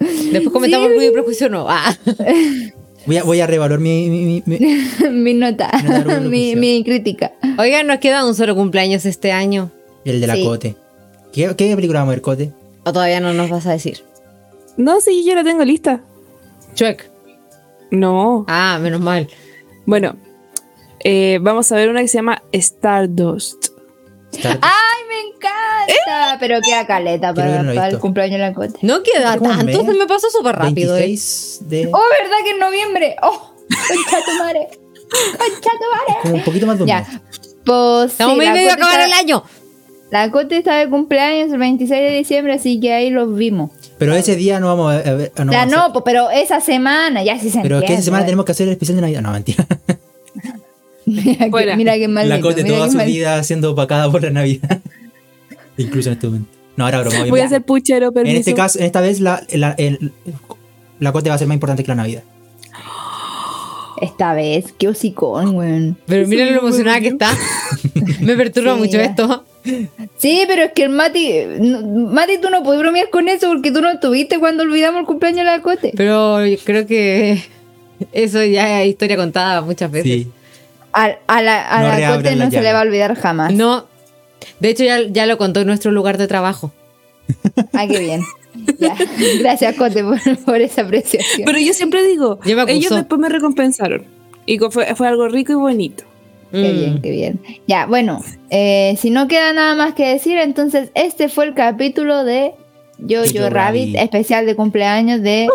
Después comentamos Sí. Orgullo y Prejuicio no. Ah. Voy a, voy a revaluar mi, mi, mi- mi- nota, No, no, no, no, mi, crítica. Oigan, nos queda un solo cumpleaños este año. el de la Sí. Cote. ¿Qué, ¿Qué película vamos a ver, Cote? O todavía no nos vas a decir. No, sí, yo la tengo lista. Chuec. No. Ah, menos mal. Bueno, eh, vamos a ver una que se llama Stardust. Star- ¡Ay, me encanta! Pero queda caleta para, no el cumpleaños de la cote. No queda ¿Cómo tanto, se me pasó súper rápido. eh. 26 de... ¡Oh, verdad que en noviembre! ¡Oh! ¡Concha tu madre! ¡Concha tu Como un madre! poquito más de un Ya. mes. Pues. Estamos sí, medio a Cote acabar está- el año. La Cote está de cumpleaños el 26 de diciembre, así que ahí los vimos. Pero ese día no vamos a ver... No no, pues, pero esa semana, ya sí se Pero es que esa entiende, semana tenemos que hacer el especial de Navidad. No, mentira. Mira que- Fuera. Mira qué maldito. la Cote toda su maldito. vida siendo opacada por la Navidad. Incluso en este momento. No, ahora broma. Voy a hacer puchero, permiso. En este caso, en esta vez, la, la, el- la Cote va a ser más importante que la Navidad. Esta vez, qué hocicón, weón. Pero mira lo emocionada que está. Me perturba Sí, mucho esto. Sí, pero es que el Mati. Mati, tú no puedes bromear con eso porque tú no estuviste cuando olvidamos el cumpleaños de la Cote. Pero yo creo que eso ya es historia contada muchas veces. Sí. A, a la, a No la no se llave. le va a olvidar jamás. No. De hecho, ya, ya lo contó en nuestro lugar de trabajo. Ah, qué bien. Ya. Gracias, Cote, por, por esa apreciación. Pero yo siempre digo, acusó. ellos después me recompensaron. Y fue, fue algo rico y bonito. Qué Mm. bien, qué bien. Ya, bueno, eh, si no queda nada más que decir, entonces este fue el capítulo de Jojo Jojo Rabbit, Rabbit. especial de cumpleaños de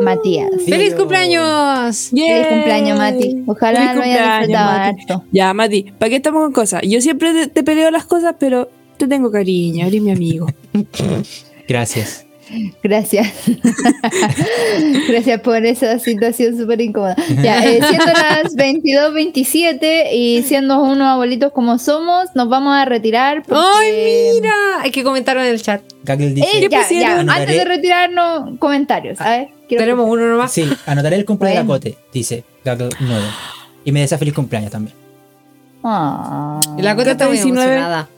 Matías. ¡Feliz yo- cumpleaños! Feliz cumpleaños, Mati. Ojalá Feliz lo hayas disfrutado Mati. harto. Ya, Mati, ¿para qué estamos con cosas? Yo siempre te, te peleo las cosas, pero te tengo cariño, eres mi amigo. Gracias. Gracias. Gracias por esa situación súper incómoda. Ya, eh, siendo las 22.27 y siendo unos abuelitos como somos, nos vamos a retirar. Porque... ¡Ay, mira! Hay que comentarlo en el chat. Gaggle dice... Eh, ya, ya, antes de retirarnos, comentarios. A ver, Tenemos uno nomás. Sí, anotaré el cumpleaños de la Bueno. Cote, dice Gaggle 9. Y me desea feliz cumpleaños también. Ah. Y la cosa está muy 19. emocionada.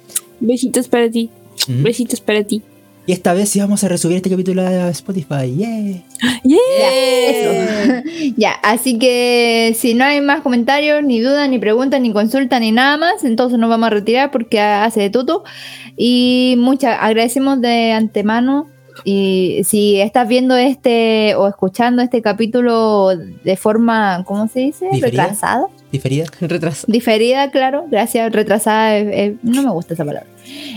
Besitos para ti. Besitos para ti. Y esta vez sí vamos a resubir este capítulo a Spotify. ¡Yeah! ¡Yeah! Eso. ya, así que si no hay más comentarios, ni dudas, ni preguntas, ni consultas, ni nada más, entonces nos vamos a retirar porque hace de tuto. Y muchas agradecemos de antemano. Y si estás viendo este o escuchando este capítulo de forma, ¿cómo se dice? ¿Diferida? Retrasada. ¿Diferida? Retraso. Diferida, claro, gracias, retrasada, eh, eh, no me gusta esa palabra.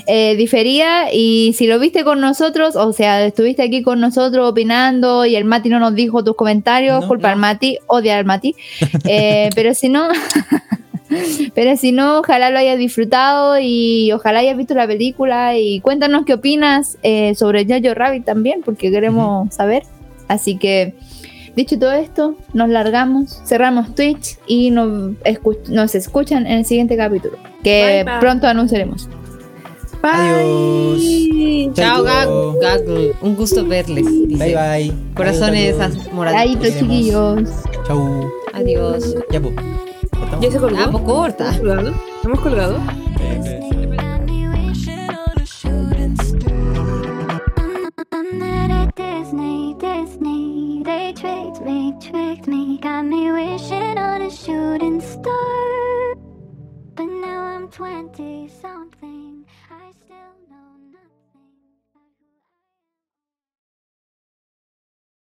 Eh, diferida, y si lo viste con nosotros, o sea, estuviste aquí con nosotros opinando y el Mati no nos dijo tus comentarios, No, culpa al Mati, odia al Mati, Eh, pero si no, pero si no, ojalá lo hayas disfrutado y ojalá hayas visto la película y cuéntanos qué opinas eh, sobre Jojo Rabbit también, porque queremos saber. Así que, dicho todo esto, nos largamos, cerramos Twitch y nos, escu- nos escuchan en el siguiente capítulo, que Bye, bye. pronto anunciaremos. Adiós. Chao, Chaito. Gag- Gaggle. Un gusto verles. dice. Bye bye. Corazones Adiós, Nos vemos. chiquillos. Chau. Adiós. Ya, pues. ¿Ya se colgó? Ah, pues corta. ¿Hemos colgado? ¿Hemos colgado? Got me wishing on a shooting star. I'm not at Disney, Disney. They tricked me, tricked me. Got me wishing on a shooting star. But now I'm 20 something.